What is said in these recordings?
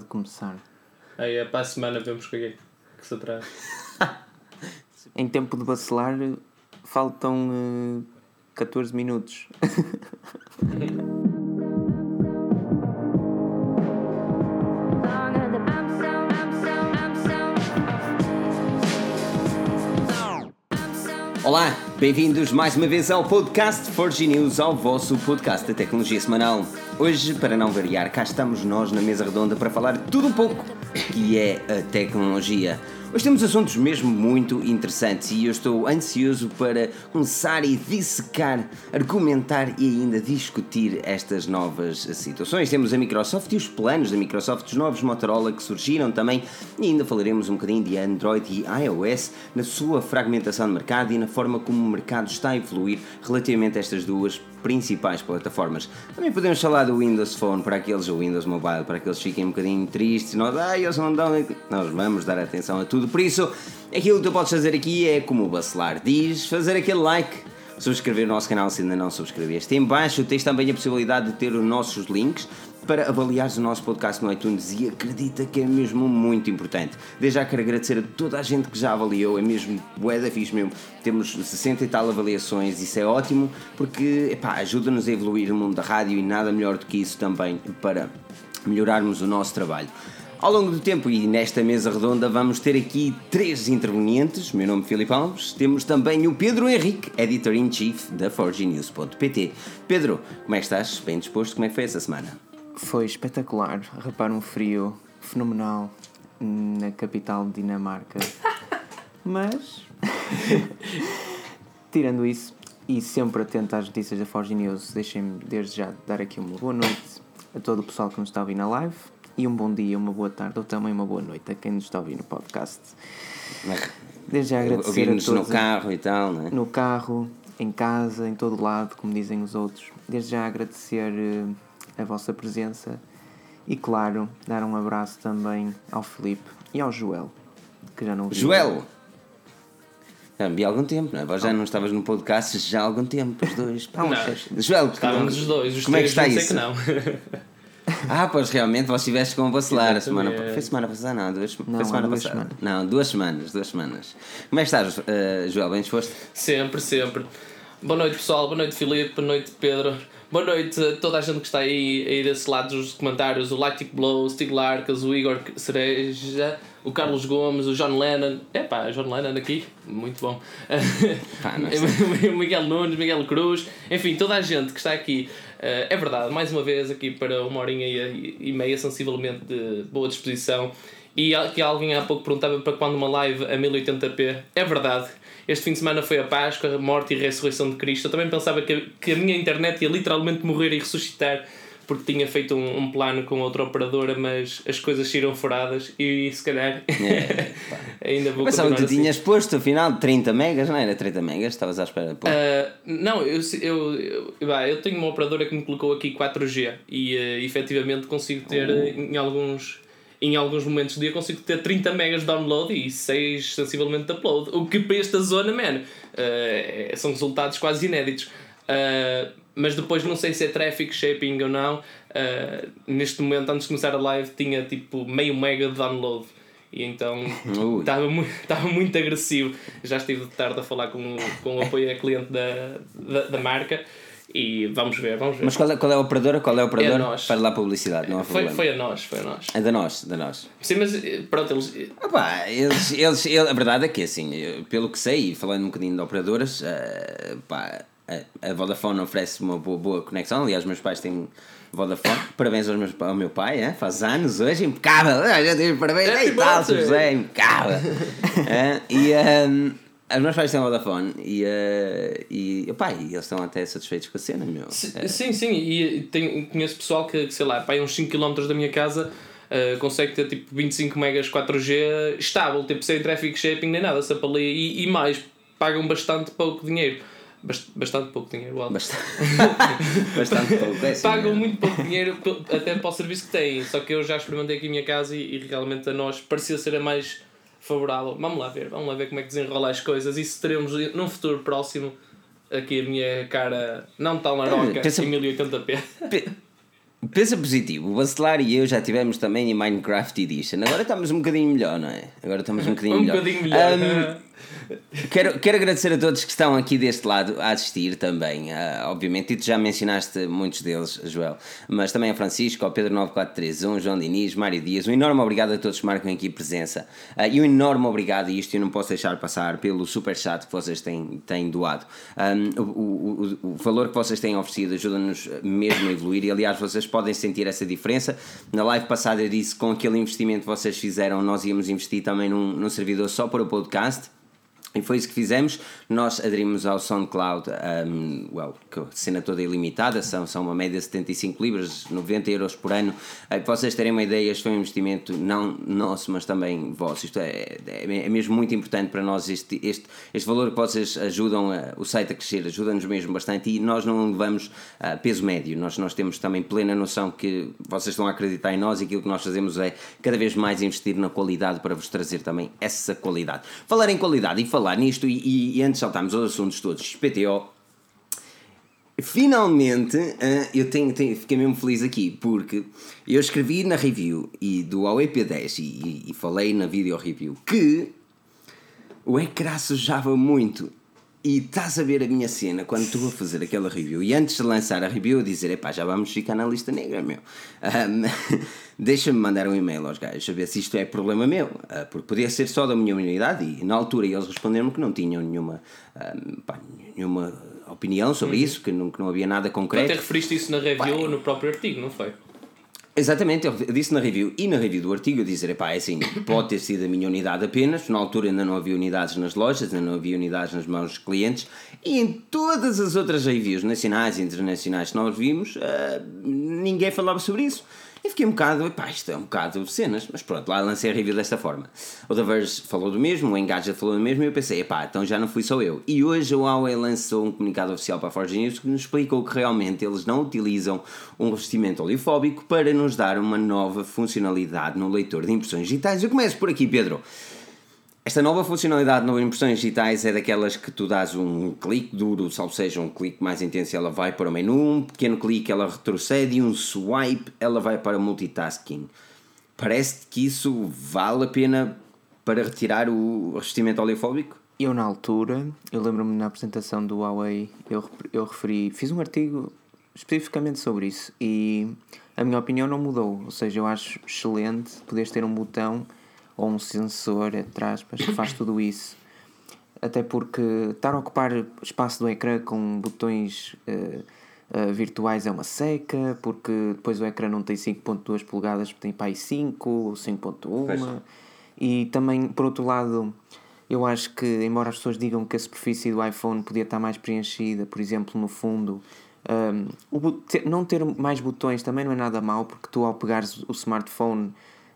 de começar. Aí é para a semana vemos o que é que se traz. Em tempo de vacilar, faltam eh, 14 minutos. Olá, bem-vindos mais uma vez ao podcast Forge News, ao vosso podcast de tecnologia semanal. Hoje, para não variar, cá estamos nós na mesa redonda para falar tudo um pouco que é a tecnologia. Hoje temos assuntos mesmo muito interessantes e eu estou ansioso para começar e dissecar, argumentar e ainda discutir estas novas situações. Temos a Microsoft e os planos da Microsoft, os novos Motorola que surgiram também e ainda falaremos um bocadinho de Android e iOS na sua fragmentação de mercado e na forma como o mercado está a evoluir relativamente a estas duas principais plataformas. Também podemos falar do Windows Phone para aqueles, o Windows Mobile, para aqueles que fiquem um bocadinho tristes, nós, ah, eles não dão. Nós vamos dar atenção a tudo. Por isso, aquilo que tu podes fazer aqui é como o Bacelar diz: fazer aquele like. Subscrever o nosso canal se ainda não subscreveste. Em baixo tens também a possibilidade de ter os nossos links para avaliares o nosso podcast no iTunes e acredita que é mesmo muito importante. Desde já quero agradecer a toda a gente que já avaliou, é mesmo bué da fixe mesmo. Temos 60 e tal avaliações, isso é ótimo porque ajuda-nos a evoluir no mundo da rádio e nada melhor do que isso também para melhorarmos o nosso trabalho. Ao longo do tempo e nesta mesa redonda vamos ter aqui três intervenientes. Meu nome é Filipe Alves. Temos também o Pedro Henrique, Editor-in-Chief da ForgeNews.pt. Pedro, como é que estás? Bem disposto? Como é que foi essa semana? Foi espetacular. Repara um frio fenomenal na capital de Dinamarca. Mas, tirando isso, e sempre atento às notícias da Forge News, deixem-me desde já dar aqui uma boa noite a todo o pessoal que nos está a ouvir na live e um bom dia, uma boa tarde ou também uma boa noite a quem nos está a ouvir no podcast. Desde já agradecer Ouvir-nos a todos no carro e tal, não é? no carro, em casa, em todo lado, como dizem os outros. Desde já agradecer eh, a vossa presença e, claro, dar um abraço também ao Felipe e ao Joel, que já não vi. Joel! Já vi há algum tempo, não é? Vós já não estavas no podcast já há algum tempo, os dois. Pá, Não. Joel, Estávamos os dois, os como é que três, está não sei isso? que não. Ah, pois realmente vós estiveste com o vacilar a semana Exatamente. Foi semana passada? Não, duas, Não, foi semana duas passada. semanas. Não, duas semanas, duas semanas. Como é que estás, eh, Joel? Bem disposto? sempre, sempre. Boa noite pessoal, boa noite Filipe, boa noite Pedro. Boa noite a toda a gente que está aí, aí desse lado dos comentários, o Lactic Blow, o Stig Larcas, o Igor Cereja, o Carlos Gomes, o John Lennon. Epá, John Lennon aqui, muito bom. Pá, o Miguel Nunes, Miguel Cruz, enfim, toda a gente que está aqui. Eh, é verdade, mais uma vez aqui para uma horinha e, meia, sensivelmente de boa disposição. E que alguém há pouco perguntava para quando uma live a 1080p. É verdade. Este fim de semana foi a Páscoa, a morte e ressurreição de Cristo. Eu também pensava que, que a minha internet ia literalmente morrer e ressuscitar porque tinha feito um, um plano com outra operadora, mas as coisas saíram furadas e se calhar É, ainda vou Pensava que tu assim. tinhas posto afinal 30 megas, não era 30 megas? Estavas à espera. Uh, não, eu, eu, eu, vá, eu tenho uma operadora que me colocou aqui 4G e uh, efetivamente consigo ter uh, em alguns em alguns momentos do dia consigo ter 30 megas de download e 6 sensivelmente de upload. O que para esta zona, man, uh, são resultados quase inéditos. Uh, mas depois não sei se é traffic shaping ou não. Uh, neste momento, antes de começar a live, tinha tipo meio mega de download. E então estava muito, estava muito agressivo. Já estive de tarde a falar com, com o apoio a cliente da, da, da marca e vamos ver, vamos ver. Mas qual é, qual é a operadora? Qual é a operadora? É nós. Para lá publicidade, não há foi, problema. foi a nós, foi a nós. É da nós, da nós. Sim, mas eh, pronto, eles. Ah pá, eles, eles, ele- a verdade é que assim, eu- pelo que sei, e falando um bocadinho de operadoras, eh, pá, a, a Vodafone oferece uma boa, boa conexão. Aliás, meus pais têm Vodafone. Parabéns aos meus, ao meu pai, eh? faz anos hoje, impecável. Ah, já parabéns, Happy ei tal. José, impecável. Eh, e ehm, os meus pais têm Vodafone e, eh, e, e eles estão até satisfeitos com a cena, meu. Si- Sim, sim, e tenho, conheço pessoal que, que, sei lá, pá, uns 5 km da minha casa eh, consegue ter tipo 25 megas 4G estável, tipo sem traffic shaping nem nada, sempre ali e, e mais, pagam bastante pouco dinheiro. Bast- Bastante pouco dinheiro, uau. Bastante, bastante pouco. É assim, Pagam eh. muito pouco dinheiro até para o serviço que têm, só que eu já experimentei aqui a minha casa e, e realmente a nós parecia ser a mais favorável. Vamos lá ver, vamos lá ver como é que desenrola as coisas e se teremos num futuro próximo aqui a minha cara não tão laroca pensa- em 1080p. Pe- Pensa positivo, o Bacelar e eu já tivemos também em Minecraft Edition. Agora estamos um bocadinho melhor, não é? Agora estamos um bocadinho Um melhor. bocadinho melhor. Um, Quero, quero agradecer a todos que estão aqui deste lado a assistir também, ah, obviamente, e tu já mencionaste muitos deles, Joel, mas também a Francisco, ao Pedro 9431, João Diniz, Mário Dias, um enorme obrigado a todos que marcam aqui presença ah, e um enorme obrigado, e isto eu não posso deixar passar, pelo super chat que vocês têm, têm doado. Um, o, o, o valor que vocês têm oferecido ajuda-nos mesmo a evoluir e, aliás, vocês podem sentir essa diferença. Na live passada eu disse que com aquele investimento que vocês fizeram, nós íamos investir também num, num servidor só para o podcast. E foi isso que fizemos. Nós aderimos ao SoundCloud, um, well, que a cena toda é ilimitada, são, são uma média de 75 libras, 90 euros por ano. Para vocês terem uma ideia, este foi um investimento não nosso, mas também vosso. Isto é, é, é mesmo muito importante para nós. Este, este, este valor que vocês ajudam a, o site a crescer, ajuda-nos mesmo bastante. E nós não levamos uh, peso médio, nós, nós temos também plena noção que vocês estão a acreditar em nós e aquilo que nós fazemos é cada vez mais investir na qualidade para vos trazer também essa qualidade. Falar em qualidade e falar falar nisto e, e antes de saltarmos aos assuntos todos, XPTO, finalmente uh, eu tenho, tenho, fiquei mesmo feliz aqui porque eu escrevi na review e do Huawei P10 e, e, e falei na video review que o ecrã sujava muito e estás a ver a minha cena quando estou a fazer aquela review e antes de lançar a review eu dizer, epá, já vamos ficar na lista negra, meu. Um, Deixa-me mandar um e-mail aos gajos a ver se isto é problema meu, uh, porque podia ser só da minha unidade e na altura eles responderam que não tinham nenhuma, um, pá, nenhuma opinião sobre uhum. isso, que não, que não havia nada concreto. Até referiste isso na review pá, no próprio artigo, não foi? Exatamente, eu disse na review e na review do artigo eu dizer, pá, é assim, pode ter sido a minha unidade apenas, na altura ainda não havia unidades nas lojas, ainda não havia unidades nas mãos dos clientes, e em todas as outras reviews nacionais e internacionais que nós vimos, uh, ninguém falava sobre isso. E fiquei um bocado, pá, isto é um bocado cenas, mas pronto, lá lancei a review desta forma. O The Verge falou do mesmo, o Engadget falou do mesmo, e eu pensei, pá, então já não fui só eu. E hoje o Huawei lançou um comunicado oficial para a Forge News que nos explicou que realmente eles não utilizam um revestimento oleofóbico para nos dar uma nova funcionalidade no leitor de impressões digitais. Eu começo por aqui, Pedro. Esta nova funcionalidade no impressões digitais é daquelas que tu dás um clique duro, ou seja, um clique mais intenso, ela vai para o menu, um pequeno clique ela retrocede um swipe ela vai para o multitasking. Parece que isso vale a pena para retirar o revestimento oleofóbico? Eu na altura, eu lembro-me na apresentação do Huawei, eu, eu referi, fiz um artigo especificamente sobre isso e a minha opinião não mudou, ou seja, eu acho excelente poderes ter um botão ou um sensor, entre aspas, que faz tudo isso. Até porque estar a ocupar espaço do ecrã com botões uh, uh, virtuais é uma seca, porque depois o ecrã não tem 5.2 polegadas, tem para aí 5 ou 5.1. E também, por outro lado, eu acho que, embora as pessoas digam que a superfície do iPhone podia estar mais preenchida, por exemplo, no fundo, um, ter, não ter mais botões também não é nada mau, porque tu, ao pegares o smartphone.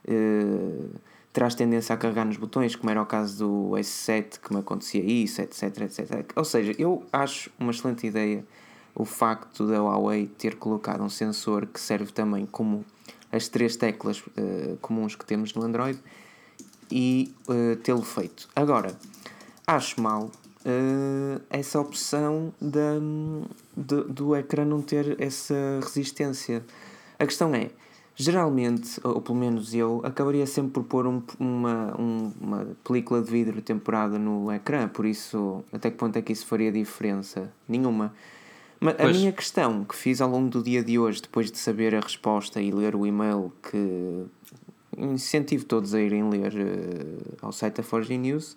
Uh, terás tendência a carregar nos botões, como era o caso do S7, que me acontecia isso, etc, etc. Ou seja, eu acho uma excelente ideia o facto da Huawei ter colocado um sensor que serve também como as três teclas uh, comuns que temos no Android e uh, tê-lo feito. Agora, acho mal uh, essa opção da, de, do ecrã não ter essa resistência. A questão é, geralmente, ou pelo menos eu, acabaria sempre por pôr um, uma, um, uma película de vidro temperada no ecrã, por isso, até que ponto é que isso faria diferença? Nenhuma. Mas a minha questão que fiz ao longo do dia de hoje, depois de saber a resposta e ler o e-mail que incentivo todos a irem ler uh, ao site da Forge News,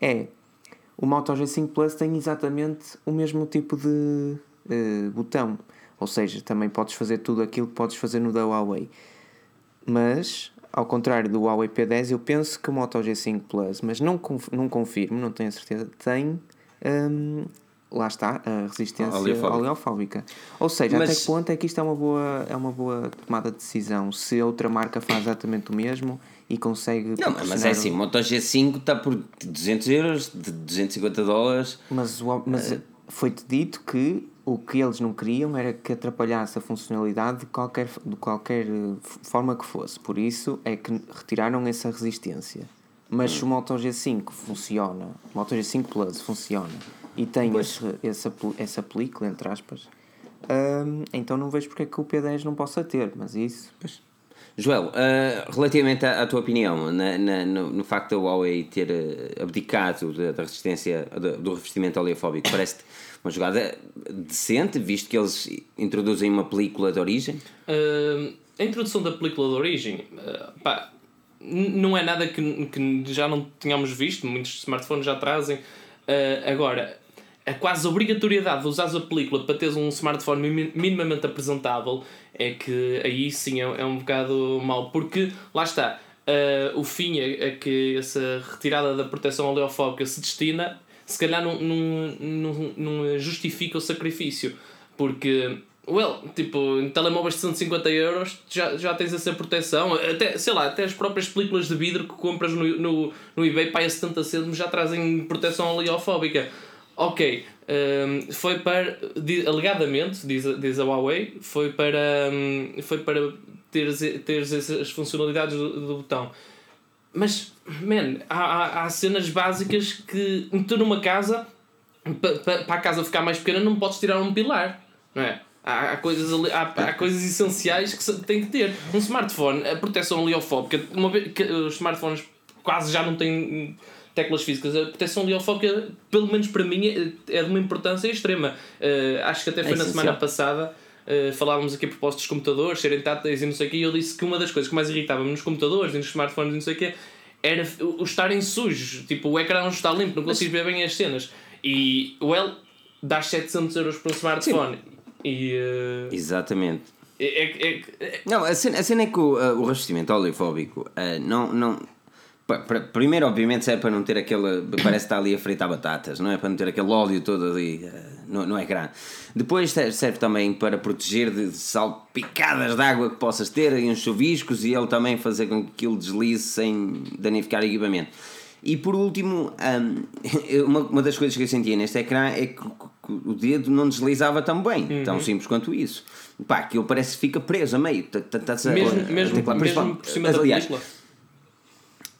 é o Moto G5 Plus tem exatamente o mesmo tipo de uh, botão. Ou seja, também podes fazer tudo aquilo que podes fazer no da Huawei. Mas, ao contrário do Huawei P10, eu penso que o Moto G5 Plus, mas não, conf não confirmo, não tenho a certeza, tem. Hum, lá está, a resistência oleofóbica. oleofóbica. Ou seja, mas... até que ponto é que isto é uma, boa, é uma boa tomada de decisão? Se outra marca faz exatamente o mesmo e consegue. Não, mas é assim, o Moto G5 está por 200 euros, de 250 dólares. Mas, mas uh... foi-te dito que o que eles não queriam era que atrapalhasse a funcionalidade de qualquer, de qualquer eh, forma que fosse. Por isso é que retiraram essa resistência. Mas se o Moto G5 funciona, o Moto G5 Plus funciona e tem esse, essa, essa película, entre aspas, Ahm, então não vejo porque é que o P10 não possa ter, mas isso. Joel, uh, relativamente à, à tua opinião na, na- no, no facto da Huawei ter uh, abdicado da, da resistência do, do revestimento oleofóbico, parece-te uma jogada decente, visto que eles introduzem uma película de origem? Uh, a introdução da película de origem, uh, pá, não é nada que, que já não tenhamos visto, muitos smartphones já trazem. Uh, agora, a quase obrigatoriedade de usar a película para teres um smartphone mi- minimamente apresentável é que aí sim é, é um bocado mau, porque lá está. uh, o fim a, a que essa retirada da proteção oleofóbica se destina, se calhar não, não, não, não justifica o sacrifício, porque Well, tipo, em telemóveis de 150 euros já, já tens essa proteção. Até, sei lá, até as próprias películas de vidro que compras no, no, no eBay para a 70 cêntimos já trazem proteção oleofóbica. Ok, hum, foi para. Alegadamente, diz, diz a Huawei, foi para. hum, foi para teres, teres essas funcionalidades do, do botão. Mas, man, há, há, há cenas básicas que tu numa casa, para pa, pa a casa ficar mais pequena, não podes tirar um pilar, não é? Há, há, coisas, ali, há, há coisas essenciais que tem que ter. Um smartphone, a proteção oleofóbica, uma vez que os smartphones quase já não têm teclas físicas, a proteção oleofóbica, pelo menos para mim, é, é de uma importância extrema. Eh, acho que até foi É na essencial. semana passada. Uh, falávamos aqui a propósito dos computadores serem táteis e não sei o quê, e eu disse que uma das coisas que mais irritava-me nos computadores e nos smartphones e não sei o quê era o o estarem sujos, tipo o ecrã não está limpo, não consigo ver bem as cenas. E, well, dás 700 euros por um smartphone e. uh, Exatamente. é, é, é- é- Não, a cena, a cena é que o, uh, o revestimento oleofóbico uh, não. não primeiro, obviamente, serve para não ter aquele. Parece que está ali a fritar batatas, não é? Para não ter aquele óleo todo ali no, no ecrã. Depois serve, também para proteger de salpicadas de água que possas ter e uns chuviscos e ele também fazer com que aquilo deslize sem danificar o equipamento. E por último, um, eu- uma, uma das coisas que eu sentia neste ecrã é que, o dedo não deslizava tão bem, tão simples quanto isso. Pá, aquilo parece que fica preso a meio. Tá- tá- mesmo, mesmo, mesmo por cima da película.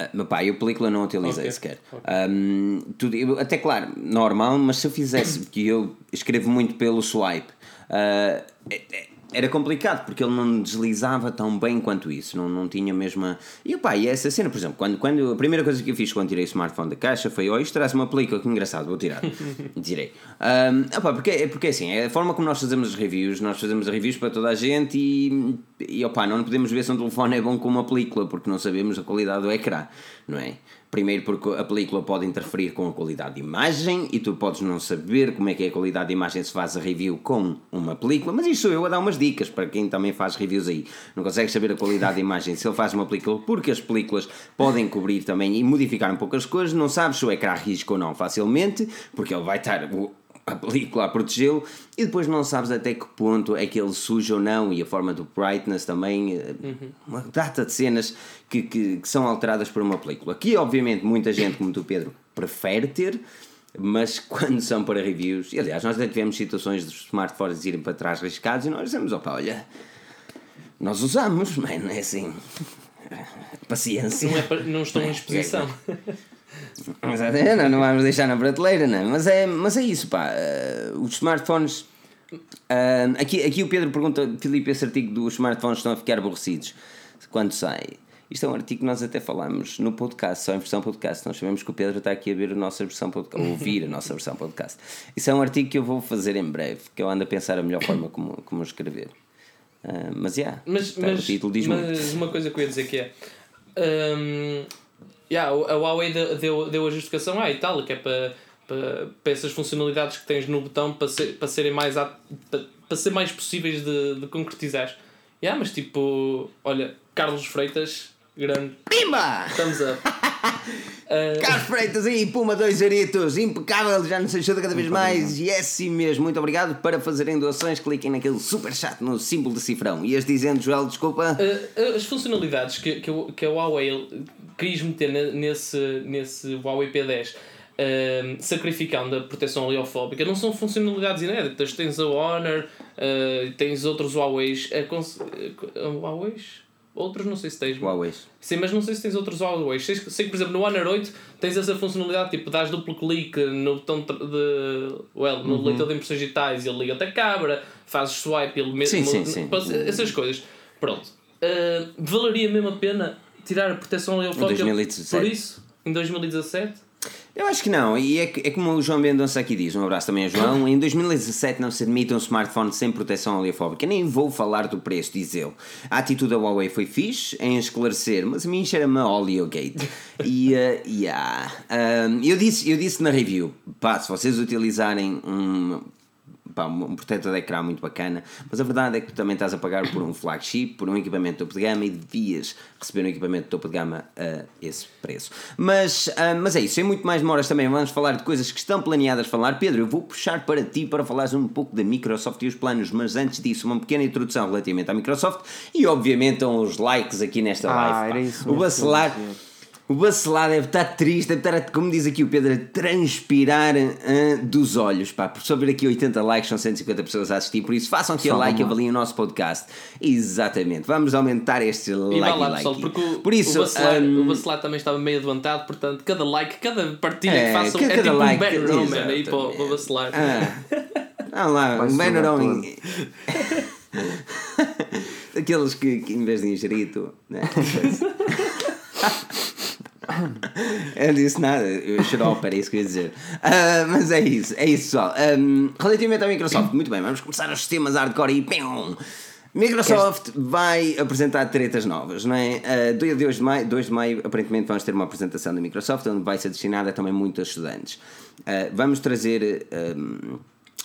Ah, Meu pai, eu película não utilizei Ok, sequer. ok. Um, tudo, eu- até claro, normal, mas se eu fizesse, porque eu escrevo muito pelo swipe, ah, é- é- era complicado porque ele não deslizava tão bem quanto isso, não, não tinha a mesma. E pá, e essa cena, por exemplo, quando, quando a primeira coisa que eu fiz quando tirei o smartphone da caixa foi: oh, isto traz uma película, que engraçado, vou tirar. Tirei. Um, opá, porque, é porque assim, é a forma como nós fazemos as reviews, nós fazemos reviews para toda a gente e, e opá, não podemos ver se um telefone é bom com uma película porque não sabemos a qualidade do ecrã, não é? Primeiro porque a película pode interferir com a qualidade de imagem e tu podes não saber como é que é a qualidade de imagem se faz a review com uma película, mas isto sou eu a dar umas dicas para quem também faz reviews aí. Não consegue saber a qualidade de imagem se ele faz uma película porque as películas podem cobrir também e modificar um pouco as coisas, não sabes se o ecrã risca ou não facilmente, porque ele vai estar a película a protegê-lo e depois não sabes até que ponto é que ele suja ou não e a forma do brightness também eh, uma data de cenas que, que, que são alteradas por uma película que obviamente muita gente como tu Pedro prefere ter mas quando são para reviews e aliás nós até tivemos situações dos smartphones irem para trás riscados e nós dizemos opa olha nós usamos mas não é assim paciência Não, é, pa- não estão em exposição. Exato, é, não, não vamos deixar na prateleira, não. é? Mas é, mas é isso, pá. eh, os smartphones. eh, aqui, aqui o Pedro pergunta, Filipe, esse artigo dos smartphones estão a ficar aborrecidos quando sai. Isto é um artigo que nós até falamos no podcast, só em versão podcast. Nós sabemos que o Pedro está aqui a ver a nossa versão podcast, ou ouvir a nossa versão podcast. Isso é um artigo que eu vou fazer em breve, que eu ando a pensar a melhor forma como, como escrever. Eh, mas, yeah, Mas, tá, mas, o título diz muito. mas uma coisa que eu ia dizer que é. hum, yeah, a Huawei deu, deu, a justificação ah, e tal, que é para, para, para essas funcionalidades que tens no botão para, ser, para serem mais para, para ser mais possíveis de, de concretizar. Yeah, mas tipo, olha, Carlos Freitas, grande Pimba! thumbs up. Uh, Carlos Freitas aí, Puma, dois aritos, impecável, já nos ajuda cada vez mais e é assim mesmo. Muito obrigado para fazerem doações. Cliquem naquele super chat no símbolo de cifrão. Ias dizendo, Joel, desculpa. Uh, as funcionalidades que, que, que a Huawei quis meter ne- nesse, nesse Huawei P10 uh, sacrificando a proteção oleofóbica não são funcionalidades inéditas. Tens a Honor, uh, tens outros Huawei's. A, cons- a Huawei's? Outros não sei se tens. Huawei. Sim, mas não sei se tens outros Huawei. Sei, que- sei que, por exemplo, no Honor 8 tens essa funcionalidade, tipo, dás duplo clique no botão de. well, Uhum. no leitor de impressões digitais e ele liga-te a câmara, fazes swipe, ele mesmo. Sim, sim, sim. Essas coisas. Pronto. Ah, valeria mesmo a pena tirar a proteção oleofóbica 2017. por isso? Em 2017? Eu acho que não, e é, é como o João Mendonça aqui diz, um abraço também a João, em 2017 não se admite um smartphone sem proteção oleofóbica, nem vou falar do preço, diz ele. A atitude da Huawei foi fixe em esclarecer, mas a mim cheira-me a Oleogate. E, uh, yeah. Um, eu, disse, eu disse na review, pá, se vocês utilizarem um pá, um protetor de ecrã muito bacana, mas a verdade é que tu também estás a pagar por um flagship, por um equipamento topo de gama e devias receber um equipamento topo de gama a esse preço. Mas, ah, mas é isso, sem muito mais demoras também vamos falar de coisas que estão planeadas falar. Pedro, eu vou puxar para ti para falares um pouco da Microsoft e os planos, mas antes disso, uma pequena introdução relativamente à Microsoft e obviamente os likes aqui nesta Ah, live. pá. era isso o bacelar. O bacelar deve estar triste, deve estar, a- como diz aqui o Pedro, a transpirar dos olhos. Pá. Por só ver aqui 80 likes, são 150 pessoas a assistir, por isso façam aqui Só like e avaliem o nosso podcast. Exatamente, vamos aumentar este E like. lá, like. pessoal, porque o, por isso, o, bacelar, o bacelar também estava meio adiantado, portanto, cada like, cada partilha É, que façam cada é tipo like, um banner man aí para, o- para o bacelar. Ah, vamos lá, Vai um em- Daqueles que, que em vez de ingerir tu, né? Eu disse nada, eu xarope, era isso que eu ia dizer. Ah, mas é isso, é isso, pessoal. Um, relativamente à Microsoft, muito bem, vamos começar os sistemas hardcore e pim! Microsoft vai apresentar tretas novas, não é? Uh, 2 de maio, 2 de maio, aparentemente, vamos ter uma apresentação da Microsoft, onde vai ser destinada também muito a estudantes. Uh, vamos trazer. um,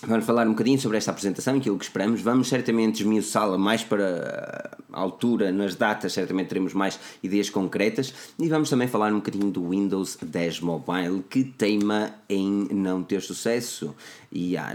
Vamos falar um bocadinho sobre esta apresentação, aquilo que esperamos. Vamos certamente esmiuçá-la mais para a altura, nas datas, certamente teremos mais ideias concretas. E vamos também falar um bocadinho do Windows 10 Mobile, que teima em não ter sucesso. E ah,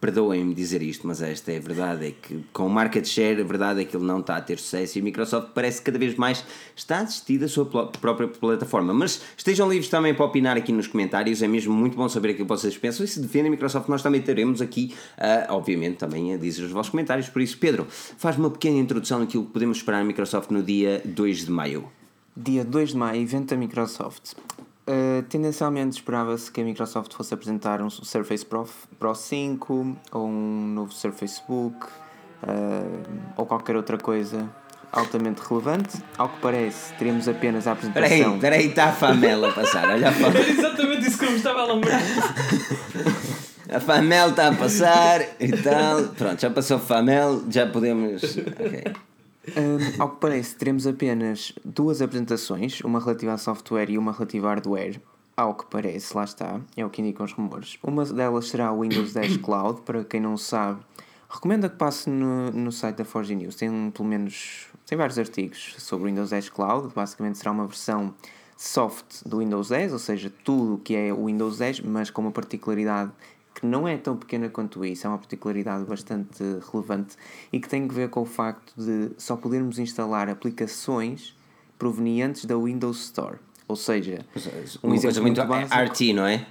perdoem-me dizer isto, mas esta é a verdade: é que com o market share, a verdade é que ele não está a ter sucesso e a Microsoft parece que cada vez mais está a desistir da sua própria plataforma. Mas estejam livres também para opinar aqui nos comentários, é mesmo muito bom saber aquilo que vocês pensam. E se defendem a Microsoft, nós também teremos aqui, ah, obviamente, também a dizer os vossos comentários. Por isso, Pedro, faz uma pequena introdução daquilo que podemos esperar na Microsoft no dia 2 de maio. Dia 2 de maio, evento da Microsoft. Uh, tendencialmente esperava-se que a Microsoft fosse apresentar um Surface Pro, Pro 5 ou um novo Surface Book uh, ou qualquer outra coisa altamente relevante. Ao que parece, teremos apenas a apresentação. aí, espera aí, está a Famela a passar. Olha a Famela. Exatamente isso que eu me estava a lembrar. A Famel está a passar e tal. Pronto, já passou a Famel, já podemos. Ok. Um, ao que parece, teremos apenas duas apresentações, uma relativa a software e uma relativa a hardware. Ao que parece, lá está, é o que indicam os rumores. Uma delas será o Windows 10 Cloud, para quem não sabe, recomendo que passe no, no site da Forge News. Tem pelo menos tem vários artigos sobre o Windows 10 Cloud. Basicamente será uma versão soft do Windows 10, ou seja, tudo o que é o Windows 10, mas com uma particularidade que não é tão pequena quanto isso, é uma particularidade bastante relevante e que tem que ver com o facto de só podermos instalar aplicações provenientes da Windows Store. Ou seja, um Uma exemplo coisa muito básico. RT, não é?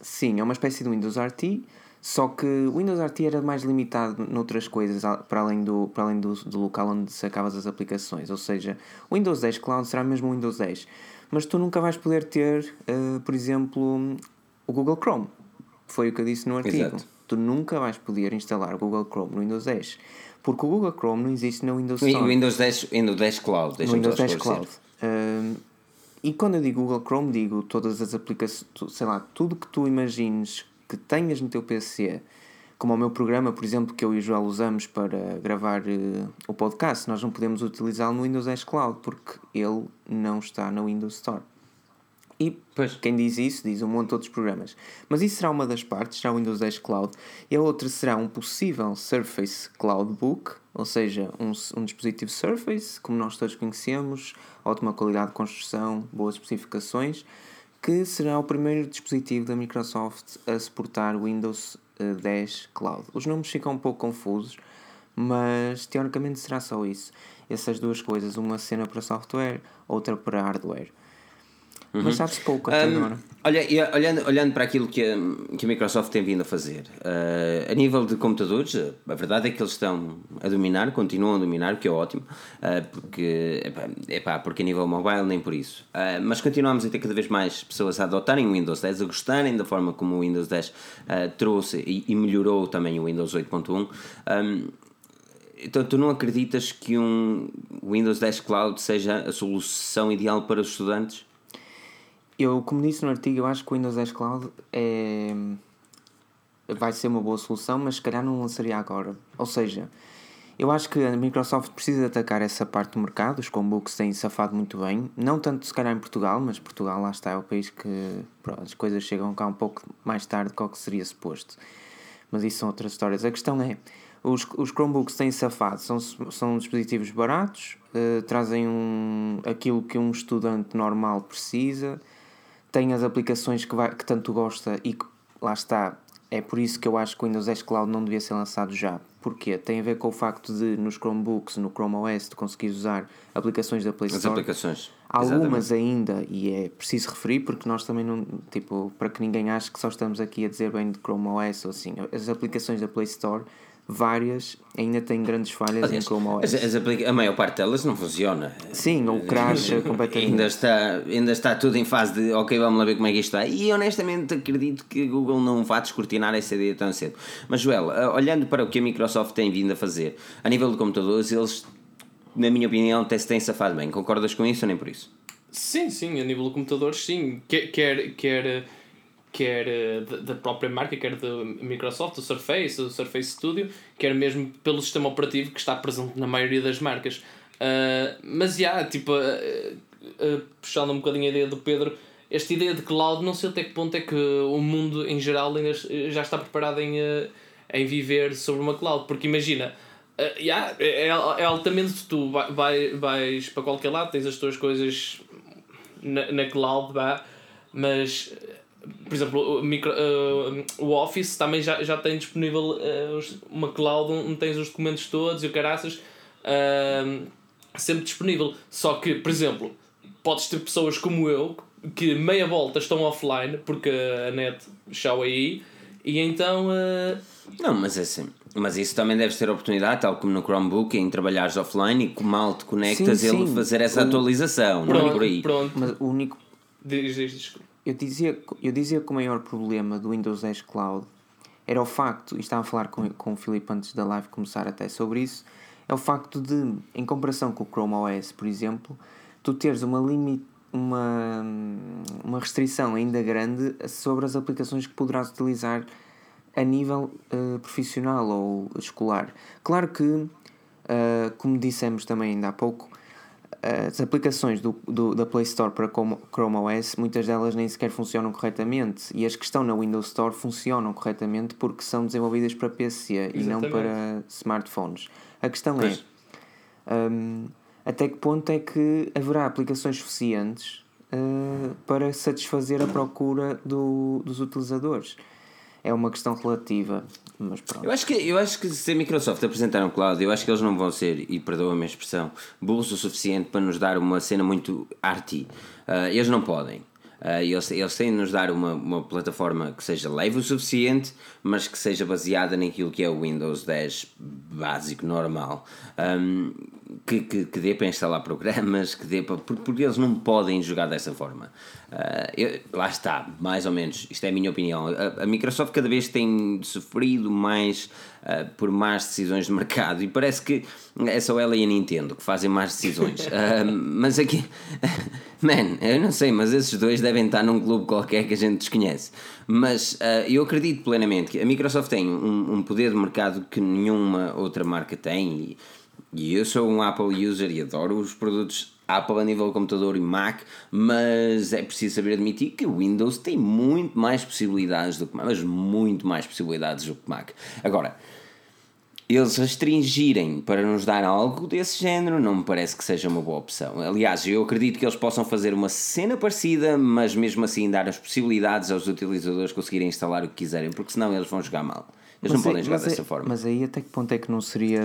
Sim, é uma espécie de Windows RT, só que o Windows RT era mais limitado noutras coisas a- para além, do, para além do, do local onde sacavas as aplicações. Ou seja, o Windows 10 Cloud será mesmo o Windows 10. Mas tu nunca vais poder ter, eh, por exemplo, o Google Chrome. Foi o que eu disse no artigo. Exato. Tu nunca vais poder instalar o Google Chrome no Windows 10. Porque o Google Chrome não existe na Windows O Store. Windows 10, Windows 10 Cloud, no deixa-me Windows 10 esclarecer. Cloud. Um, e quando eu digo Google Chrome, digo todas as aplicações, sei lá, tudo que tu imagines que tenhas no teu PC, como o meu programa, por exemplo, que eu e o Joel usamos para gravar eh, o podcast, nós não podemos utilizá-lo no Windows 10 Cloud porque ele não está na Windows Store. E Pois. quem diz isso diz um monte de outros programas. Mas isso será uma das partes, será o Windows 10 Cloud. E a outra será um possível Surface Cloud Book, ou seja, um, um dispositivo Surface, como nós todos conhecemos, ótima qualidade de construção, boas especificações, que será o primeiro dispositivo da Microsoft a suportar Windows eh, 10 Cloud. Os nomes ficam um pouco confusos, mas teoricamente será só isso. Essas duas coisas, uma cena para software, outra para hardware. Mas sabe-se pouco até Um, agora. olha, olhando, olhando para aquilo que a, que a Microsoft tem vindo a fazer, uh, a nível de computadores, a verdade é que eles estão a dominar, continuam a dominar, o que é ótimo, uh, porque, epá, epá, porque a nível mobile nem por isso. Uh, mas continuamos a ter cada vez mais pessoas a adotarem o Windows 10, a gostarem da forma como o Windows 10 uh, trouxe e, e melhorou também o Windows 8.1. Um, então, tu não acreditas que um Windows 10 Cloud seja a solução ideal para os estudantes? Eu, como disse no artigo, eu acho que o Windows 10 Cloud é... vai ser uma boa solução, mas se calhar não lançaria agora. Ou seja, eu acho que a Microsoft precisa atacar essa parte do mercado, os Chromebooks têm safado muito bem, não tanto se calhar em Portugal, mas Portugal lá está, é o país que pronto, as coisas chegam cá um pouco mais tarde do que seria suposto. Mas isso são outras histórias. A questão é, os, os Chromebooks têm safado, são, são dispositivos baratos, eh, trazem um, aquilo que um estudante normal precisa, tem as aplicações que, vai, que tanto gosta e que, lá está, é por isso que eu acho que o Windows 10 Cloud não devia ser lançado já. Porquê? Tem a ver com o facto de nos Chromebooks, no Chrome OS, tu conseguires usar aplicações da Play As Store. aplicações. Algumas ainda, e é preciso referir, porque nós também não, tipo, para que ninguém ache que só estamos aqui a dizer bem de Chrome OS ou assim, as aplicações da Play Store, várias, ainda têm grandes falhas Aliás, em Chrome OS. as- as a maior parte delas não funciona. Sim, ou crasha completamente. Ainda está, ainda está tudo em fase de ok, vamos lá ver como é que isto está. E honestamente acredito que a Google não vá descortinar essa ideia tão cedo. Mas Joel, ah, olhando para o que a Microsoft tem vindo a fazer, a nível de computadores, eles, na minha opinião, até se têm safado bem. Concordas com isso ou nem por isso? Sim, sim, a nível de computadores, sim. Quer, quer, quer, quer eh, da- própria marca, quer da Microsoft, do Surface, do Surface Studio, quer mesmo pelo sistema operativo que está presente na maioria das marcas. Ah, mas, já, tipo, ah, ah, puxando um bocadinho a ideia do Pedro, esta ideia de cloud, não sei até que ponto é que o mundo em geral ainda já está preparado em, em viver sobre uma cloud, porque imagina. Uh, yeah, é, é altamente tu vai, vai, vais para qualquer lado, tens as tuas coisas na, na cloud, vá, mas por exemplo, o, micro, uh, o Office também já, já tem disponível uh, uma cloud onde tens os documentos todos e o caraças uh, sempre disponível. Só que, por exemplo, podes ter pessoas como eu que meia volta estão offline porque a net chau aí e então uh, Não, mas é assim. Mas isso também deves ter a oportunidade, tal como no Chromebook, em trabalhares offline e que mal te conectas Sim, ele sim. fazer essa O- atualização, não é pronto, por aí. pronto. Mas o único Diz, diz, diz. Eu dizia, eu dizia que o maior problema do Windows 10 Cloud era o facto, e estava a falar com, com o Filipe antes da live começar até sobre isso, é o facto de, em comparação com o Chrome OS, por exemplo, tu teres uma limite, uma, uma restrição ainda grande sobre as aplicações que poderás utilizar a nível eh, profissional ou escolar. Claro que, eh, como dissemos também ainda há pouco, as aplicações do, do- da Play Store para Chrome OS, muitas delas nem sequer funcionam corretamente e as que estão na Windows Store funcionam corretamente porque são desenvolvidas para PC e não Exatamente. para smartphones. A questão Pois. é hum, até que ponto é que haverá aplicações suficientes uh, para satisfazer a procura do, dos utilizadores? É uma questão relativa, mas pronto. Eu acho, que, eu acho que se a Microsoft apresentar um cloud, eu acho que eles não vão ser, e perdoa-me a expressão, burros o suficiente para nos dar uma cena muito arty. Ah, eles não podem. Ah, eles, eles têm de nos dar uma, uma plataforma que seja leve o suficiente, mas que seja baseada naquilo que é o Windows 10 básico, normal. Ahm, que, que, que dê para instalar programas, que dê para. Porque, porque eles não podem jogar dessa forma. Ah, eu- lá está, mais ou menos, isto é a minha opinião. A, a Microsoft cada vez tem sofrido mais ah, por más decisões de mercado e parece que é só ela e a Nintendo que fazem más decisões. Ah, mas aqui, man, eu não sei, mas esses dois devem estar num clube qualquer que a gente desconhece. Mas eu acredito plenamente que a Microsoft tem um, um poder de mercado que nenhuma outra marca tem. E, e eu sou um Apple user e adoro os produtos Apple a nível computador e Mac, mas é preciso saber admitir que o Windows tem muito mais possibilidades do que Mac, mas muito mais possibilidades do que Mac. Agora, eles restringirem para nos dar algo desse género não me parece que seja uma boa opção. Aliás, eu acredito que eles possam fazer uma cena parecida, mas mesmo assim dar as possibilidades aos utilizadores conseguirem instalar o que quiserem, porque senão eles vão jogar mal. Eles não Mas aí- podem jogar mas aí- dessa forma. Mas aí até que ponto é que não seria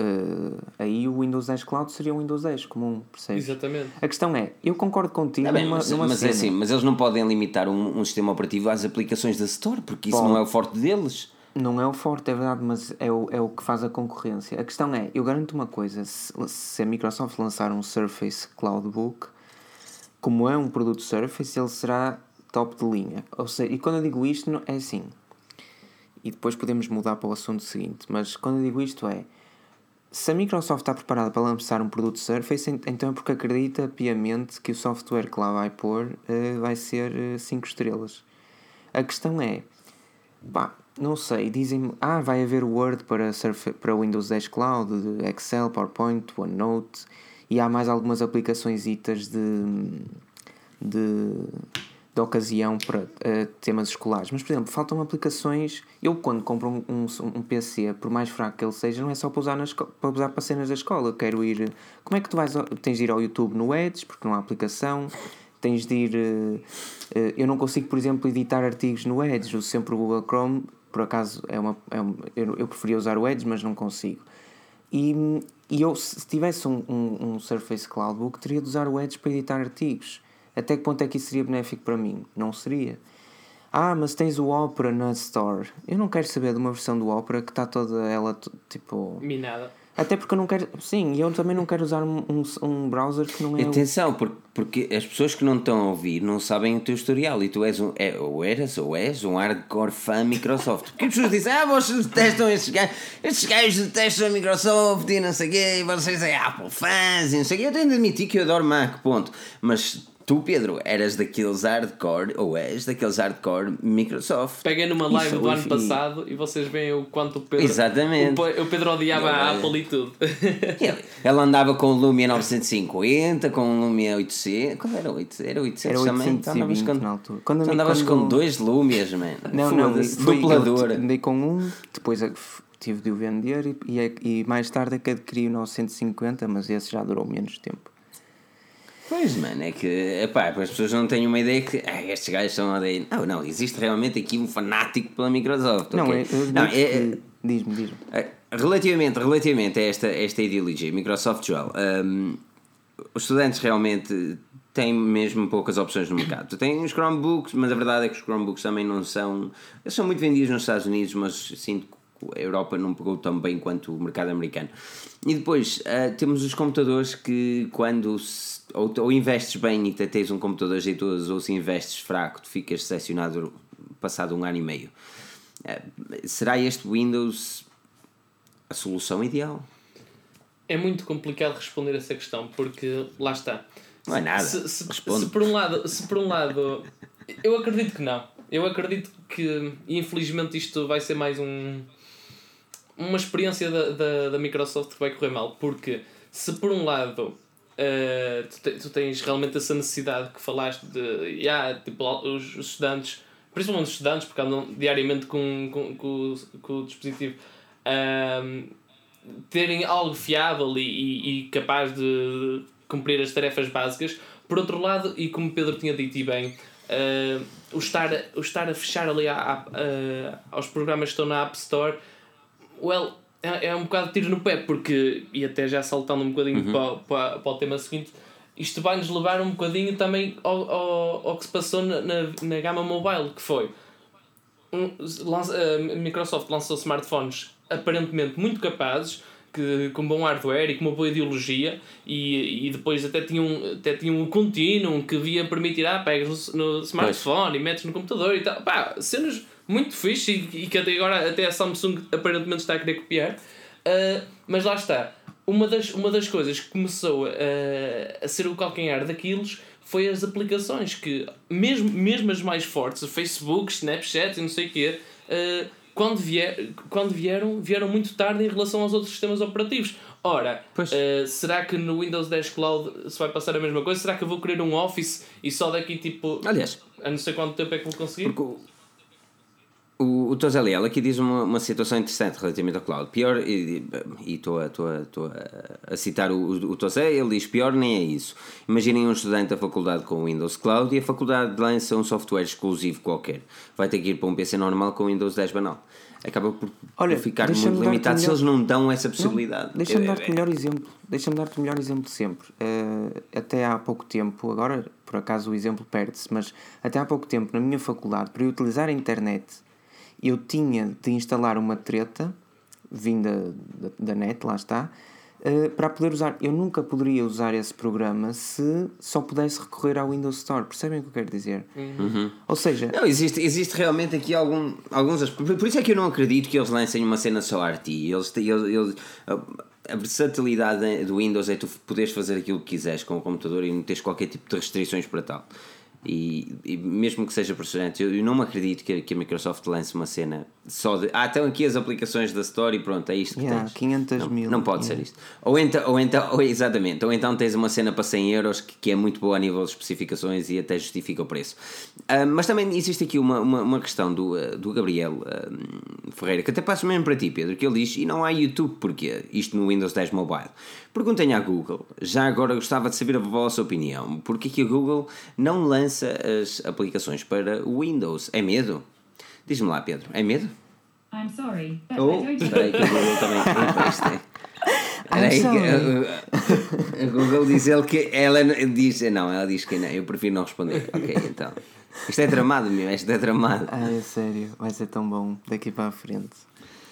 uh, aí o Windows 10 Cloud seria o Windows 10 comum, percebes? Exatamente. A questão é, eu concordo contigo Tá bem, numa, mas, numa mas é cena. assim, mas eles não podem limitar um, um sistema operativo às aplicações da Store, porque isso Pode. não é o forte deles. Não é o forte, é verdade, mas é o, é o que faz a concorrência. A questão é, eu garanto uma coisa, se, se a Microsoft lançar um Surface Cloudbook, como é um produto Surface, ele será top de linha. Ou seja, e quando eu digo isto, não- é assim. E depois podemos mudar para o assunto seguinte, mas quando eu digo isto é, se a Microsoft está preparada para lançar um produto Surface, ent- então é porque acredita piamente que o software que lá vai pôr eh, vai ser 5 estrelas. A questão é, pá, não sei, dizem-me, ah, vai haver Word para, para Windows 10 Cloud, Excel, PowerPoint, OneNote, e há mais algumas aplicações de, de, de ocasião para eh, temas escolares. Mas, por exemplo, faltam aplicações. Eu, quando compro um, um, um PC, por mais fraco que ele seja, não é só para usar, na para usar para cenas da escola. Eu quero ir. Como é que tu vais. Tens de ir ao YouTube no Edge, porque não há aplicação. Tens de ir. eh, eh, eu não consigo, por exemplo, editar artigos no Edge. Uso sempre o Google Chrome. Por acaso, é uma, é um, eu, eu preferia usar o Edge, mas não consigo. E, e eu, se tivesse um, um, um Surface Cloudbook, teria de usar o Edge para editar artigos. Até que ponto é que isso seria benéfico para mim? Não seria. Ah, mas tens o Opera na Store. Eu não quero saber de uma versão do Opera que está toda ela tipo. Minada. Até porque eu não quero. Sim, e eu também não quero usar um, um, um browser que não é. o- Atenção, porque, porque as pessoas que não estão a ouvir não sabem o teu historial e tu és um, é, ou eras ou és um hardcore fã Microsoft. Porque as pessoas dizem, ah, vocês detestam estes gajos, estes gajos detestam a Microsoft e não sei o quê, e vocês é Apple fãs e não sei o quê. Eu tenho de admitir que eu adoro Mac, ponto. Mas tu, Pedro, eras daqueles hardcore, ou és daqueles hardcore Microsoft. Peguei numa live Isso, do ano e- passado e vocês veem o quanto o Pedro. Exatamente. O, o Pedro odiava a Não, é. Apple e tudo. Ele- Ela andava com o Lumia 950, com o Lumia 800. Qual era o 800? Era 800 Era também. Tu andavas 820 com, na altura. Quando a andavas quando- com dois Lumias, mano. Não, não, foi- duplador. Andei com um, depois a- f- tive de o vender e, e, é- e mais tarde é que adquiri o 950, mas esse já durou menos tempo. Pois, mano, é que epá, as pessoas não têm uma ideia que ah, estes gajos são aldeia. Não, não, existe realmente aqui um fanático pela Microsoft. Não, ok? é, eu não, é, diz-me, diz-me. é, relativamente, relativamente a esta, esta ideologia, Microsoft Joel, hum, os estudantes realmente têm mesmo poucas opções no mercado. Tu tens os Chromebooks, mas a verdade é que os Chromebooks também não são. São muito vendidos nos Estados Unidos, mas sinto que a Europa não pegou tão bem quanto o mercado americano. E depois ah, temos os computadores que, quando se- ou, ou investes bem e te tens um computador jeitoso, ou se investes fraco, tu ficas decepcionado passado um ano e meio. Ah, será este Windows a solução ideal? É muito complicado responder essa questão porque lá está. Não é nada. Se, se- se por um lado, se por um lado, eu acredito que não. Eu acredito que infelizmente isto vai ser mais um uma experiência da, da, da Microsoft que vai correr mal, porque se por um lado eh, tu, te- tu tens realmente essa necessidade que falaste de yeah, tipo, os, estudantes, principalmente os estudantes, porque andam diariamente com, com, com, o- com o dispositivo, ahm, terem algo fiável e, e, e capaz de cumprir as tarefas básicas. Por outro lado, e como Pedro tinha dito e bem, ah, o, estar, o estar a fechar ali à- à- ah, aos programas que estão na App Store, well, é, é um bocado de tiro no pé, porque, e até já saltando um bocadinho para, para, para o tema seguinte, isto vai nos levar um bocadinho também ao, ao, ao que se passou na, na, na gama mobile, que foi um, lança, a Microsoft lançou smartphones aparentemente muito capazes, que, com bom hardware e com uma boa ideologia, e, e depois até tinham, até tinham um Continuum que via permitir, ah, pegas no, no smartphone e metes no computador e tal. Pá, cenas muito fixe e, e que até agora até a Samsung aparentemente está a querer copiar. Ah, mas lá está. Uma das, uma das coisas que começou a, a ser o calcanhar daqueles foi as aplicações que, mesmo, mesmo as mais fortes, Facebook, Snapchat e não sei o quê, ah, quando, vier, quando vieram, vieram muito tarde em relação aos outros sistemas operativos. Ora, ah, será que no Windows 10 Cloud se vai passar a mesma coisa? Será que eu vou querer um Office e só daqui tipo. Aliás, a não sei quanto tempo é que vou conseguir? porque o- O, o Tozeliel aqui diz uma, uma situação interessante relativamente ao cloud. Pior, e estou a, a, a, a citar o, o Tozé, ele diz: pior nem é isso. Imaginem um estudante da faculdade com o Windows Cloud e a faculdade lança um software exclusivo qualquer. Vai ter que ir para um PC normal com o Windows 10 banal. Acaba por, Olha, por ficar muito limitado se eles não dão essa possibilidade. Deixa-me é, dar-te o melhor exemplo. Deixa-me dar-te o melhor exemplo sempre. Uh, até há pouco tempo, agora por acaso o exemplo perde-se, mas até há pouco tempo na minha faculdade, para eu utilizar a internet eu tinha de instalar uma treta vinda da, da net, lá está, uh, para poder usar. Eu nunca poderia usar esse programa se só pudesse recorrer ao Windows Store. Percebem o que eu quero dizer? Uhum. Ou seja. Não, existe, existe realmente aqui algum, alguns. Por isso é que eu não acredito que eles lancem uma cena só RT. Eles, eles, eles, a versatilidade do Windows é tu poderes fazer aquilo que quiseres com o computador e não tens qualquer tipo de restrições para tal. E, e, mesmo que seja frustrante, eu, eu não me acredito que, que, a Microsoft lance uma cena só de. Ah, estão aqui as aplicações da Store e pronto, é isto que yeah, tens. 500 não, mil. Não pode yeah. ser isto. Ou então, ou então ou, exatamente, ou então tens uma cena para 100 euros que, que é muito boa a nível de especificações e até justifica o preço. Uh, mas também existe aqui uma, uma, uma questão do, uh, do Gabriel uh, Ferreira, que até passo mesmo para ti, Pedro, que ele diz: e não há YouTube, porquê? Isto no Windows 10 Mobile. Perguntem à Google, já agora gostava de saber a vossa opinião, porque que a Google não lança as aplicações para o Windows? É medo? Diz-me lá, Pedro, é medo? I'm sorry, but oh, I don't espera aí que a Google também Espera aí que a, a Google diz ele que ela diz, não, ela diz que não, eu prefiro não responder. Ok, então. Isto é tramado, meu, isto é tramado. Ah, é sério, vai ser tão bom daqui para a frente.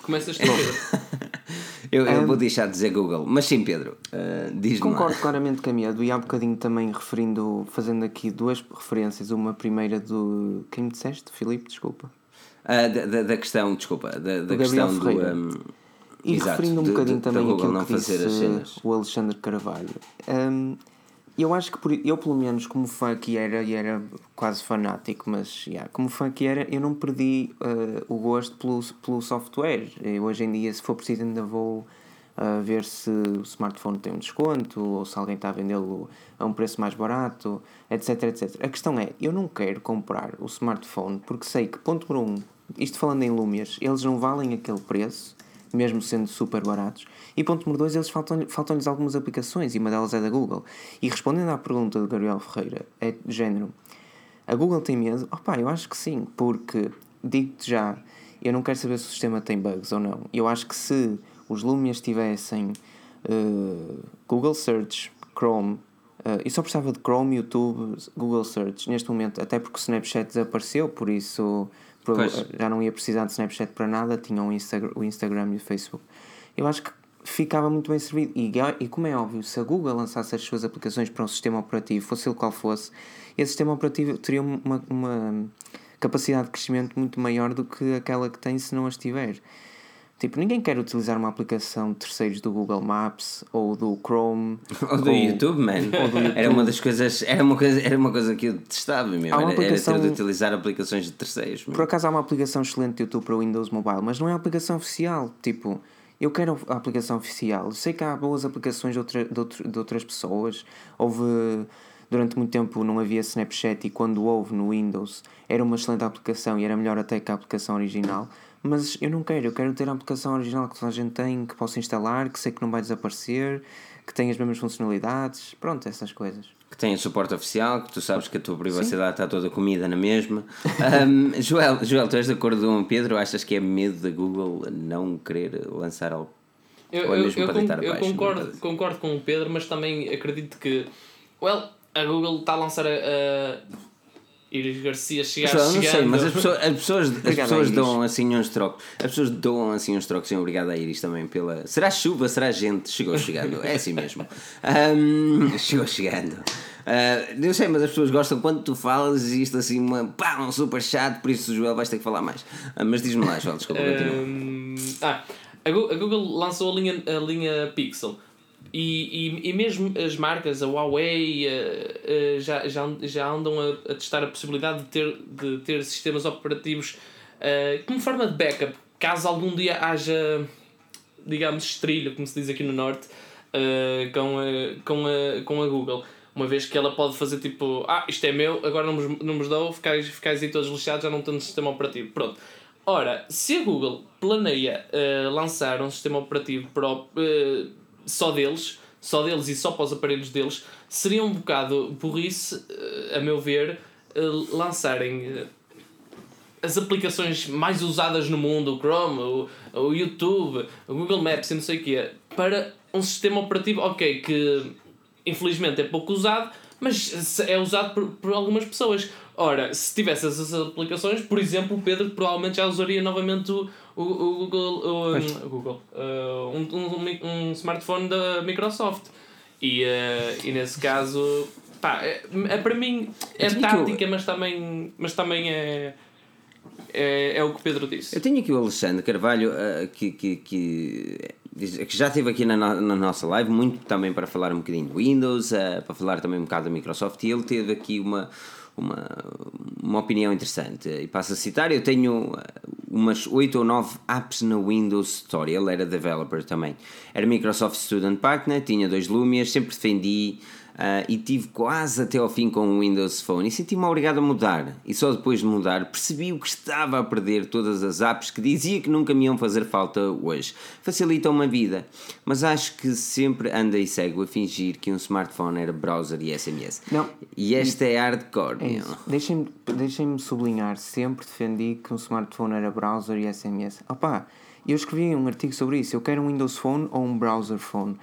Começas tu, Pedro. eu, eu um, vou deixar de dizer Google, mas sim, Pedro, uh, diz-me Concordo lá. claramente com a minha, e há um bocadinho também referindo, fazendo aqui duas referências. Uma primeira do. Quem me disseste? Filipe, desculpa. Uh, da, da, da, questão, desculpa, da, da questão do. Um, e exato, referindo um bocadinho de, também aquilo que disse o Alexandre Carvalho. Um, eu acho que por, eu, pelo menos, como fã que era, e era quase fanático, mas yeah, como fã que era, eu não perdi uh, o gosto pelo, pelo software. Hoje em dia, se for preciso, ainda vou uh, ver se o smartphone tem um desconto ou se alguém está a vendê-lo a um preço mais barato, etc, etc. A questão é, eu não quero comprar o smartphone porque sei que, ponto número um, isto falando em Lumias, eles não valem aquele preço, mesmo sendo super baratos. E ponto número dois, eles faltam-lhes faltam algumas aplicações e uma delas é da Google. E respondendo à pergunta do Gabriel Ferreira, é de género: a Google tem medo? Opá, eu acho que sim, porque digo-te já, eu não quero saber se o sistema tem bugs ou não. Eu acho que se os Lumias tivessem uh, Google Search, Chrome, uh, eu só precisava de Chrome, YouTube, Google Search neste momento, até porque o Snapchat desapareceu, por isso já não ia precisar de Snapchat para nada, tinham o, Insta o Instagram e o Facebook. Eu acho que ficava muito bem servido. E, e como é óbvio, se a Google lançasse as suas aplicações para um sistema operativo, fosse ele qual fosse, esse sistema operativo teria uma, uma capacidade de crescimento muito maior do que aquela que tem se não as tiver. Tipo, ninguém quer utilizar uma aplicação de terceiros do Google Maps ou do Chrome ou do ou, YouTube, man. Do YouTube. Era uma das coisas, era uma coisa, era uma coisa que eu testava mesmo. Era, aplicação, era ter de utilizar aplicações de terceiros. Mesmo. Por acaso há uma aplicação excelente de YouTube para o Windows Mobile, mas não é aplicação oficial. Tipo, eu quero a aplicação oficial. Sei que há boas aplicações de, outra, de, outro, de outras pessoas. Houve. Durante muito tempo não havia Snapchat e quando houve no Windows era uma excelente aplicação e era melhor até que a aplicação original. Mas eu não quero, eu quero ter a aplicação original que toda a gente tem, que possa instalar, que sei que não vai desaparecer, que tem as mesmas funcionalidades. Pronto, essas coisas que tem suporte oficial, que tu sabes que a tua privacidade Sim. está toda comida na mesma. Um, Joel, Joel, tu és de acordo com o Pedro? Achas que é medo da Google não querer lançar algo? Eu, Ou é mesmo eu, para deitar eu concordo, concordo com o Pedro, mas também acredito que well, a Google está a lançar a, a Iris Garcia chegar Pessoal, não sei, mas as pessoas, as pessoas, as pessoas dão assim uns trocos. As pessoas dão assim uns trocos. Sim, obrigado a Iris também pela. Será chuva? Será gente? Chegou chegando. É assim mesmo. Um, chegou chegando. Uh, não sei, mas as pessoas gostam quando tu falas e isto assim, uma, pá, um super chato, por isso o Joel vais ter que falar mais. Uh, mas diz-me lá, Joel, desculpa, um, Ah, a Google lançou a linha, a linha Pixel e, e, e mesmo as marcas, a Huawei, uh, uh, já, já, já andam a, a, testar a possibilidade de ter, de ter sistemas operativos uh, como forma de backup, caso algum dia haja, digamos, estrilho, como se diz aqui no Norte, com, a, com, a, com a Google. Uma vez que ela pode fazer tipo, ah, isto é meu, agora não me, não dou, ficais, ficais aí todos lixados, já não no sistema operativo. Pronto. Ora, se a Google planeia uh, lançar um sistema operativo pró- uh, só deles, só deles e só para os aparelhos deles, seria um bocado burrice, uh, a meu ver, uh, lançarem uh, as aplicações mais usadas no mundo, o Chrome, o, o YouTube, o Google Maps e não sei o quê, para um sistema operativo, ok, que infelizmente é pouco usado, mas é usado por, por algumas pessoas. Ora, se tivesse essas aplicações, por exemplo, o Pedro provavelmente já usaria novamente o, o, o Google, o, o Google uh, um, um, um smartphone da Microsoft. E, uh, e nesse caso, pá, é, é para mim é que eu- tática, mas também, mas também é, é, é o que o Pedro disse. Eu tenho aqui o Alexandre Carvalho eh, que, que, que, diz- que já esteve aqui na, na nossa live, muito também para falar um bocadinho do Windows, eh, para falar também um bocado da Microsoft, e ele teve aqui uma, uma, uma opinião interessante. E passo a citar: eu tenho eh, umas 8 ou 9 apps no Windows Store, ele era developer também. Era Microsoft Student Partner, tinha dois Lumias, sempre defendi. Ah, e tive quase até ao fim com o Windows Phone e senti-me obrigado a mudar. E só depois de mudar percebi o que estava a perder todas as apps que dizia que nunca me iam fazer falta hoje. Facilitam-me a vida, mas acho que sempre andei cego a fingir que um smartphone era browser e SMS. Não. E esta é hardcore, É. Deixem-me deixem sublinhar, sempre defendi que um smartphone era browser e SMS. Opa, eu escrevi um artigo sobre isso. Eu quero um Windows Phone ou um browser phone.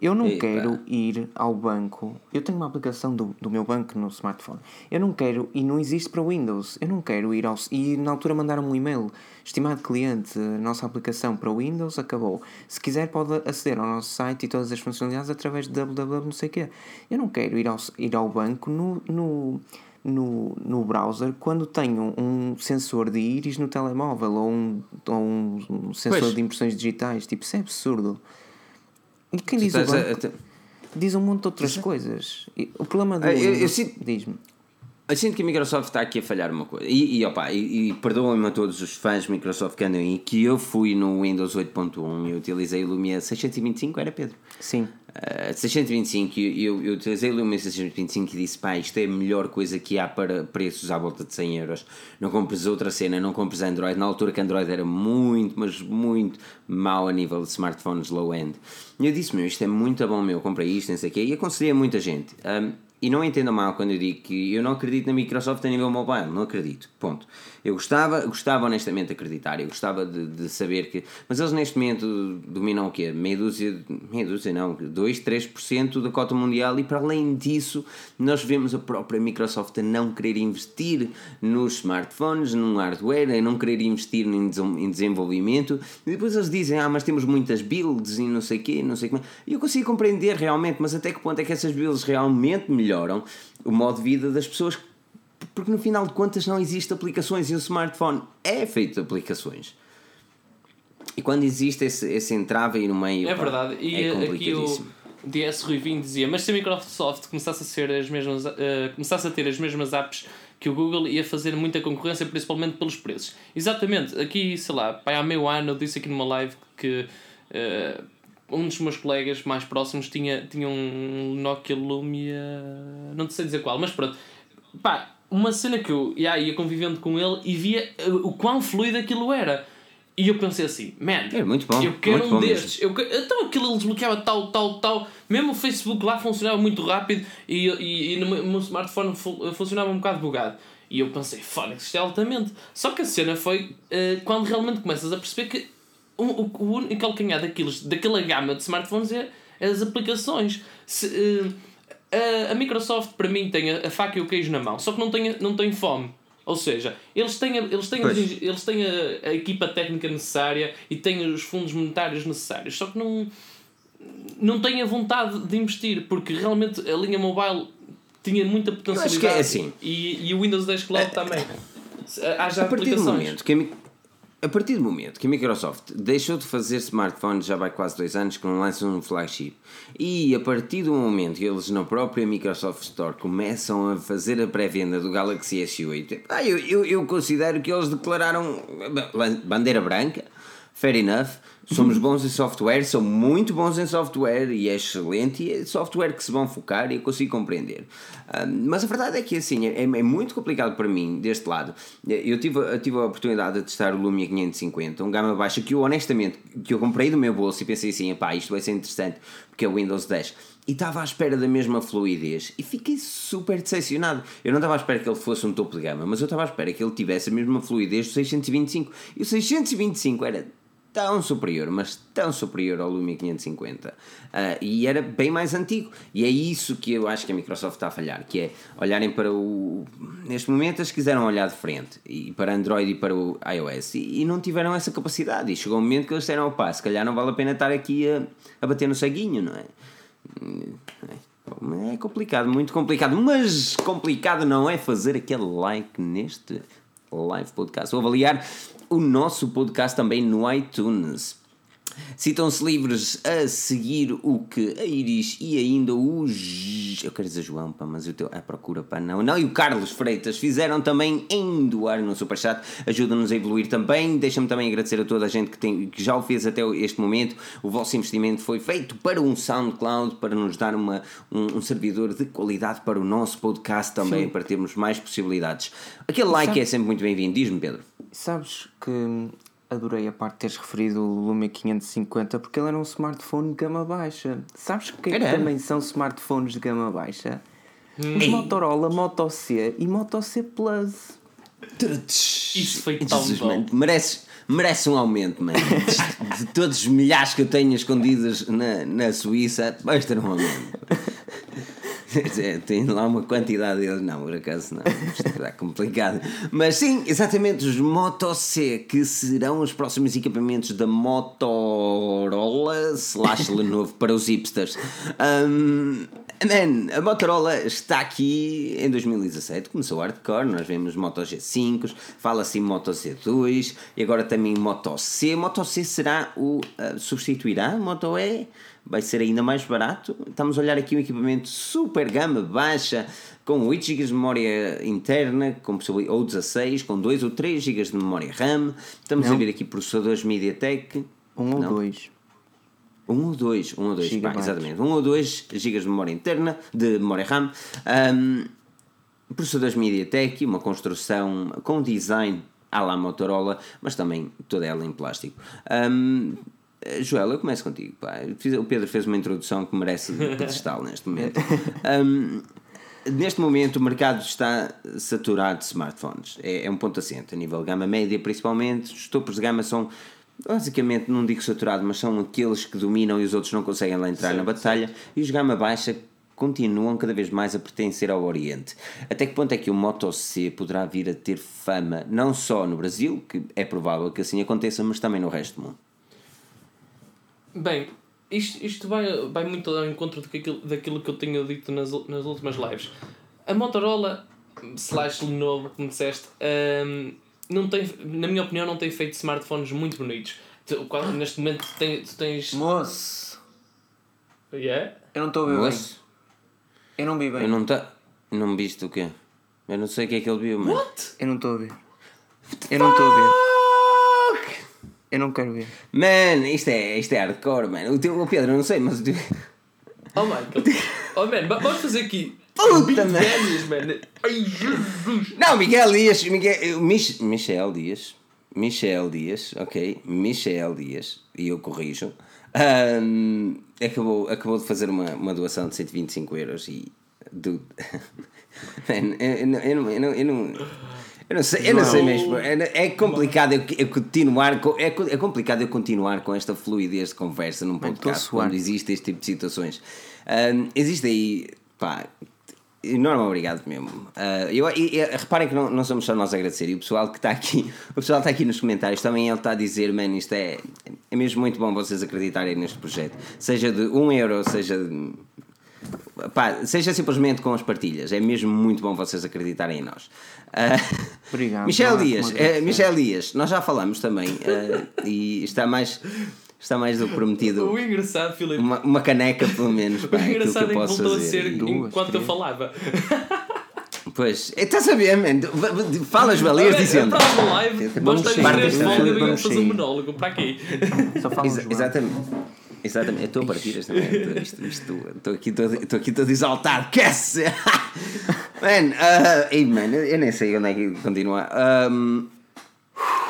Eu não Epa. quero ir ao banco. Eu tenho uma aplicação do, do meu banco no smartphone. Eu não quero, e não existe para Windows. Eu não quero ir ao. E na altura mandaram-me um e-mail. Estimado cliente, nossa aplicação para Windows acabou. Se quiser, pode aceder ao nosso site e todas as funcionalidades através de www. não sei o quê. Eu não quero ir ao, ir ao banco no, no, no, no browser quando tenho um sensor de íris no telemóvel ou um, ou um sensor Pois. de impressões digitais. Tipo, isso é absurdo. E quem diz o banco? a- Diz um monte de outras coisas. O problema do Ah, eu- eu Windows- sinto- Diz-me. Eu sinto que a Microsoft está aqui a falhar uma coisa. E, e, opa, e, e perdoem-me a todos os fãs de Microsoft que andam aí, que eu fui no Windows 8.1 e utilizei o Lumia 625, era Pedro? Sim. Uh, 625, eu, eu, eu utilizei o Lumia 625 e disse: pá, isto é a melhor coisa que há para preços à volta de 100 euros. Não compres outra cena, não compres Android. Na altura que Android era muito, mas muito mau a nível de smartphones low-end. E eu disse: meu, isto é muito bom, meu, comprei isto, não sei o quê. E aconselhei a muita gente. Um, e não entenda mal quando eu digo que eu não acredito na Microsoft a nível mobile, não acredito. Ponto. Eu gostava, gostava honestamente de acreditar, eu gostava de, de saber que. Mas eles neste momento dominam o quê? Meia dúzia, meia dúzia não, 2, 3% da cota mundial e para além disso, nós vemos a própria Microsoft a não querer investir nos smartphones, num hardware, a não querer investir em desenvolvimento e depois eles dizem, ah, mas temos muitas builds e não sei o quê, não sei como. E eu consigo compreender realmente, mas até que ponto é que essas builds realmente melhoram o modo de vida das pessoas? Porque no final de contas não existe aplicações e o smartphone é feito de aplicações. E quando existe esse, esse entrave aí no meio, É pá, verdade. E é aqui o. DS Ruivin dizia: Mas se a Microsoft começasse a, ser as mesmas, eh, começasse a ter as mesmas apps que o Google, ia fazer muita concorrência, principalmente pelos preços. Exatamente. Aqui, sei lá, pai, há meio ano eu disse aqui numa live que. eh, um dos meus colegas mais próximos tinha, tinha um Nokia Lumia. Não sei dizer qual, mas pronto. Pá, uma cena que eu ia, ia convivendo com ele e via eh, o quão fluido aquilo era. E eu pensei assim, man, É muito bom, eu quero muito um destes. Eu, então aquilo ele desbloqueava tal, tal, tal. Mesmo o Facebook lá funcionava muito rápido e, e, e no meu- smartphone fu- funcionava um bocado bugado. E eu pensei, foda isto é altamente. Só que a cena foi eh, quando realmente começas a perceber que o, o, o único calcanhar daqueles, daquela gama de smartphones é, é as aplicações. Se, eh, a, a Microsoft para mim tem a, a faca e o queijo na mão, só que não tem, não tem fome. Ou seja, eles têm, a, eles têm, os- eles têm a, equipa técnica necessária e têm os fundos monetários necessários, só que não, não têm a vontade de investir, porque realmente a linha mobile tinha muita potencialidade acho que é assim. e, e o Windows 10 Cloud também. Há já a partir do aplicações. momento que a, partir do momento que a Microsoft deixou de fazer smartphones já vai quase dois anos que não lançam um flagship e a partir do momento que eles na própria Microsoft Store começam a fazer a pré-venda do Galaxy S8 ah, eu, eu, eu considero que eles declararam ba- bandeira branca fair enough. Somos bons em software, são muito bons em software e é excelente e é software que se vão focar e eu consigo compreender. Ah, mas a verdade é que assim, é, é muito complicado para mim deste lado. Eu tive, eu tive a oportunidade de testar o Lumia 550, um gama baixa que eu honestamente, que eu comprei do meu bolso e pensei assim, pá, isto vai ser interessante porque é o Windows 10 e estava à espera da mesma fluidez e fiquei super decepcionado. Eu não estava à espera que ele fosse um topo de gama, mas eu estava à espera que ele tivesse a mesma fluidez do 625 e o 625 era tão superior, mas tão superior ao Lumia 550 uh, e era bem mais antigo e é isso que eu acho que a Microsoft está a falhar que é olharem para o neste momento eles quiseram olhar de frente e para Android e para o iOS e, e não tiveram essa capacidade e chegou um momento que eles disseram opa, se calhar não vale a pena estar aqui a, a bater no ceguinho não é? É complicado, muito complicado, mas complicado não é fazer aquele like neste live podcast. Vou avaliar o nosso podcast também no iTunes. Citam-se livres a seguir o que a Iris e ainda o. Eu quero dizer João, pá, mas o teu. A procura, pá, não. Não, e o Carlos Freitas fizeram também em doar no Superchat. Ajuda-nos a evoluir também. Deixa-me também agradecer a toda a gente que, tem, que já o fez até este momento. O vosso investimento foi feito para um SoundCloud, para nos dar uma, um, um servidor de qualidade para o nosso podcast também, Sim. para termos mais possibilidades. Aquele like é sempre muito bem-vindo. Diz-me, Pedro. Sabes que adorei a parte de teres referido o Lumia 550 porque ele era um smartphone de gama baixa. Sabes que, é que também são smartphones de gama baixa? Hum. Os Motorola Moto C e Moto C Plus. Isso foi tão Jesus, bom. Man, merece, merece um aumento, mano. De, de, todos os milhares que eu tenho escondidos na, na Suíça, vais ter um aumento. Tem lá uma quantidade deles, não, por acaso não, está complicado. Mas sim, exatamente, os Moto C, que serão os próximos equipamentos da Motorola slash Lenovo para os hipsters. Um, Man, a Motorola está aqui em 2017, começou hardcore, nós vemos Moto G5, fala-se em Moto Z2 e agora também Moto C. Moto C será o. Uh, substituirá Moto E? Vai ser ainda mais barato. Estamos a olhar aqui um equipamento super gama baixa, com 8 GB de memória interna, com ou 16, com 2 ou 3 GB de memória RAM. Estamos Não. a ver aqui processadores MediaTek. 1 um ou 2. 1 um ou 2, 1 um ou 2, pá, exatamente. 1 um ou 2 GB de memória interna, de memória RAM. Um, processadores MediaTek, uma construção com design à la Motorola, mas também toda ela em plástico. Um, Joel, eu começo contigo. Pá. O Pedro fez uma introdução que merece pedestal neste momento. Um, neste momento o mercado está saturado de smartphones. É, é um ponto assente, a nível gama média principalmente. Os topos de gama são basicamente, não digo saturado, mas são aqueles que dominam e os outros não conseguem lá entrar na batalha. E os gama baixa continuam cada vez mais a pertencer ao Oriente. Até que ponto é que o Moto C poderá vir a ter fama, não só no Brasil, que é provável que assim aconteça, mas também no resto do mundo? Bem, isto, isto vai, vai muito ao encontro daquilo, daquilo que eu tenho dito nas, nas últimas lives. A Motorola, slash Lenovo, como disseste, um, não tem, na minha opinião, não tem feito smartphones muito bonitos. Tu, neste momento tem, tu tens. Moço! Yeah? Eu não estou a ver Moço. bem. Eu não vi bem. Eu não tá... Não viste o quê? Eu não sei o que é que ele viu, mas. What? Eu não estou a ver. Eu não estou a ver. Eu não quero ver. Man, isto é, isto é hardcore, man. O, teu, o Pedro, eu não sei, mas o teu. Oh, Michael. Oh, man, vamos fazer aqui. Puta, man. man. Ai, Jesus. Não, Miguel Dias. Miguel, Mich, Michel Dias. Michel Dias, ok. Michel Dias. E eu corrijo. Um, acabou, acabou de fazer uma, uma doação de 125 euros e. Dude. Man, eu, eu, eu, eu, eu não. Eu não sei, eu não sei mesmo. É, é complicado eu, eu continuar com, é, é complicado eu continuar com esta fluidez de conversa num podcast quando existe este tipo de situações. Um, existe aí, pá, enorme obrigado mesmo. Uh, eu, reparem que não, não somos só nós a agradecer, e o pessoal que está aqui, o pessoal está aqui nos comentários também ele está a dizer, man, isto é, é mesmo muito bom vocês acreditarem neste projeto. Seja de 1 um euro, seja de Pá, seja simplesmente com as partilhas, é mesmo muito bom vocês acreditarem em nós. Uh, Obrigado. Michel Dias, uh, Michel Dias, nós já falamos também uh, e está mais. Está mais do que prometido. O engraçado, Filipe. Uma, uma caneca, pelo menos. Pá, o engraçado que eu é que voltou fazer. a ser Duas, enquanto três. eu falava. Pois, é, estás a ver, man? V- v- Fala, Joel, ias dizendo. A próxima live, Vamos vamos ter sair, três vamos folga e fazer um monólogo para aqui. Só falam Exa- João. exatamente. Exatamente, eu estou a partir esta merda. Isto, isto, estou aqui todo, estou aqui todo exaltado. Quer-se! Man, uh, ei, man, eu nem sei onde é que continua. Um,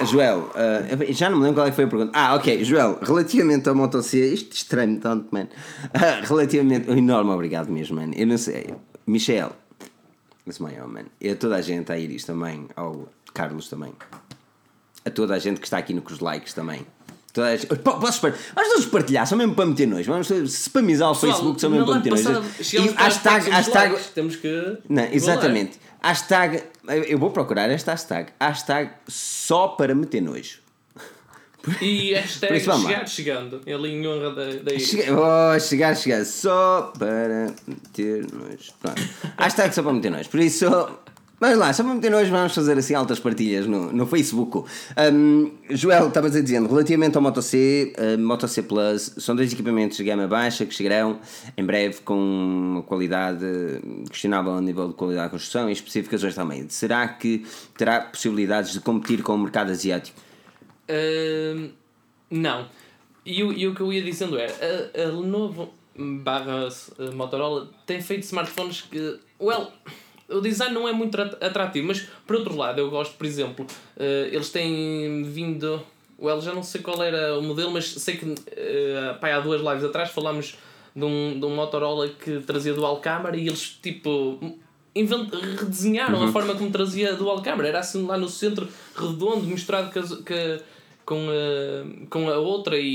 Joel, uh, já não me lembro qual é que foi a pergunta. Ah, ok, Joel, relativamente ao Moto C, isto estranho tanto, man. Uh, relativamente, enorme obrigado mesmo, man. Eu não sei, Michel, esse maior, man. E a toda a gente, a Iris também, ao Carlos também a toda a gente que está aqui no os likes também. Toda a gente... Po- Posso par- Nós vamos partilhar, só mesmo para meter nojo. Vamos spamizar o Facebook, só mesmo para meter nojo. E hashtag, hashtag, likes, Temos que. não, exatamente. Hashtag, eu vou procurar esta hashtag. Hashtag só para meter nojo. E hashtag isso, chegar chegando. Ele em honra da, da Iris. Chega, oh, chegar, chegar, só para meter nojo. Pronto. Hashtag só para meter nojo. Por isso, vamos lá, para meter nojo, vamos fazer assim altas partilhas no, no Facebook. Um, Joel, estavas a dizendo, relativamente ao Moto C, uh, Moto C Plus, são dois equipamentos de gama baixa que chegarão em breve com uma qualidade questionável a nível de qualidade de construção e especificações também. Será que terá possibilidades de competir com o mercado asiático? Não. E, o- e o que eu ia dizendo era, a, a Lenovo barra eh, Motorola tem feito smartphones que, well, o design não é muito at- atrativo, mas por outro lado eu gosto, por exemplo, eh, eles têm vindo, well, já não sei qual era o modelo, mas sei que eh, pá, há duas lives atrás falámos de um, de um Motorola que trazia dual câmara e eles tipo invent- redesenharam a forma como trazia a dual câmara. Era assim lá no centro, redondo, misturado com, as- com, com, a, com a outra e,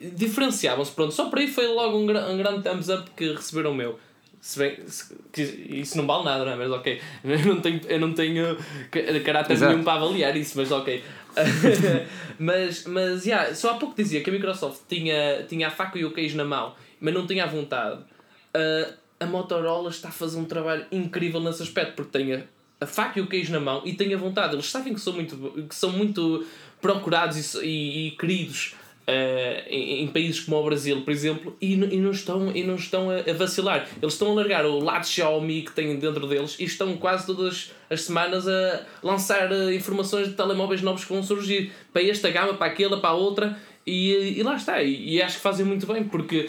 e diferenciavam-se. Pronto, só por aí foi logo um, gra- um grande thumbs up que receberam o meu. Se bem, se- que isso não vale nada, não é? Mas ok, eu não tenho, eu não tenho ca- caráter Exato. nenhum para avaliar isso, mas ok. mas, mas yeah, só há pouco dizia que a Microsoft tinha, tinha a faca e o queijo na mão, mas não tinha a vontade. Uh, a Motorola está a fazer um trabalho incrível nesse aspecto, porque tem a, a faca e o queijo na mão e tem a vontade. Eles sabem que são muito, que são muito procurados e, e, e queridos uh, em, em países como o Brasil, por exemplo, e, e não estão, e não estão a, a vacilar. Eles estão a largar o lado Xiaomi que têm dentro deles e estão quase todas as semanas a lançar uh, informações de telemóveis novos que vão surgir para esta gama, para aquela, para a outra. E, e lá está, e, e acho que fazem muito bem porque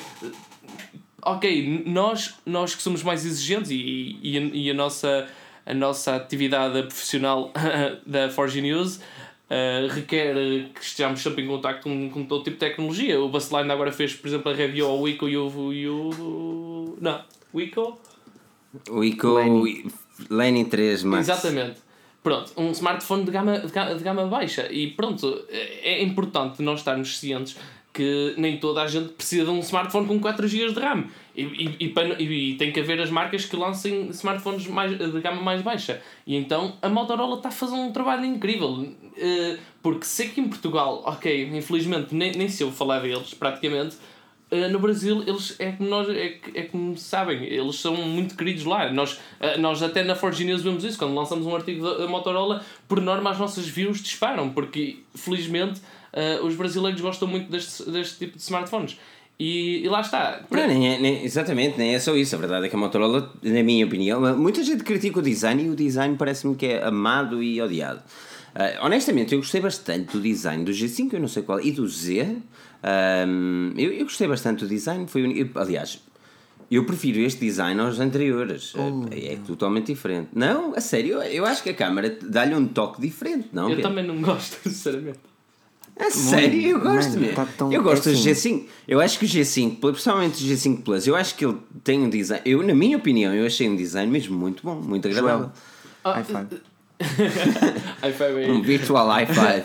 ok, nós, nós que somos mais exigentes e, e, e a, nossa, a nossa atividade profissional da Forge News uh, requer que estejamos sempre em contacto com, com todo tipo de tecnologia. O Baseline agora fez, por exemplo, a review ao Wico e o. E o não, Wico? O Ico Lenny. Lenny 3 Max. Exatamente. Pronto, um smartphone de gama, de ga- de gama baixa. E pronto, é é importante nós estarmos cientes que nem toda a gente precisa de um smartphone com 4 GB de RAM. E, e, e, e- tem que haver as marcas que lancem smartphones mais, de gama mais baixa. E então a Motorola está a fazer um trabalho incrível. Eh, Porque sei que em Portugal, ok, infelizmente nem, nem se eu falar deles praticamente. Uh, no Brasil eles é como nós é, é como sabem eles são muito queridos lá nós, uh, nós até na Forge News vemos isso quando lançamos um artigo da Motorola por norma as nossas views disparam porque felizmente uh, os brasileiros gostam muito deste, deste tipo de smartphones e, e lá está Não, nem é- nem- exatamente, nem é só isso. A verdade é que a Motorola, na minha opinião, muita gente critica o design e o design parece-me que é amado e odiado. Ah, honestamente, eu gostei bastante do design do G5, eu não sei qual, e do Z. Ahm, eu, eu gostei bastante do design. Foi, eu- aliás, eu prefiro este design aos anteriores. É, é totalmente diferente. Não, a sério, eu, eu acho que a câmera dá-lhe um toque diferente, não? eu Pedro? também não gosto sinceramente A sério, eu gosto mano, mesmo. tá tão- eu gosto é do assim. G5. Eu acho que o G5, principalmente o G5 Plus, eu acho que ele tem um design. Eu, na minha opinião, eu achei um design mesmo muito bom, muito agradável. Ah, High five. High five aí. Um virtual high five.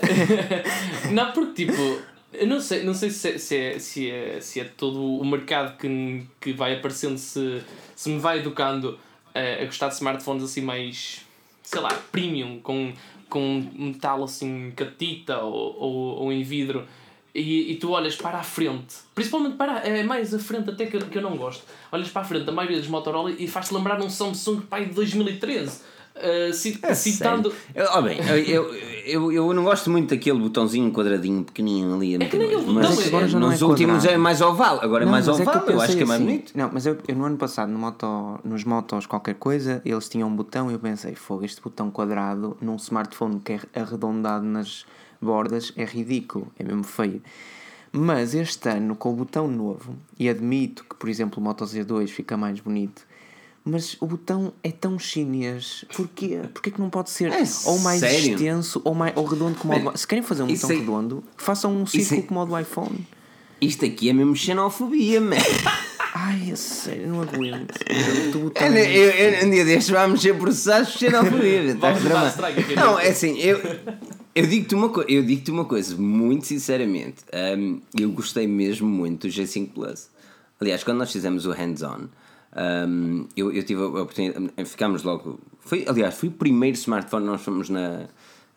Não, porque tipo, eu não sei, não sei se, é- se, é, se, é, se é todo o mercado que, que vai aparecendo, se, se me vai educando a, a gostar de smartphones assim mais, sei lá, premium, com, com metal assim catita ou, ou, ou em vidro. E, e tu olhas para a frente, principalmente para é mais a frente até que, eu- que eu não gosto. Olhas para a frente, a maioria dos Motorola e faz-te lembrar um Samsung pai de 2013. Uh, É citando. Eu, ó bem, eu, eu, eu, eu não gosto muito daquele botãozinho quadradinho pequenino ali a meter nem mas botão, Mas agora já não nos é últimos quadrado. é mais oval, agora é mais mas oval, eu, acho pensei que é mais assim, bonito. Não, mas eu, eu no ano passado no moto, nos motos qualquer coisa, eles tinham um botão e eu pensei, fogo, este botão quadrado num smartphone que é arredondado nas bordas é ridículo, é mesmo feio. Mas este ano, com o botão novo, e admito que, por exemplo, o Moto Z2 fica mais bonito, mas o botão é tão chinês. Porquê? Porquê que não pode ser É ou mais sério? extenso ou, mais, ou redondo como o do Se querem fazer um botão é- redondo, façam um círculo é- como o do iPhone. Isto aqui é mesmo xenofobia, man. Ai, a sério, não aguento. Botão- Eu, eu, eu, um dia destes vamos ser processados por xenofobia. Não, dentro. é assim, eu, eu digo-te uma, co eu digo uma coisa, muito sinceramente. hum, eu gostei mesmo muito do G5 Plus. Aliás, quando nós fizemos o hands-on, hum, eu, eu tive a oportunidade. Ficámos logo. Foi, aliás, foi o primeiro smartphone que nós fomos na,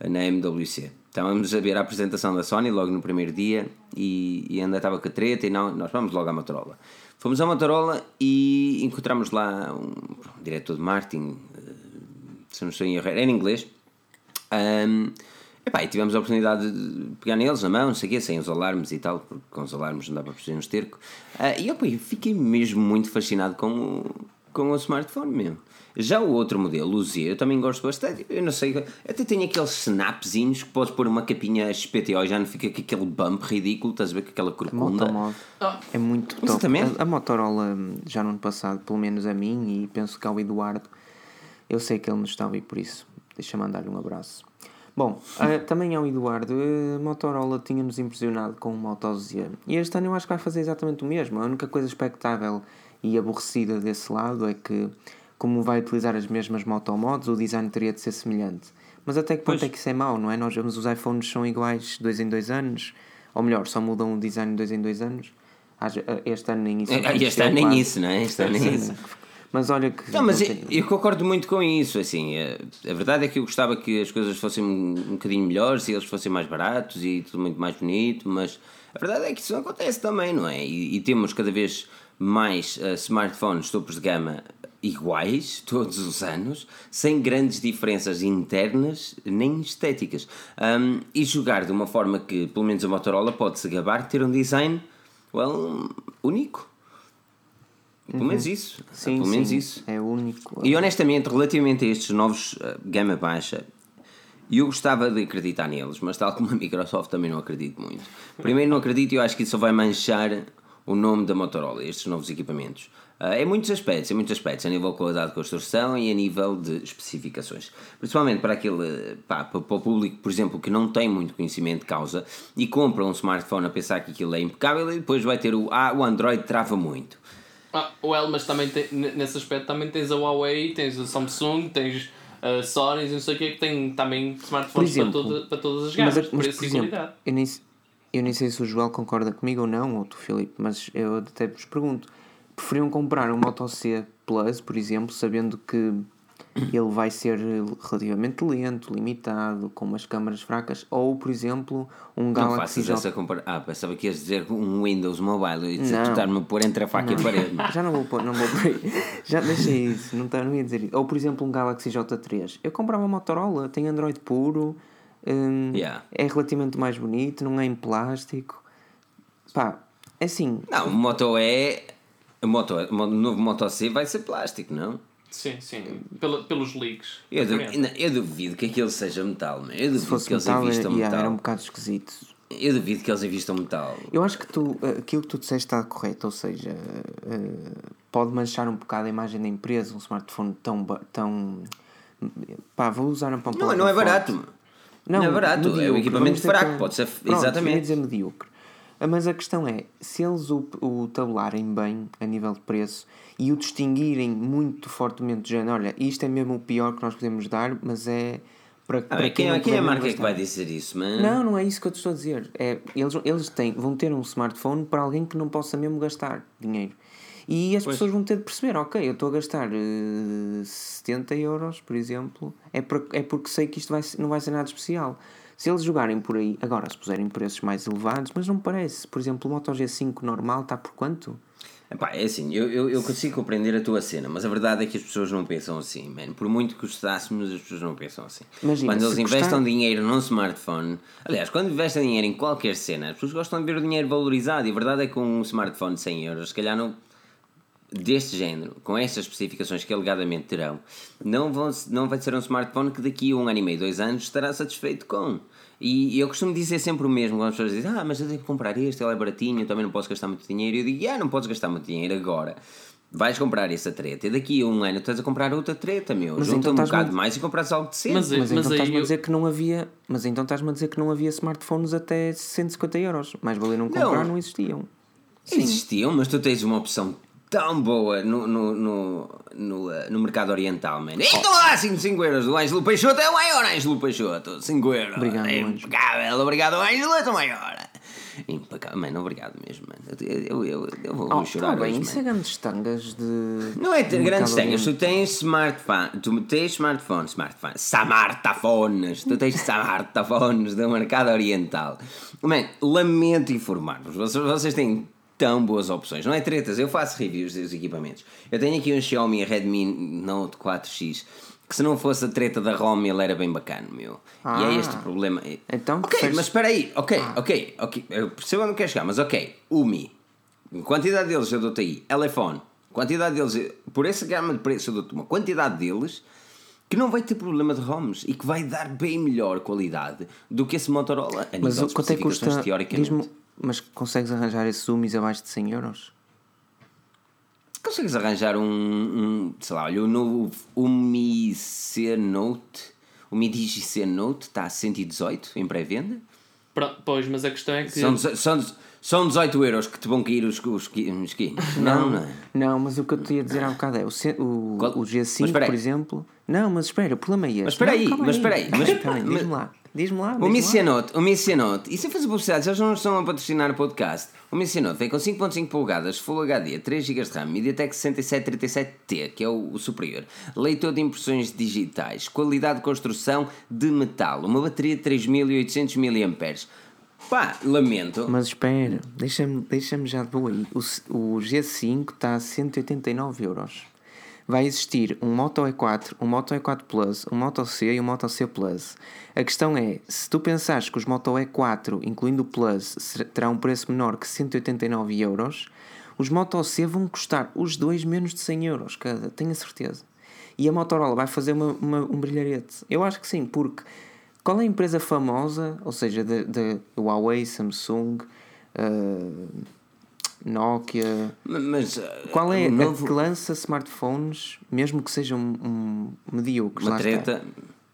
na MWC. Estávamos a ver a apresentação da Sony logo no primeiro dia e, e ainda estava com a treta e não, nós vamos logo à Motorola. Fomos à Motorola e encontramos lá um, diretor de marketing, eh, se não estou em erro, era em inglês. Um, epá, e tivemos a oportunidade de pegar neles na mão, não sei o quê, sem os alarmes e tal, porque com os alarmes não dá para perceber um esterco. Ah, e opa, eu fiquei mesmo muito fascinado com o, com o smartphone mesmo. Já o outro modelo, o Z, eu também gosto bastante. Eu não sei, até tem aqueles snapzinhos que podes pôr uma capinha XPTO e já não fica com aquele bump ridículo, estás a ver com aquela corcunda. Motomod Ah. é muito top. Exatamente. A, a Motorola, já no ano passado, pelo menos a mim, e penso que ao Eduardo, eu sei que ele nos está a ouvir por isso. Deixa-me mandar-lhe um abraço. Bom, eh, também ao Eduardo, eh, a Motorola tinha-nos impressionado com o Moto Z. E este ano eu acho que vai fazer exatamente o mesmo. A única coisa expectável e aborrecida desse lado é que, como vai utilizar as mesmas motomods, o design teria de ser semelhante. Mas até que ponto Pois. é que isso é mau, não é? Nós vemos os iPhones são iguais dois em dois anos, ou melhor, só mudam o design de dois em dois anos. Haja- Este ano nem isso. Ah, Este ano nem isso, não é? Este ano nem isso. Mas olha que. Não, mas não eu, eu concordo muito com isso. Assim, eh, a verdade é que eu gostava que as coisas fossem um, um bocadinho melhores e eles fossem mais baratos e tudo muito mais bonito, mas a verdade é que isso não acontece também, não é? E, e temos cada vez mais eh, smartphones topos de gama iguais todos os anos, sem grandes diferenças internas nem estéticas. Ahm, e jogar de uma forma que, pelo menos a Motorola, pode se gabar de ter um design well, único. Pelo menos isso. Uhum. Sim, pelo menos sim, isso. É único. E honestamente, relativamente a estes novos uh, gama baixa, eu gostava de acreditar neles, mas tal como a Microsoft também não acredito muito. Primeiro não acredito e eu acho que isso só vai manchar o nome da Motorola, estes novos equipamentos. Uh, em muitos aspectos, em muitos aspectos, a nível de qualidade de construção e a nível de especificações. Principalmente para aquele, pá, para, para o público, por exemplo, que não tem muito conhecimento de causa e compra um smartphone a pensar que aquilo é impecável e depois vai ter o, ah, o Android trava muito. Ah, well, mas também nesse aspecto também tens a Huawei, tens a Samsung, tens a Sony e não sei o que que tem também smartphones exemplo, para, toda, para todas as Mas, gamas, mas, por e exemplo, qualidade. eu nem, eu nem sei se o Joel concorda comigo ou não, ou tu, Filipe, mas eu até vos pergunto: preferiam comprar um Moto C Plus, por exemplo, sabendo que ele vai ser relativamente lento, limitado, com umas câmaras fracas, ou, por exemplo, um Não Galaxy faças J. essa comparação. Ah, pensava que ias dizer um Windows Mobile e Não. estar-me a pôr entre a faca e a parede. Já não vou pôr, não vou pôr. Já deixei isso, não, tá, não ia dizer isso. Ou por exemplo um Galaxy J3. Eu comprava uma Motorola, tem Android puro, hum, Yeah. é relativamente mais bonito, não é em plástico. Pá, é assim. Não, o Moto E. O, Moto, o novo Moto C vai ser plástico, não? Sim, sim, pela, pelos leaks. Eu, du- não, eu duvido que aquilo seja metal, man. eu duvido que eles metal, invistam era, yeah, metal. era um bocado esquisito. Eu duvido que eles invistam metal. Eu acho que tu, eh, aquilo que tu disseste está correto, ou seja, eh, pode manchar um bocado a imagem da empresa, um smartphone tão. tão pá, vou usar um Não, palavra não é forte. barato. Não, é barato, é medíocre, equipamento vamos dizer fraco, que é- pode ser. Pronto, exatamente. dizer medíocre. Ah, Mas a questão é, se eles o, o tabularem bem a nível de preço e o distinguirem muito fortemente do género, olha, isto é mesmo o pior que nós podemos dar, mas é para, Ah, para quem, não quem é a marca que gastar. vai dizer isso, man? Não, não é isso que eu te estou a dizer. É, eles eles têm, vão ter um smartphone para alguém que não possa mesmo gastar dinheiro. E as Pois. pessoas vão ter de perceber, ok, eu estou a gastar eh, 70 euros, por exemplo, é, é porque sei que isto vai, não vai ser nada especial. Se eles jogarem por aí, agora se puserem preços mais elevados, mas não parece. Por exemplo, o Moto G5 normal está por quanto? Epá, é assim, eu, eu, eu consigo compreender a tua cena, mas a verdade é que as pessoas não pensam assim, man. Por muito que gostássemos, as pessoas não pensam assim. Imagina, quando eles investem custar- dinheiro num smartphone, aliás, quando investem dinheiro em qualquer cena, as pessoas gostam de ver o dinheiro valorizado. E a verdade é que um smartphone de 100 euros, se calhar não. Deste género, com estas especificações que alegadamente terão, não, vão, não vai ser um smartphone que daqui a um ano e meio, dois anos, estará satisfeito com. E eu costumo dizer sempre o mesmo quando as pessoas dizem: Ah, mas eu tenho que comprar este, ele é baratinho, eu também não posso gastar muito dinheiro. E eu digo: Ah, não podes gastar muito dinheiro agora. Vais comprar essa treta e daqui a um ano estás a comprar outra treta, meu. Mas Junta então um estás bocado muito- mais e compras algo decente. Mas, Mas, mas então aí estás-me a eu- dizer que não havia. Mas então estás-me a dizer que não havia smartphones até 150 euros. Mais valia não comprar, não, existiam. Existiam, mas tu tens uma opção tão boa no, no, no, no, eh, no mercado oriental, mano. Então lá, 5, euros. O Ângelo Peixoto é o maior Ângelo Peixoto. 5 euros. Obrigado, é Ângelo. impecável. Obrigado, Ângelo, és o maior. Impecável. Mano, obrigado mesmo, mano. Eu, eu, eu, eu vou, Oh, chorar tá bem, hoje, isso mano. é grandes tangas de. Não é grandes tenhas, tu tens smartphone, tu tens smartphones, smartphones, smartphones, tu tens smartphones do mercado oriental. Man, lamento informar-vos, vocês, vocês têm tão boas opções, não é tretas, eu faço reviews dos equipamentos. Eu tenho aqui um Xiaomi Redmi Note 4X, que se não fosse a treta da ROM ele era bem bacana, meu. E Ah. é este o problema. Então, ok, preferes- mas espera aí, ok, ok, ok, eu percebo onde quer chegar, mas ok, Umi, quantidade deles eu dou-te aí, Elefone, quantidade deles, por essa gama de preço eu dou-te uma quantidade deles que não vai ter problema de ROMs e que vai dar bem melhor qualidade do que esse Motorola a Mas nível de quanto é que custa? teoricamente. Mas consegues arranjar esses Umis abaixo de 100 euros? Consegues arranjar um, um, sei lá, olha, o novo Umi C Note, o Mi Digi C Note está a 118 em pré-venda. Pronto, pois, mas a questão é que. São, são, são 18 euros que te vão cair os, os, os quilos. Não, não. é? Não, mas o que eu te ia dizer há bocado é o, C- o, Qual- o Mas G5, espera aí. por exemplo. Não, mas espera, o problema é este. Mas espera Não, aí, mas espera aí, mas- Espera aí, mas- diz-me lá. Diz-me lá. O diz-me lá. O Mi Cianote, e sem fazer publicidade, eles não estão a patrocinar o podcast. O Mi Cianote vem com 5.5 polegadas, Full HD, 3 GB de RAM, MediaTek 6737T, que é o, o superior, leitor de impressões digitais, qualidade de construção de metal, uma bateria de 3800 mAh. Pá, lamento. Mas espera, deixa-me deixa já de boa aí. O, o G5 está a 189 euros. Vai existir um Moto E4, um Moto E4 Plus, um Moto C e um Moto C Plus. A questão é, se tu pensares que os Moto E4, incluindo o Plus, terá um preço menor que 189 euros, os Moto C vão custar os dois menos de 100 euros cada, tenho a certeza. E a Motorola vai fazer uma, uma- um brilharete. Eu acho que sim, porque qual é a empresa famosa, ou seja, da da Huawei, Samsung, ah, Nokia, Mas, uh, qual é o a novo- que lança smartphones, mesmo que sejam um, medíocres, uma está, treta?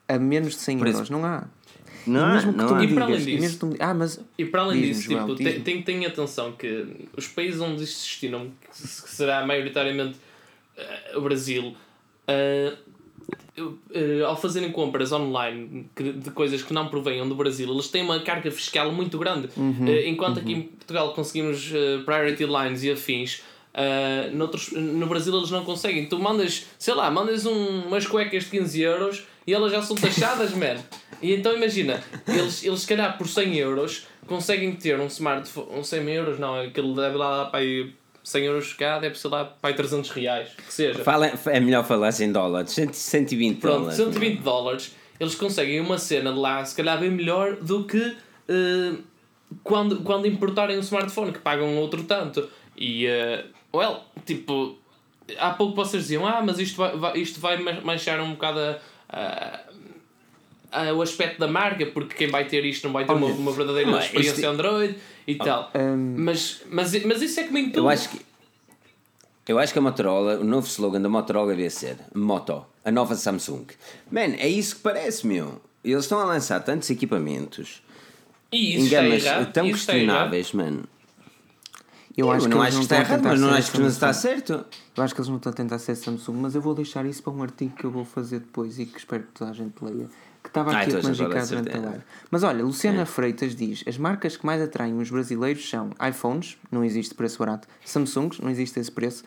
a menos de 100 Preço. euros? Não há. Não E há, mesmo que não tu há. me E para além digas, e disso- mesmo que tu ah, mas E para além disso, tipo, tem, tem, tem atenção que os países onde isto existiram, que se- que será maioritariamente eh, o Brasil, eh, eu, eh, ao fazerem compras online que- de coisas que não provenham do Brasil, eles têm uma carga fiscal muito grande. Uhum, Eh, enquanto aqui em Portugal conseguimos eh, priority lines e afins. noutros, no Brasil eles não conseguem. Tu mandas, sei lá, mandas um, umas cuecas de 15 euros e elas já são taxadas, man. E então imagina, eles, eles se calhar por 100 euros conseguem ter um smartphone, um 100 euros, não, aquele deve lá para aí 100 euros cá, deve ser lá aí 300 reais, que seja. Fala, é melhor falar em dólares, 100 120 Pronto, dólares. 120 dólares, eles conseguem uma cena de lá, se calhar bem melhor do que eh, quando, quando importarem um smartphone, que pagam outro tanto. E, eh, well, tipo, há pouco vocês diziam, ah, mas isto vai, vai- isto vai ma- manchar um bocado a- a- a- o aspecto da marca, porque quem vai ter isto não vai ter uma, uma verdadeira mas experiência isto- Android e tal. hum, Mas, mas, mas isso é que me tudo. Eu acho que. Eu acho que a Motorola, o novo slogan da Motorola devia ser Moto, a nova Samsung. Man, é isso que parece, meu. Eles estão a lançar tantos equipamentos e em isso está gamas errado. tão isso questionáveis, mano. eu acho que não eles acho que está errado, mas não acho que não está certo. Eu acho que eles não estão a tentar ser Samsung, mas eu vou deixar isso para um artigo que eu vou fazer depois e que espero que toda a gente leia. Que estava Ah, aqui a então a durante a live. Mas olha, Luciana Freitas diz: as marcas que mais atraem os brasileiros são iPhones, não existe preço barato, Samsungs, não existe esse preço,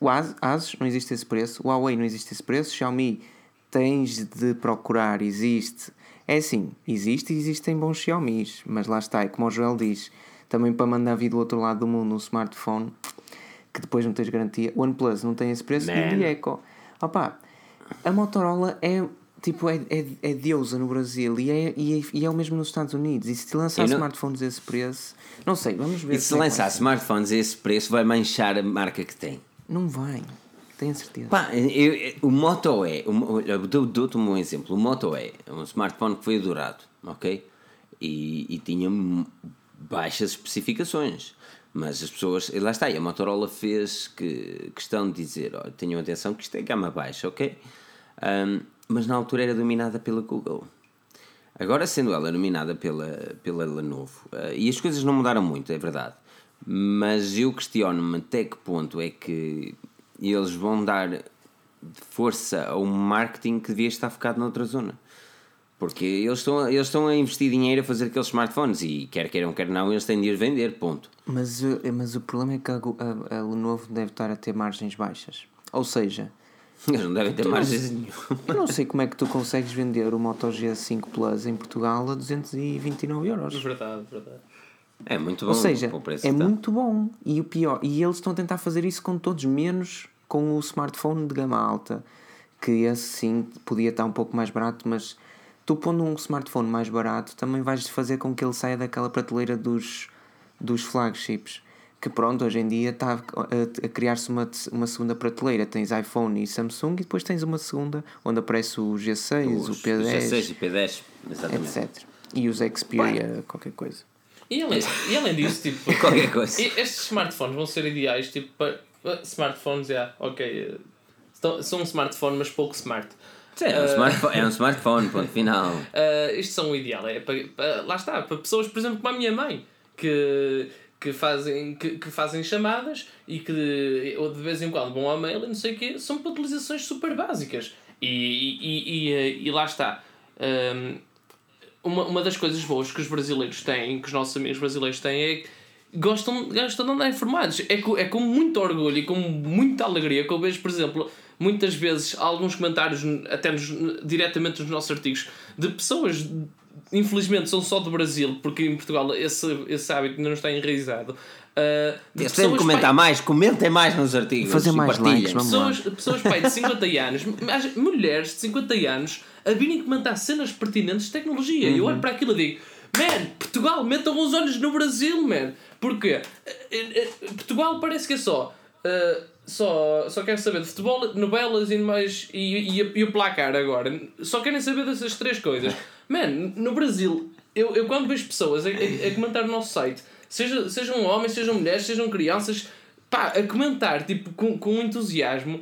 o As- Asus, não existe esse preço, Huawei, não existe esse preço, Xiaomi, tens de procurar, existe. É assim, existe e existem bons Xiaomis, mas lá está, é como o Joel diz, também para mandar vir do outro lado do mundo um smartphone que depois não tens garantia. OnePlus não tem esse preço e Man. o Eco. Opa, a Motorola é tipo é, é, é deusa no Brasil e é, e, é, e é o mesmo nos Estados Unidos. E se te lançar não- smartphones a esse preço, não sei, vamos ver. E se como é lançar smartphones a esse preço, vai manchar a marca que tem. Não vai, tenho certeza. Pá, eu- eu- o Moto E, dou-te um exemplo. O Moto E é um smartphone que foi adorado, ok? E, e tinha baixas especificações. Mas as pessoas, lá está, e a Motorola fez que, questão de dizer: ó, tenham atenção que isto é gama baixa, ok? Ahm, mas na altura era dominada pela Google. Agora, sendo ela nominada pela, pela Lenovo, eh, e as coisas não mudaram muito, é verdade, mas eu questiono-me até que ponto é que eles vão dar força a um marketing que devia estar focado noutra zona. Porque eles estão, eles estão a investir dinheiro a fazer aqueles smartphones e quer queiram, quer não, eles têm de ir vender, ponto. Mas, uh, mas o problema é que a, a, a Lenovo deve estar a ter margens baixas. Ou seja, Eles não devem ter margens nenhum. eu não sei como é que tu consegues vender o Moto G5 Plus em Portugal a 229 euros. Verdade, verdade. É muito bom Ou seja, para o preço é muito bom. E o pior, e eles estão a tentar fazer isso com todos, menos com o smartphone de gama alta, que esse sim podia estar um pouco mais barato, mas tu pondo um smartphone mais barato também vais fazer com que ele saia daquela prateleira dos, dos flagships. Que pronto, hoje em dia está a, criar-se uma, uma segunda prateleira. Tens iPhone e Samsung e depois tens uma segunda onde aparece o G6, o Os P10, G6 e P10, exatamente. etc. E os Xperia, qualquer coisa. E além, e além disso, tipo. Qualquer coisa. estes smartphones vão ser ideais, tipo, para. uh, Smartphones, já, ok. uh, estão- São um smartphone, mas pouco smart. Sim, é, um smartphone, é um smartphone, ponto final. Uh, isto são o ideal. É para, para- lá está, para pessoas, por exemplo, como a minha mãe, que, que, fazem, que, que fazem chamadas e que ou de vez em quando vão ao mail e não sei o quê, são para utilizações super básicas. E, e, e, e, e lá está. Um, uma, uma das coisas boas que os brasileiros têm, que os nossos amigos brasileiros têm, é que gostam, gostam de andar informados. É com, é com muito orgulho e com muita alegria que eu vejo, por exemplo, muitas vezes alguns comentários, até nos, diretamente nos nossos artigos, de pessoas, infelizmente, são só do Brasil, porque em Portugal esse, esse hábito ainda não está enraizado. uh, de pessoas, comentar pá, mais, comentem mais nos artigos. Fazer mais likes, pessoas, pessoas pai, de 50 anos, mas mulheres de 50 anos, a virem comentar cenas pertinentes de tecnologia. E eu olho para aquilo e digo: Man, Portugal, metam os olhos no Brasil, man. Porquê? Eh, eh, Portugal parece que é só. eh, só, só quer saber de futebol, novelas e mais e, e, e o placar agora. Só querem saber dessas três coisas. Man, no Brasil, eu, eu quando vejo pessoas a, a, a comentar no nosso site, seja, sejam homens, sejam mulheres, sejam crianças, pá, a comentar tipo, com, com entusiasmo,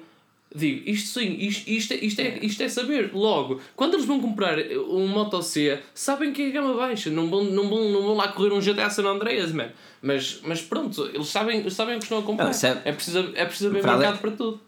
digo, isto sim, isto, isto, é, isto, é, isto é saber. Logo, quando eles vão comprar um Moto C, sabem que é gama baixa, não vão, não vão, não vão lá correr um GTA San Andreas, man. Mas, mas pronto, eles sabem, sabem o que estão a comprar. Não, é- é, preciso, é preciso haver mercado para tudo.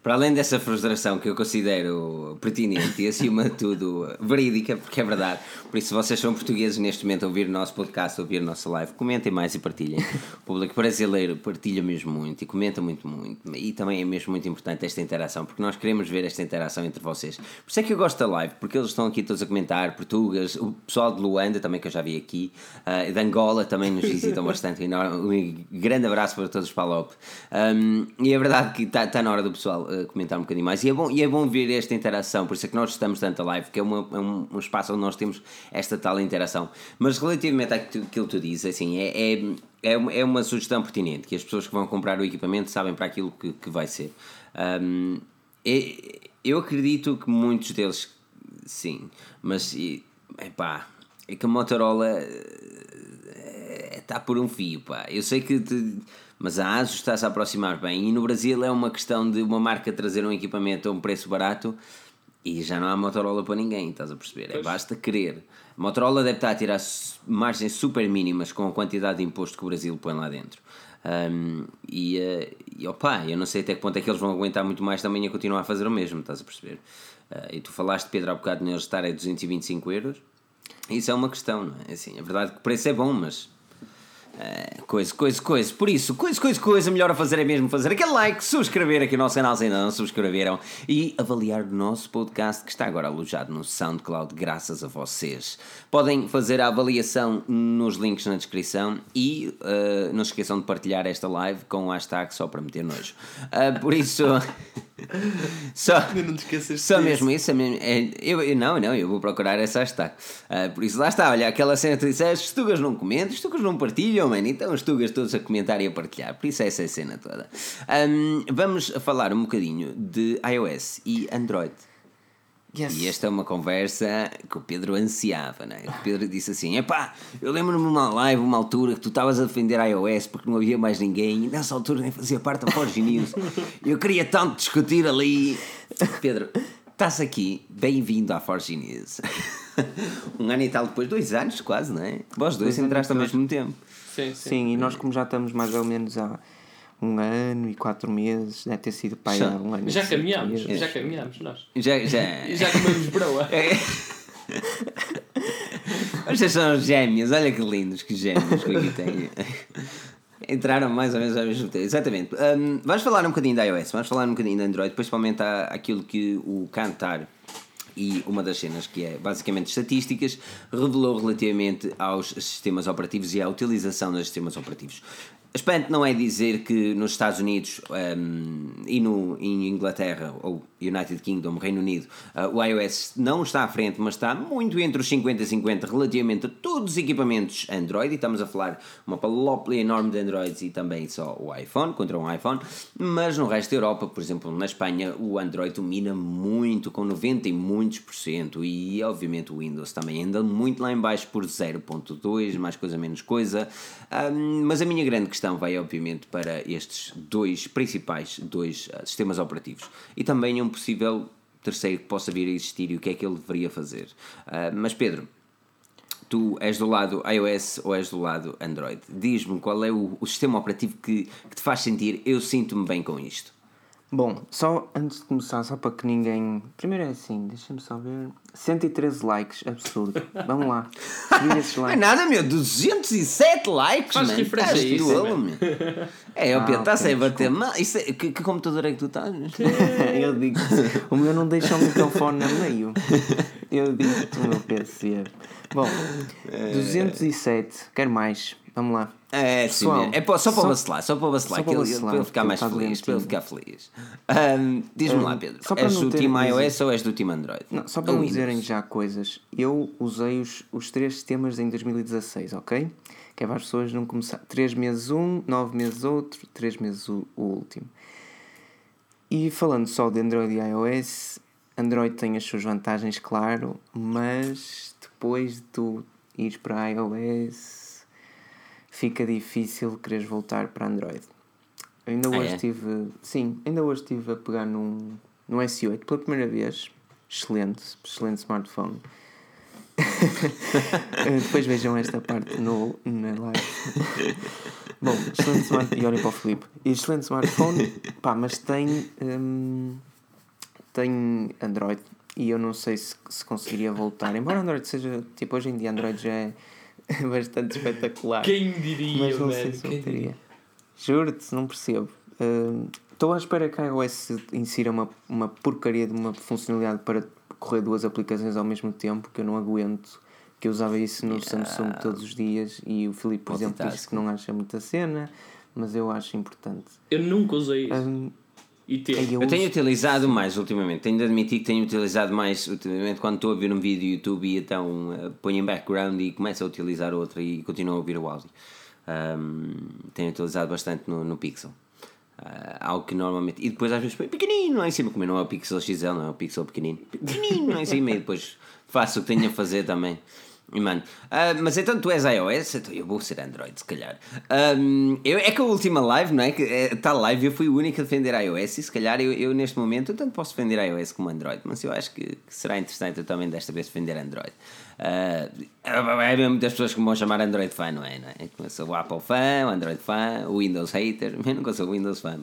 Para além dessa frustração que eu considero pertinente e acima de tudo verídica, porque é verdade, por isso se vocês são portugueses neste momento a ouvir o nosso podcast, a ouvir a nossa live, comentem mais e partilhem. O público brasileiro partilha mesmo muito e comenta muito, muito. E também é mesmo muito importante esta interação, porque nós queremos ver esta interação entre vocês. Por isso é que eu gosto da live, porque eles estão aqui todos a comentar, português, o pessoal de Luanda também que eu já vi aqui, uh, de Angola também nos visitam bastante. Um grande abraço para todos os Palop. Um, e é verdade que está tá na hora do pessoal comentar um bocadinho mais. E é, bom, e é bom ver esta interação, por isso é que nós estamos tanto a live, que é, uma, é um, um espaço onde nós temos esta tal interação. Mas relativamente àquilo que tu dizes, assim, é, é, é, uma, é uma sugestão pertinente, que as pessoas que vão comprar o equipamento sabem para aquilo que, que vai ser. Um, é- eu acredito que muitos deles, sim, mas epá, é que a Motorola está por um fio, pá. Eu sei que. te- mas a ASUS está-se a aproximar bem e no Brasil é uma questão de uma marca trazer um equipamento a um preço barato e já não há Motorola para ninguém, estás a perceber? É basta querer. A Motorola deve estar a tirar margens super mínimas com a quantidade de imposto que o Brasil põe lá dentro. Um, e, eh, e opá, eu não sei até que ponto é que eles vão aguentar muito mais também a continuar a fazer o mesmo, estás a perceber? Uh, e tu falaste, Pedro, há bocado neles estar a 225 euros. Isso é uma questão, não é? Assim, a verdade é que o preço é bom, mas Uh, coisa, coisa, coisa. Por isso, coisa, coisa, coisa, melhor a fazer é mesmo fazer aquele like, subscrever aqui o nosso canal se ainda não subscreveram e avaliar o nosso podcast que está agora alojado no SoundCloud graças a vocês. Podem fazer a avaliação nos links na descrição e uh, não esqueçam de partilhar esta live com o hashtag só para meter nojo. Uh, por isso. só, não te esqueças só mesmo isso, é mesmo- é- eu, eu- não, não, eu vou procurar essa hashtag. Ah, por isso lá está, olha, aquela cena que tu disseste, os tugas não comentam, os tugas não partilham, mano, então os tugas todos a comentar e a partilhar, por isso essa é a cena toda. Ahm, vamos falar um bocadinho de iOS e Android. Yes. E esta é uma conversa que o Pedro ansiava, né? O Pedro disse assim: Epá, eu lembro-me de uma live, uma altura que tu estavas a defender a iOS porque não havia mais ninguém e nessa altura nem fazia parte da Forge News. Eu queria tanto discutir ali. Pedro, estás aqui, bem-vindo à Forge News. um ano e tal depois, dois anos quase, não é? Vós dois entraste ao mesmo tempo. Sim, sim. Sim, e nós como já estamos mais ou menos há um ano e quatro meses, deve ter sido pai Já- há um ano Já caminhámos, já caminhámos nós. Já, já. Já comemos broa. É. Vocês são gêmeos, olha que lindos, que gêmeos que aqui tenho. Entraram mais ou menos ao mesmo tempo. Exatamente. Hum, vamos falar um bocadinho da iOS, vamos falar um bocadinho da Android, principalmente há aquilo que o Cantar e uma das cenas que é basicamente estatísticas revelou relativamente aos sistemas operativos e à utilização dos sistemas operativos. Espanto não é dizer que nos Estados Unidos hum, e no, em Inglaterra ou United Kingdom, Reino Unido, ah, o iOS não está à frente, mas está muito entre os 50 e 50 relativamente a todos os equipamentos Android. E estamos a falar uma palóplia enorme de Androids e também só o iPhone, contra um iPhone. Mas no resto da Europa, por exemplo, na Espanha, o Android domina muito, com 90 e muitos por cento. E obviamente o Windows também anda muito lá em baixo por 0.2, mais coisa menos coisa. Ahm, mas a minha grande questão vai obviamente para estes dois principais dois ah, sistemas operativos e também um possível terceiro que possa vir a existir e o que é que ele deveria fazer. Ah, mas Pedro, tu és do lado iOS ou és do lado Android? Diz-me qual é o, o sistema operativo que, que te faz sentir eu sinto-me bem com isto. Bom, só antes de começar, só para que ninguém. Primeiro é assim, deixa-me só ver. 113 likes, absurdo. Vamos lá. Subir esses Não é likes. nada, meu, 207 likes, Faz mano. refresh Estás a isso. É, o Ah, Pedro, está-se ok, a bater mal. Isso é- que, que computador é que tu estás? Eu digo o meu não deixa o microfone a meio. Eu digo o meu PC. Bom, 207, quero mais. Vamos lá. É, sim, Pessoal, mesmo. é só para só- vacilar, só para vacilar, só para ele, vacilar, para ele ficar mais feliz, para ele ficar feliz. Ahm, Diz-me lá, Ahm, Pedro, és do time dizer- iOS ou és do time Android? Não, só para não Windows? dizerem já coisas, eu usei os, os três sistemas em 2016, ok? Que é para as pessoas não começar. 3 meses um, 9 meses outro, 3 meses o, o último. E falando só de Android e iOS, Android tem as suas vantagens, claro, mas depois de tu ires para iOS fica difícil quereres voltar para Android. Ainda Ah, hoje é? estive. Sim, ainda hoje estive a pegar num, num S8 pela primeira vez. Excelente, excelente smartphone. Eh, Depois vejam esta parte no, na live. Bom, excelente smartphone. E olhem para o Filipe. Excelente smartphone, pá, mas tem. hum, tem Android. E eu não sei se, se conseguiria voltar. Embora Android seja. Tipo, hoje em dia Android já é bastante espetacular. Quem diria, Mas não sei se voltaria. diria? Juro-te, não percebo. Estou à espera que a iOS insira uma, uma porcaria de uma funcionalidade para correr duas aplicações ao mesmo tempo, que eu não aguento. Que eu usava isso no Samsung todos os dias e o Filipe, por exemplo, disse que não acha muita cena, mas eu acho importante. Eu nunca usei isso. Hum, E teve. eu Eu tenho uso- utilizado mais ultimamente, tenho de admitir que tenho utilizado mais ultimamente quando estou a ver um vídeo do YouTube e então eh, ponho em background e começo a utilizar outro e continuo a ouvir o áudio. Ahm, tenho utilizado bastante no, no Pixel. Ah, algo que normalmente. E depois às vezes põe pequenino lá em cima, como não é o Pixel XL, não é o Pixel pequenino. Pequenino lá em cima e depois faço o que tenho a fazer também. Mano, ah, mas então tu és iOS, então eu vou ser Android, se calhar. Ahm, eu, é que a última live, não é? Que está live, eu fui o único a defender iOS e se calhar eu, eu neste momento eu tanto posso defender iOS como Android, mas eu acho que, que será interessante eu também desta vez defender Android. Ah, é mesmo muitas pessoas que me vão chamar Android fan, não é? Não é? Eu sou o Apple fan, o Android fan, o Windows hater, eu nunca sou o Windows fan.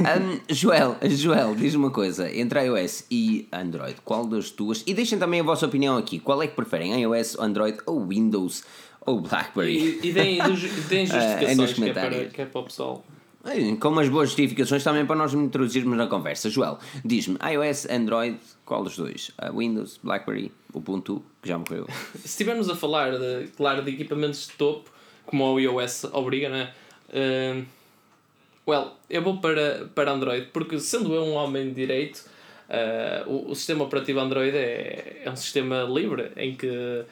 Ahm, Joel, Joel, diz uma coisa, entre iOS e Android, qual das duas? E deixem também a vossa opinião aqui, qual é que preferem, iOS, Android ou Windows? ou BlackBerry. E, e deem, deem Ah, justificações que, é para, que é para o pessoal. Com umas boas justificações também para nós introduzirmos na conversa. Joel, diz-me, iOS, Android, qual dos dois? Ah, Windows, BlackBerry, Ubuntu, que já morreu. Se estivermos a falar, de, claro, de equipamentos de topo, como o iOS obriga, né? Uh, well, eu vou para, para Android, porque sendo eu um homem de direito, uh, o, o sistema operativo Android é, é um sistema livre, em que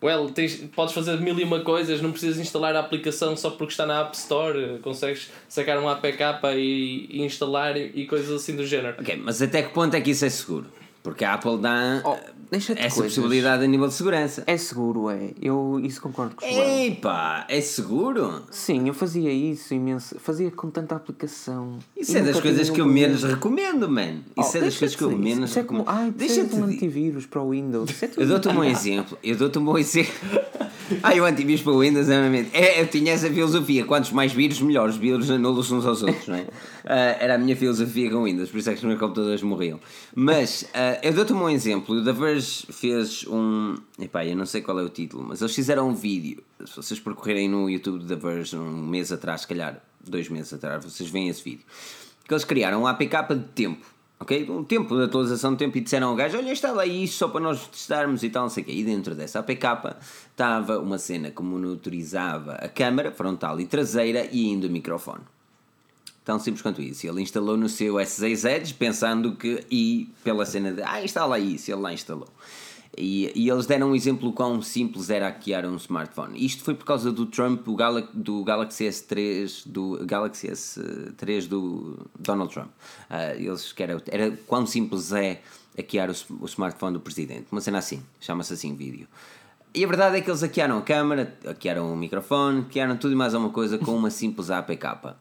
well, tens, podes fazer mil e uma coisas, não precisas instalar a aplicação só porque está na App Store, consegues sacar um APK e, e instalar e, e coisas assim do género. Ok, mas até que ponto é que isso é seguro? Porque a Apple dá Oh, deixa-te essa coisas. possibilidade a nível de segurança. É seguro, é. Eu isso concordo com o João. Epá, é seguro? Sim, eu fazia isso imenso. Fazia com tanta aplicação. Isso é das coisas que eu menos recomendo, man. Oh, Isso é das coisas que eu menos Isso é como, recomendo. ai, deixa Deixa-te um antivírus para o Windows. É Eu dou-te um bom exemplo. Eu dou-te um bom exemplo. Ah, o antivírus para o Windows, realmente. É, eu tinha essa filosofia. Quantos mais vírus, melhor. Os vírus anulam-se uns aos outros, não é? Ah, era a minha filosofia com o Windows, por isso é que os meus computadores morriam. Mas, ah, eu dou-te um bom exemplo. O The Verge fez um. Epá, eu não sei qual é o título, mas eles fizeram um vídeo. Se vocês percorrerem no YouTube The Verge um mês atrás, se calhar dois meses atrás, vocês veem esse vídeo. Que eles criaram um APK de tempo. Ok? Um tempo de atualização de tempo e disseram ao gajo: Olha, aí isto só para nós testarmos e tal, não sei o quê. E dentro dessa APK estava uma cena que monitorizava a câmara frontal e traseira e ainda o microfone. Tão simples quanto isso. Ele instalou no seu S6 Edge pensando que, e pela cena de, ah, instala isso, ele lá instalou. E, e eles deram um exemplo quão simples era hackear um smartphone. Isto foi por causa do Trump, do, do Galaxy S3, do Galaxy S3 do Donald Trump. Ah, eles que era, era quão simples é hackear o, o smartphone do presidente. Uma cena assim, chama-se assim vídeo. E a verdade é que eles hackearam a câmera, hackearam o microfone, hackearam tudo e mais alguma coisa com uma simples APK.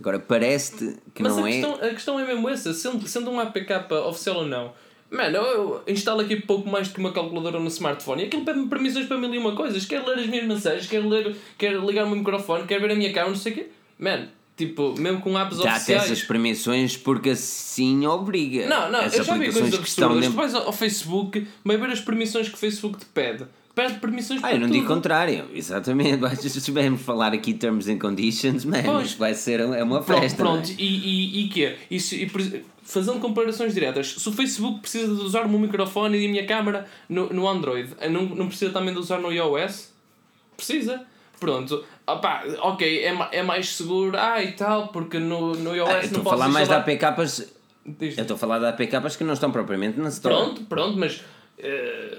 Agora, parece-te que Mas não a, é. questão, a questão é mesmo essa, sendo, sendo um APK oficial ou não. Mano, eu instalo aqui pouco mais do que uma calculadora no smartphone e aquilo pede-me permissões para mil e uma coisas. Quero ler as minhas mensagens, quero, ler, quero ligar o meu microfone, quero ver a minha câmera, não sei o quê. Mano, tipo, mesmo com apps Dá-te oficiais. essas permissões porque assim obriga. Não, não, As eu já vi coisas que estão absurdas. Tu dentro- vais ao ao Facebook, vai ver as permissões que o Facebook te pede. Pede permissões Ah, para eu não tudo. digo contrário, exatamente. Mas Se estivermos a falar aqui terms and conditions, man, Pois. vai ser é uma Pronto, festa. pronto. não é? E, e, e quê? Isso, e, fazendo comparações diretas, se o Facebook precisa de usar o meu microfone e a minha câmera no, no Android, eh, não, não precisa também de usar no iOS? Precisa. Pronto. Opá, ok, é, é mais seguro, ah e tal, porque no, no iOS Ah, não estou a posso falar mais de instalar... APKs. Diz- Eu estou a falar de APKs que não estão propriamente na Store. Pronto, pronto, mas eh,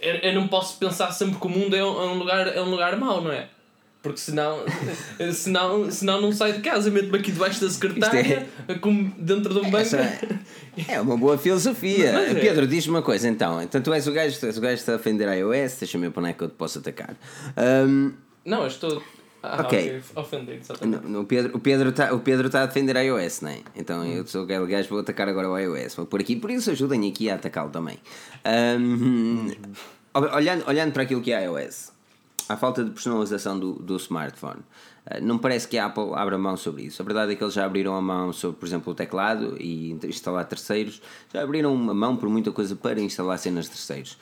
eu, eu não posso pensar sempre que o mundo é um, é um lugar, é um lugar mau, não é? Porque senão, senão, senão não saio de casa, meto-me aqui debaixo da secretária, como dentro de um banco. É uma boa filosofia. Mas é. Pedro, diz-me uma coisa então. Então tu és o gajo, tu és o gajo que está a defender a iOS, deixa-me ver para onde é que eu te posso atacar. Ahm, Não, eu estou. Ah, Ok. Ofendido, Pedro, o Pedro está o Pedro tá a defender a iOS, não é? Então eu sou aquele gajo vou atacar agora o iOS. Vou por aqui, por isso ajudem aqui a atacá-lo também. Ahm, olhando, olhando para aquilo que é a iOS, a falta de personalização do, do smartphone, ah, não parece que a Apple abra mão sobre isso. A verdade é que eles já abriram a mão sobre, por exemplo, o teclado e instalar terceiros, já abriram a mão por muita coisa para instalar cenas terceiros.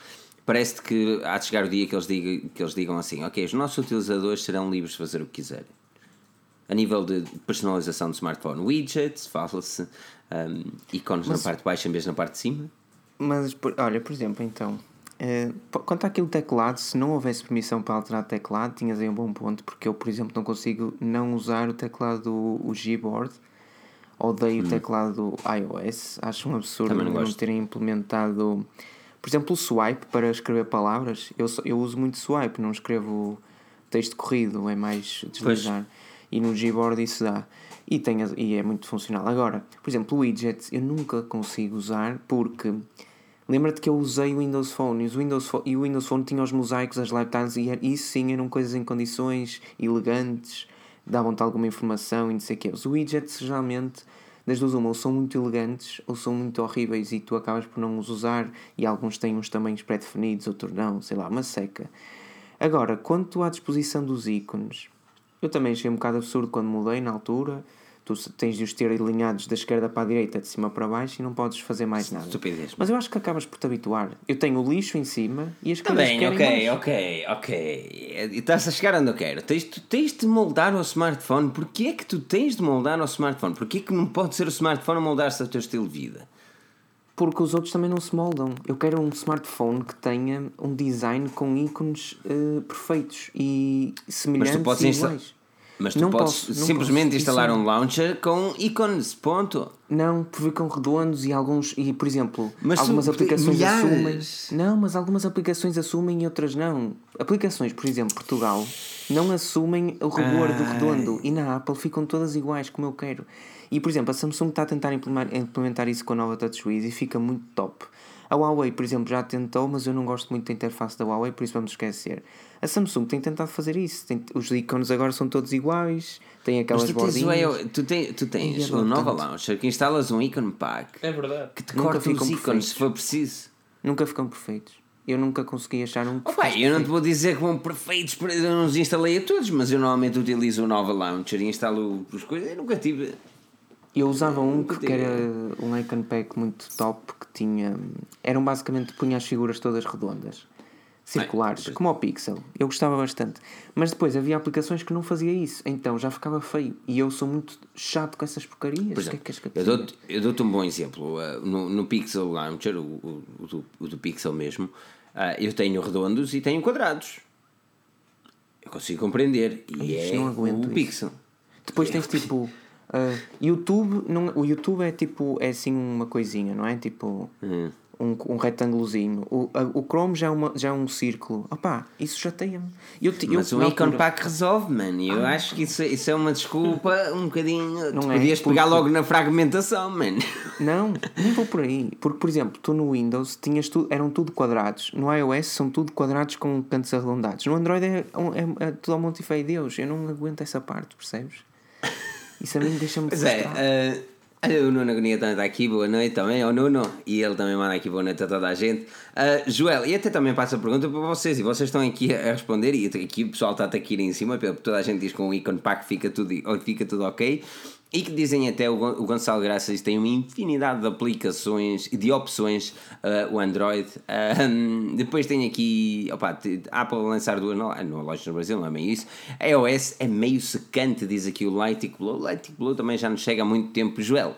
Parece que há de chegar o dia que eles, digam, que eles digam assim: Ok, os nossos utilizadores serão livres de fazer o que quiserem. A nível de personalização do smartphone, widgets, fala-se, um, ícones na parte de baixo em vez na parte de cima. Mas, por- olha, por exemplo, então, p- quanto àquele teclado, se não houvesse permissão para alterar o teclado, tinhas aí um bom ponto, porque eu, por exemplo, não consigo não usar o teclado, o Gboard, odeio o teclado do iOS, acho um absurdo não não, terem implementado, por exemplo, o swipe para escrever palavras, eu, eu uso muito swipe, não escrevo texto corrido, é mais deslizar, e no Gboard isso dá. E, tem, e é muito funcional. Agora, por exemplo, o widget eu nunca consigo usar porque lembra-te que eu usei o Windows Phone e, os Windows Phone e o Windows Phone tinha os mosaicos, as lifetimes e isso sim eram coisas em condições elegantes, davam-te alguma informação e não sei o quê. Os widgets geralmente, das duas uma, ou são muito elegantes ou são muito horríveis e tu acabas por não os usar e alguns têm uns tamanhos pré-definidos, outros não, sei lá, uma seca. Agora, quanto à disposição dos ícones, eu também achei um bocado absurdo quando mudei na altura. Tu tens de os ter alinhados da esquerda para a direita, de cima para baixo e não podes fazer mais nada. Estupidez. Mas eu acho que acabas por te habituar. Eu tenho o lixo em cima e as Está coisas bem, ok, ok, ok. E Estás a chegar onde eu quero. Tens, tu tens de moldar ao smartphone. Porquê é que tu tens de moldar ao smartphone? Porquê é que não pode ser o smartphone a moldar-se ao teu estilo de vida? Porque os outros também não se moldam. Eu quero um smartphone que tenha um design com ícones eh, perfeitos e semelhantes podes e iguais. Mas tu Não podes posso, não simplesmente posso. instalar Isso- um launcher com ícones, ponto. Não, porque ficam redondos e alguns, e por exemplo, Mas algumas aplicações milhares. assumem. Não, mas algumas aplicações assumem e outras não. Aplicações, por exemplo, Portugal, não assumem o rigor do Ai. redondo e na Apple ficam todas iguais, como eu quero. E por exemplo, a Samsung está a tentar implementar, implementar isso com a nova TouchWiz e fica muito top. A Huawei, por exemplo, já tentou, mas eu não gosto muito da interface da Huawei, por isso vamos esquecer. A Samsung tem tentado fazer isso. Tem- os ícones agora são todos iguais, tem aquelas Mas tu tens, o bordinhas. tu tens, tu tens o Nova tanto. Launcher que instalas um icon pack É verdade. que te Nunca corta ficam os ícones perfeitos. se for preciso. Nunca ficam perfeitos. Eu nunca consegui achar um que Oh, ficasse eu não te vou dizer que vão perfeitos, eu não os instalei a todos, mas eu normalmente utilizo o Nova Launcher e instalo as coisas. Eu nunca tive. Eu usava um que, era um icon pack muito top que tinha. Eram basicamente punha as figuras todas redondas, circulares, como o Pixel. Eu gostava bastante. Mas depois havia aplicações que não fazia isso, então já ficava feio. E eu sou muito chato com essas porcarias. Por que é exemplo, que és que eu dou-te dou-te um bom exemplo. Uh, no, no Pixel Launcher, o, o, o do, o do Pixel mesmo, uh, eu tenho redondos e tenho quadrados. Eu consigo compreender. E é não aguento o isso. Pixel. Depois tens tipo. ah, YouTube, não, o YouTube é tipo. É assim uma coisinha, não é? Tipo. Hum. Um, um retângulozinho. O, a- o Chrome já é, uma, já é um círculo. Opá, isso chateia-me. Eu, eu, Mas o Icon altura- Pack resolve, mano. Eu acho que isso, isso é uma desculpa um bocadinho. Não tu é, podias pegar porque- logo na fragmentação, mano. Não, nem vou por aí. Porque, por exemplo, tu no Windows tinhas tudo, eram tudo quadrados. No iOS são tudo quadrados com cantos arredondados. No Android é, é, é tudo ao monte e feio Deus. Eu não aguento essa parte, percebes? Isso a mim deixa-me Pois é, frustrado. Olha, o Nuno Agonia também está aqui, boa noite também ao Nuno, e ele também manda aqui boa noite a toda a gente. Eh, Joel, e até também passo a pergunta para vocês, e vocês estão aqui a responder, e aqui o pessoal está-te aqui em cima, toda a gente diz com o Icon Pack fica tudo, fica tudo ok, e que dizem até o, Gon- o Gonçalo Graças tem uma infinidade de aplicações e de opções eh, o Android. Ahm, depois tem aqui, opa, te- a Apple lançar duas no, no loja no Brasil, não é bem isso. A iOS é meio secante, diz aqui o Lighting Blue. O Lighting Blue também já nos chega há muito tempo. Joel,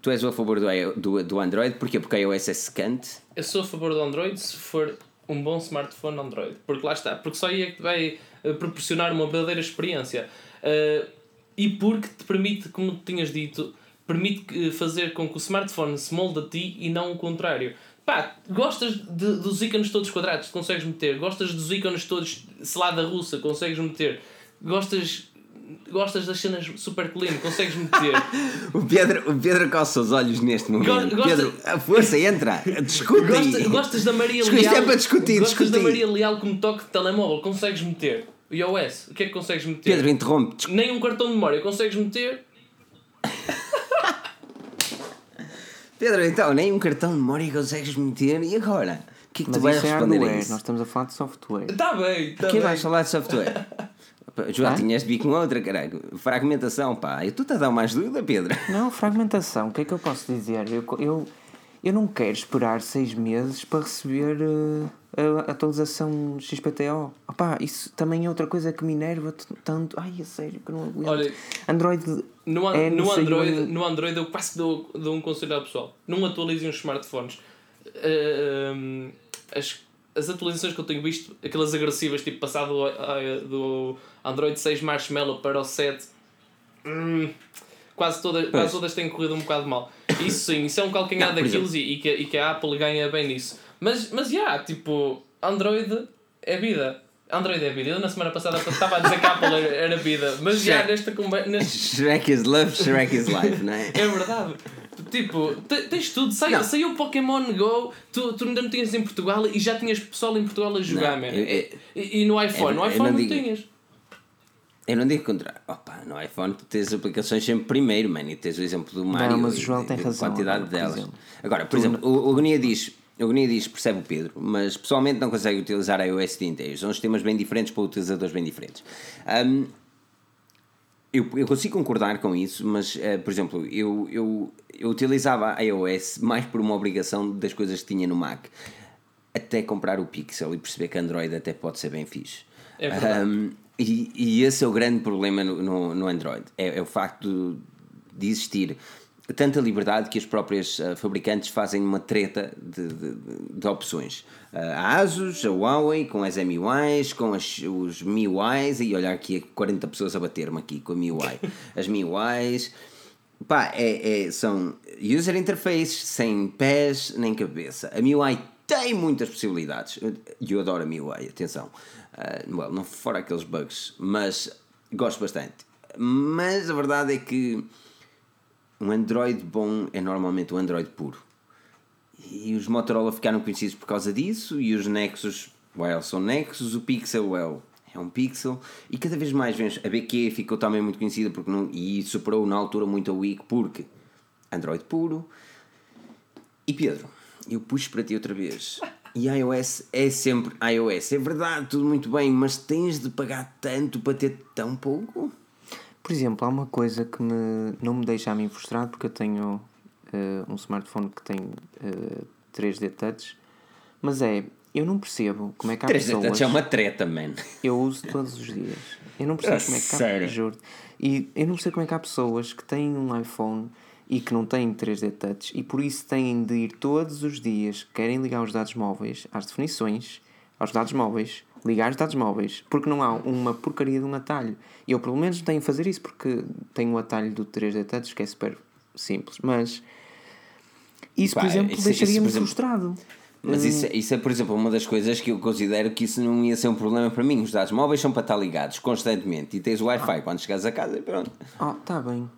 tu és a favor do, do, do Android, porquê? Porque a iOS é secante. Eu sou a favor do Android se for um bom smartphone Android. Porque lá está. Porque só aí é que vai eh, proporcionar uma verdadeira experiência. Eh, e porque te permite, como tinhas dito, permite eh, fazer com que o smartphone se molde a ti e não o contrário. Pá, gostas de- dos ícones todos quadrados, consegues meter. Gostas dos ícones todos selada russa, consegues meter. Gostas, gostas das cenas super clean, consegues meter. O Pedro, o Pedro coça os olhos neste momento. gosta- Pedro, a força, entra, discute Gosta- aí. gostas da Maria Leal. isto é para discutir, Gostas discutir. da Maria Leal como toque de telemóvel, consegues meter. O iOS, o que é que consegues meter? Pedro, interrompe. Nem um cartão de memória consegues meter. Pedro, então, nem um cartão de memória consegues meter, e agora? O que é que tu Mas vais isso é responder a hardware, isso? nós estamos a falar de software. Está bem, está bem. vais falar de software. João, Hã? tinhas de vir com outra, caralho. Fragmentação, pá. Tu estás a dar mais dúvida, Pedro? Não, fragmentação, o que é que eu posso dizer? Eu, eu, eu não quero esperar seis meses para receber eh, a atualização XPTO. Opá, isso também é outra coisa que me enerva tanto. Ai, é sério, que não aguento. Olha, Android. No, an- é, no, Android, eu- no Android eu quase dou, dou um conselho ao pessoal. Não atualizem os smartphones. Ahm, as, as atualizações que eu tenho visto, aquelas agressivas, tipo passado do, do Android 6 Marshmallow para o 7, hum, quase, todas, quase todas têm corrido um bocado mal. Isso sim, isso é um calcanhar Não, daqueles e, e, que, e que a Apple ganha bem nisso. Mas, mas já, tipo, Android é vida. Android é vida. Eu na semana passada estava a dizer que a Apple era, era vida, mas já nesta conversa. Shrek is love, Shrek is life, não é? É verdade. Tipo, te- tens tudo. Sai, Não. saiu o Pokémon Go, tu, tu ainda não tinhas em Portugal e já tinhas pessoal em Portugal a jogar, Não, man. eu- eu- E, e no iPhone, no eu iPhone não não, digo- tinhas. Eu não digo contrário. Opa, no iPhone tu tens aplicações sempre primeiro, mano, e tens o exemplo do Mario mas o e- Joel e tem a razão quantidade agora, delas. exemplo. Agora, por exemplo, o, o Gonia diz, o Gonia diz, percebe o Pedro, mas pessoalmente não consegue utilizar iOS de inteiros. São sistemas bem diferentes para utilizadores bem diferentes. Ahm, eu, eu consigo concordar com isso, mas, eh, por exemplo, eu, eu, eu utilizava a iOS mais por uma obrigação das coisas que tinha no Mac, até comprar o Pixel e perceber que Android até pode ser bem fixe. É verdade. Um, e, e esse é o grande problema no, no, no Android: é, é o facto de existir tanta liberdade que as próprias uh, fabricantes fazem uma treta de, de, de opções. Uh, a Asus, a Huawei, com as MIUIs, com as, os MIUIs, e olhar aqui 40 pessoas a bater-me aqui com a MIUI. As MIUIs, pá, é, é, são user interface sem pés nem cabeça. A MIUI tem muitas possibilidades. E eu adoro a MIUI, atenção. Uh, well, não fora aqueles bugs, mas gosto bastante. Mas a verdade é que um Android bom é normalmente um Android puro. E os Motorola ficaram conhecidos por causa disso, e os Nexus, well, são Nexus, o Pixel, well, é um Pixel, e cada vez mais vemos, a BQ ficou também muito conhecida porque não, e superou na altura muito a Week porque Android puro. E Pedro, eu puxo para ti outra vez. E iOS é sempre iOS. É verdade, tudo muito bem, mas tens de pagar tanto para ter tão pouco? Por exemplo, há uma coisa que me, não me deixa a mim frustrado porque eu tenho eh, um smartphone que tem eh, 3D Touch, mas é, eu não percebo como é que há 3D pessoas... Touch é uma treta, man. Eu uso todos os dias. Eu não percebo A como é que há... sério? Juro. E eu não sei como é que há pessoas que têm um iPhone e que não têm 3D Touch e por isso têm de ir todos os dias, querem ligar os dados móveis às definições, aos dados móveis, ligar os dados móveis, porque não há uma porcaria de um atalho. E eu pelo menos tenho de fazer isso porque tenho o atalho do 3D Touch que é super simples, mas isso, por Pá, exemplo, deixaria-me por exemplo, frustrado. Mas isso, isso é, por exemplo, uma das coisas que eu considero que isso não ia ser um problema para mim. Os dados móveis são para estar ligados constantemente e tens o Wi-Fi quando chegares a casa e pronto. Ah, tá bem.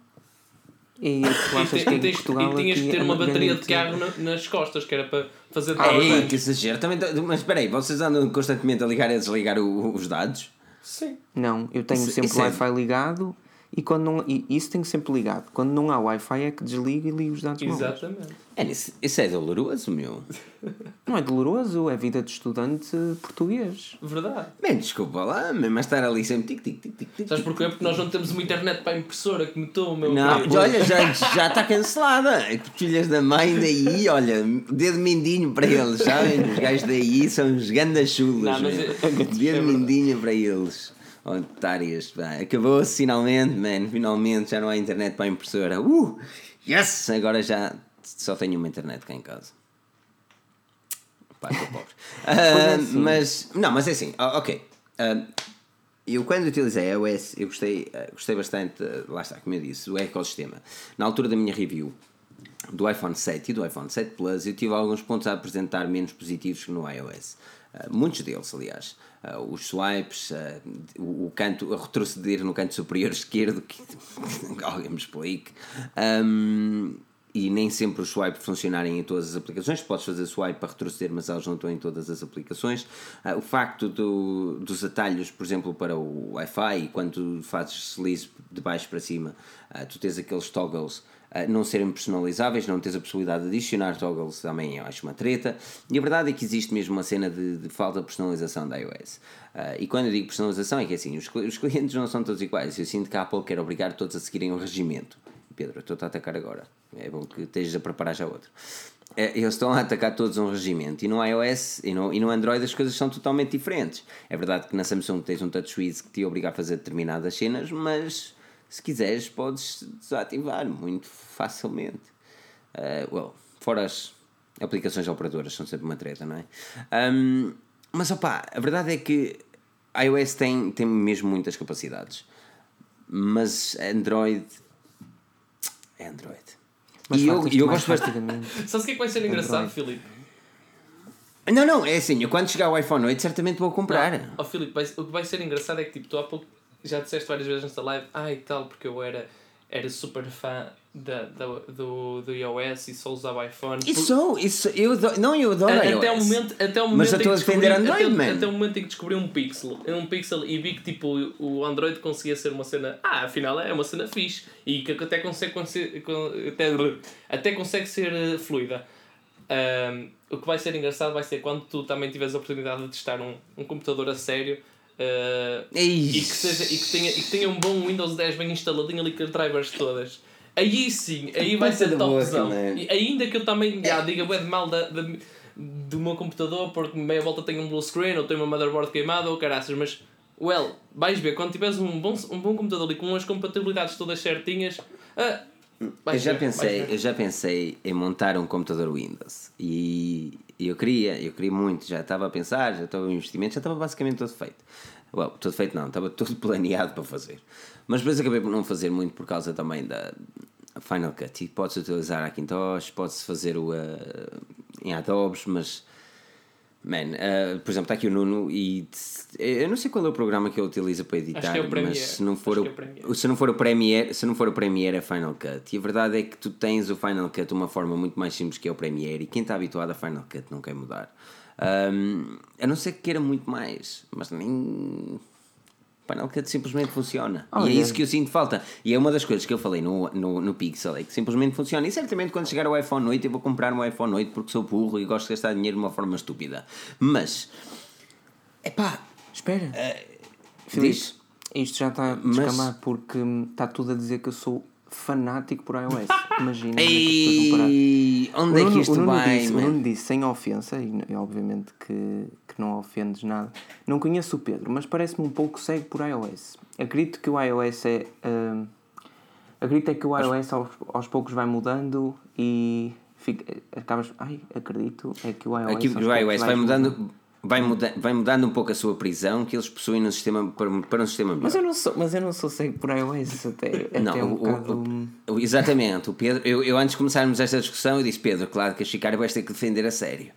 E tu achas que e em tens- Portugal e tinhas que ter é uma bateria de carro na- nas costas, que era para fazer Ei, power que exagero. Também, mas espera aí, vocês andam constantemente a ligar e a desligar o- os dados? Sim. Não, eu tenho Isso- sempre o é- Wi-Fi ligado e quando não. E isso tenho sempre ligado. Quando não há Wi-Fi é que desligo e ligo os dados móveis. Exatamente. É, isso, isso é doloroso, meu. Não é doloroso, é vida de estudante português. Verdade. Man, desculpa lá, mas estar ali sempre tic tic tic tic tic. Sabes porquê? Porque nós não temos uma internet para a impressora que metou o meu. Não, meu- olha, já já está cancelada. Filhas da mãe daí, olha, dedo mindinho para eles, sabem? Os gajos daí são os grandes chulos. Não, mas é- é Dedo mindinho para eles. Otárias, pá. Acabou-se finalmente, man. Finalmente já não há internet para a impressora. Uh! Yes! Agora já só tenho uma internet cá em casa. Pá, estou pobre. Ah, mas, não, mas é assim, ok. Ah, eu quando utilizei a iOS, eu gostei, ah, gostei bastante, ah, lá está, como eu disse, do ecossistema. Na altura da minha review do iPhone 7 e do iPhone 7 Plus, eu tive alguns pontos a apresentar menos positivos que no iOS. Muitos deles, aliás. Ah, os swipes, ah, o, canto, a retroceder no canto superior esquerdo, que alguém me explique. Ahm, e nem sempre os swipe funcionarem em todas as aplicações. Podes fazer swipe para retroceder, mas elas não estão em todas as aplicações. Ah, o facto do- dos atalhos, por exemplo, para o Wi-Fi, quando fazes sleaze de baixo para cima, tu tens aqueles toggles não serem personalizáveis, não tens a possibilidade de adicionar toggles, também eu acho uma treta. E a verdade é que existe mesmo uma cena de, de falta de personalização da iOS. Ah, e quando eu digo personalização, é que assim, os, os clientes não são todos iguais. Eu sinto que a Apple quer obrigar todos a seguirem o regimento. Pedro, estou-te a atacar agora. É bom que estejas a preparar já outro. É, Eles estão a atacar todos um regimento e no iOS e no, e no Android as coisas são totalmente diferentes. É verdade que na Samsung tens um TouchWiz que te obriga a fazer determinadas cenas, mas se quiseres podes desativar muito facilmente. Uh, well, fora as aplicações operadoras, são sempre uma treta, não é? Um, mas opá, a verdade é que iOS tem, tem mesmo muitas capacidades, mas Android é Android. Mas e eu, e eu gosto bastante. Sabes o que é que vai ser engraçado, Android. Filipe? Não, não, é assim, eu quando chegar o iPhone 8 certamente vou comprar. Ó Filipe, vai- o que vai ser engraçado é que tipo, tu há pouco já disseste várias vezes nesta live, ah e tal, porque eu era, era super fã da, da, do, do iOS e só usava iPhone. Isso sou, isso, eu adoro, não, eu adoro A- iOS. até o momento, até o Mas momento eu em estou a defender Android, até, man. até o momento em que descobri um pixel, um pixel e vi que tipo o Android conseguia ser uma cena, ah, afinal é uma cena fixe e que até consegue conse- con- até, até consegue ser eh, fluida. Ahm, o que vai ser engraçado vai ser quando tu também tiveres a oportunidade de testar um, um computador a sério Uh, e, que seja, e, que tenha, e que tenha um bom Windows 10 bem instaladinho ali com as drivers todas. Aí sim, aí vai ser topzão. E ainda que eu também já, diga bué de mal da, da- do meu computador porque meia volta tem um blue screen ou tem uma motherboard queimada ou caraças, mas well, vais ver, quando tiveres um bom, um bom computador ali com as compatibilidades todas certinhas, ah, Eu já ver, pensei, eu já pensei em montar um computador Windows e e eu queria, eu queria muito, já estava a pensar, já estava o investimento, já estava basicamente todo feito. Well, todo feito não, estava tudo planeado para fazer. Mas depois acabei por não fazer muito por causa também da Final Cut. E pode-se utilizar a Macintosh, pode-se fazer o, eh, em Adobe, mas Man, eh, por exemplo, está aqui o Nuno e eu não sei qual é o programa que ele utiliza para editar, é o Premiere. mas se não for Acho o, é se não for o Premiere, se não for o Premiere é Final Cut. E a verdade é que tu tens o Final Cut de uma forma muito mais simples que é o Premiere e quem está habituado a Final Cut não quer mudar. Ahm, a não ser que queira muito mais, mas nem Final Cut simplesmente funciona. E é isso que eu sinto falta. E é uma das coisas que eu falei no, no, no Pixel, é que simplesmente funciona. E certamente quando chegar o iPhone 8 eu vou comprar um iPhone 8 porque sou burro e gosto de gastar dinheiro de uma forma estúpida. Mas, epá, Espera. diz. Filipe, isto já está a Mas- descamar porque hum, está tudo a dizer que eu sou fanático por iOS. Imagina é. Ei, onde é que isto Nuno vai, disse, o? Nuno disse, sem ofensa, e, e obviamente que, que não ofendes nada, não conheço o Pedro, mas parece-me um pouco cego por iOS. Acredito que o iOS é. hum, acredito é que o iOS aos, aos poucos vai mudando e fica, acabas. Ai, acredito, é que o iOS. Aqui o iOS vai mudando, vai, muda, vai mudando um pouco a sua prisão que eles possuem no sistema, para, para um sistema melhor. Mas eu não sou, mas eu não sou cego por iOS até, até Não, um o- bocado. o- exatamente. O Pedro, eu, eu antes de começarmos esta discussão, eu disse: Pedro, claro que a Chicara vais ter que defender a sério.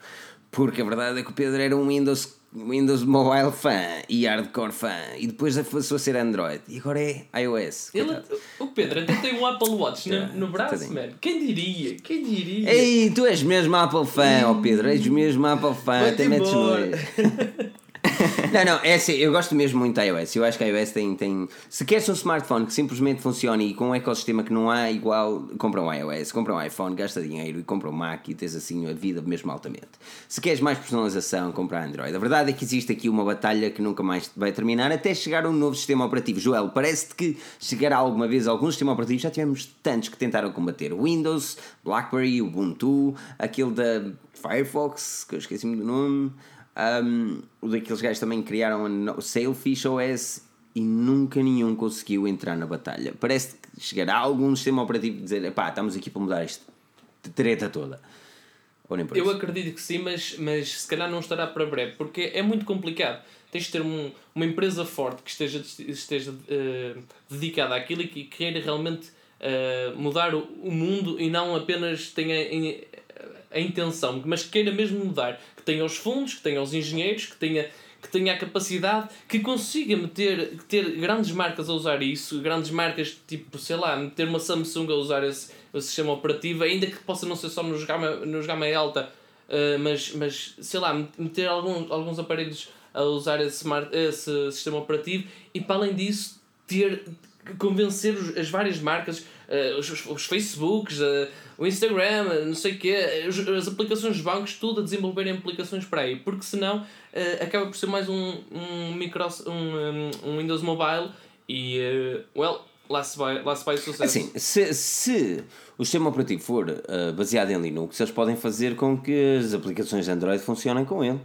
Porque a verdade é que o Pedro era um Windows, Windows Mobile fã e hardcore fã, e depois passou a ser Android, e agora é iOS. Ele, o Pedro até tem um Apple Watch no, no braço, tadinho. man. Quem diria? Quem diria? Ei, tu és mesmo Apple fã, ó Pedro, és mesmo Apple fã, até metes nojo. Não, não, é assim, eu gosto mesmo muito da iOS. Eu acho que a iOS tem, tem. Se queres um smartphone que simplesmente funcione e com um ecossistema que não há igual, compra um iOS, compra um iPhone, gasta dinheiro e compra um Mac e tens assim a vida mesmo altamente. Se queres mais personalização, compra Android. A verdade é que existe aqui uma batalha que nunca mais vai terminar até chegar um novo sistema operativo. Joel, parece-te que chegará alguma vez algum sistema operativo? Já tivemos tantos que tentaram combater. Windows, BlackBerry, Ubuntu, aquele da Firefox, que eu esqueci-me do nome. Um, o daqueles gajos também criaram a no- Sailfish OS e nunca nenhum conseguiu entrar na batalha. Parece que chegará algum sistema operativo dizer: pá, estamos aqui para mudar isto de treta toda. Eu isso. acredito que sim, mas, mas se calhar não estará para breve, porque é muito complicado. Tens de ter um, uma empresa forte que esteja, esteja eh, dedicada àquilo e que queira realmente eh, mudar o, o mundo e não apenas tenha em- a intenção, mas que queira mesmo mudar. Tenha os fundos, que tenha os engenheiros, que tenha, que tenha a capacidade, que consiga meter ter grandes marcas a usar isso, grandes marcas tipo, sei lá, meter uma Samsung a usar esse, esse sistema operativo, ainda que possa não ser só nos gama, nos gama alta, Uh, mas, mas sei lá, meter alguns, alguns aparelhos a usar esse, smart, esse sistema operativo e para além disso ter convencer as várias marcas, uh, os, os- Facebooks, uh, o Instagram, uh, não sei o quê, os- as aplicações dos bancos, tudo a desenvolverem aplicações para aí, porque senão uh, acaba por ser mais um, um, micro, um, um, Windows Mobile e, uh, well, lá se vai, lá se vai o sucesso. Assim, se, se o sistema operativo for uh, baseado em Linux, eles podem fazer com que as aplicações de Android funcionem com ele.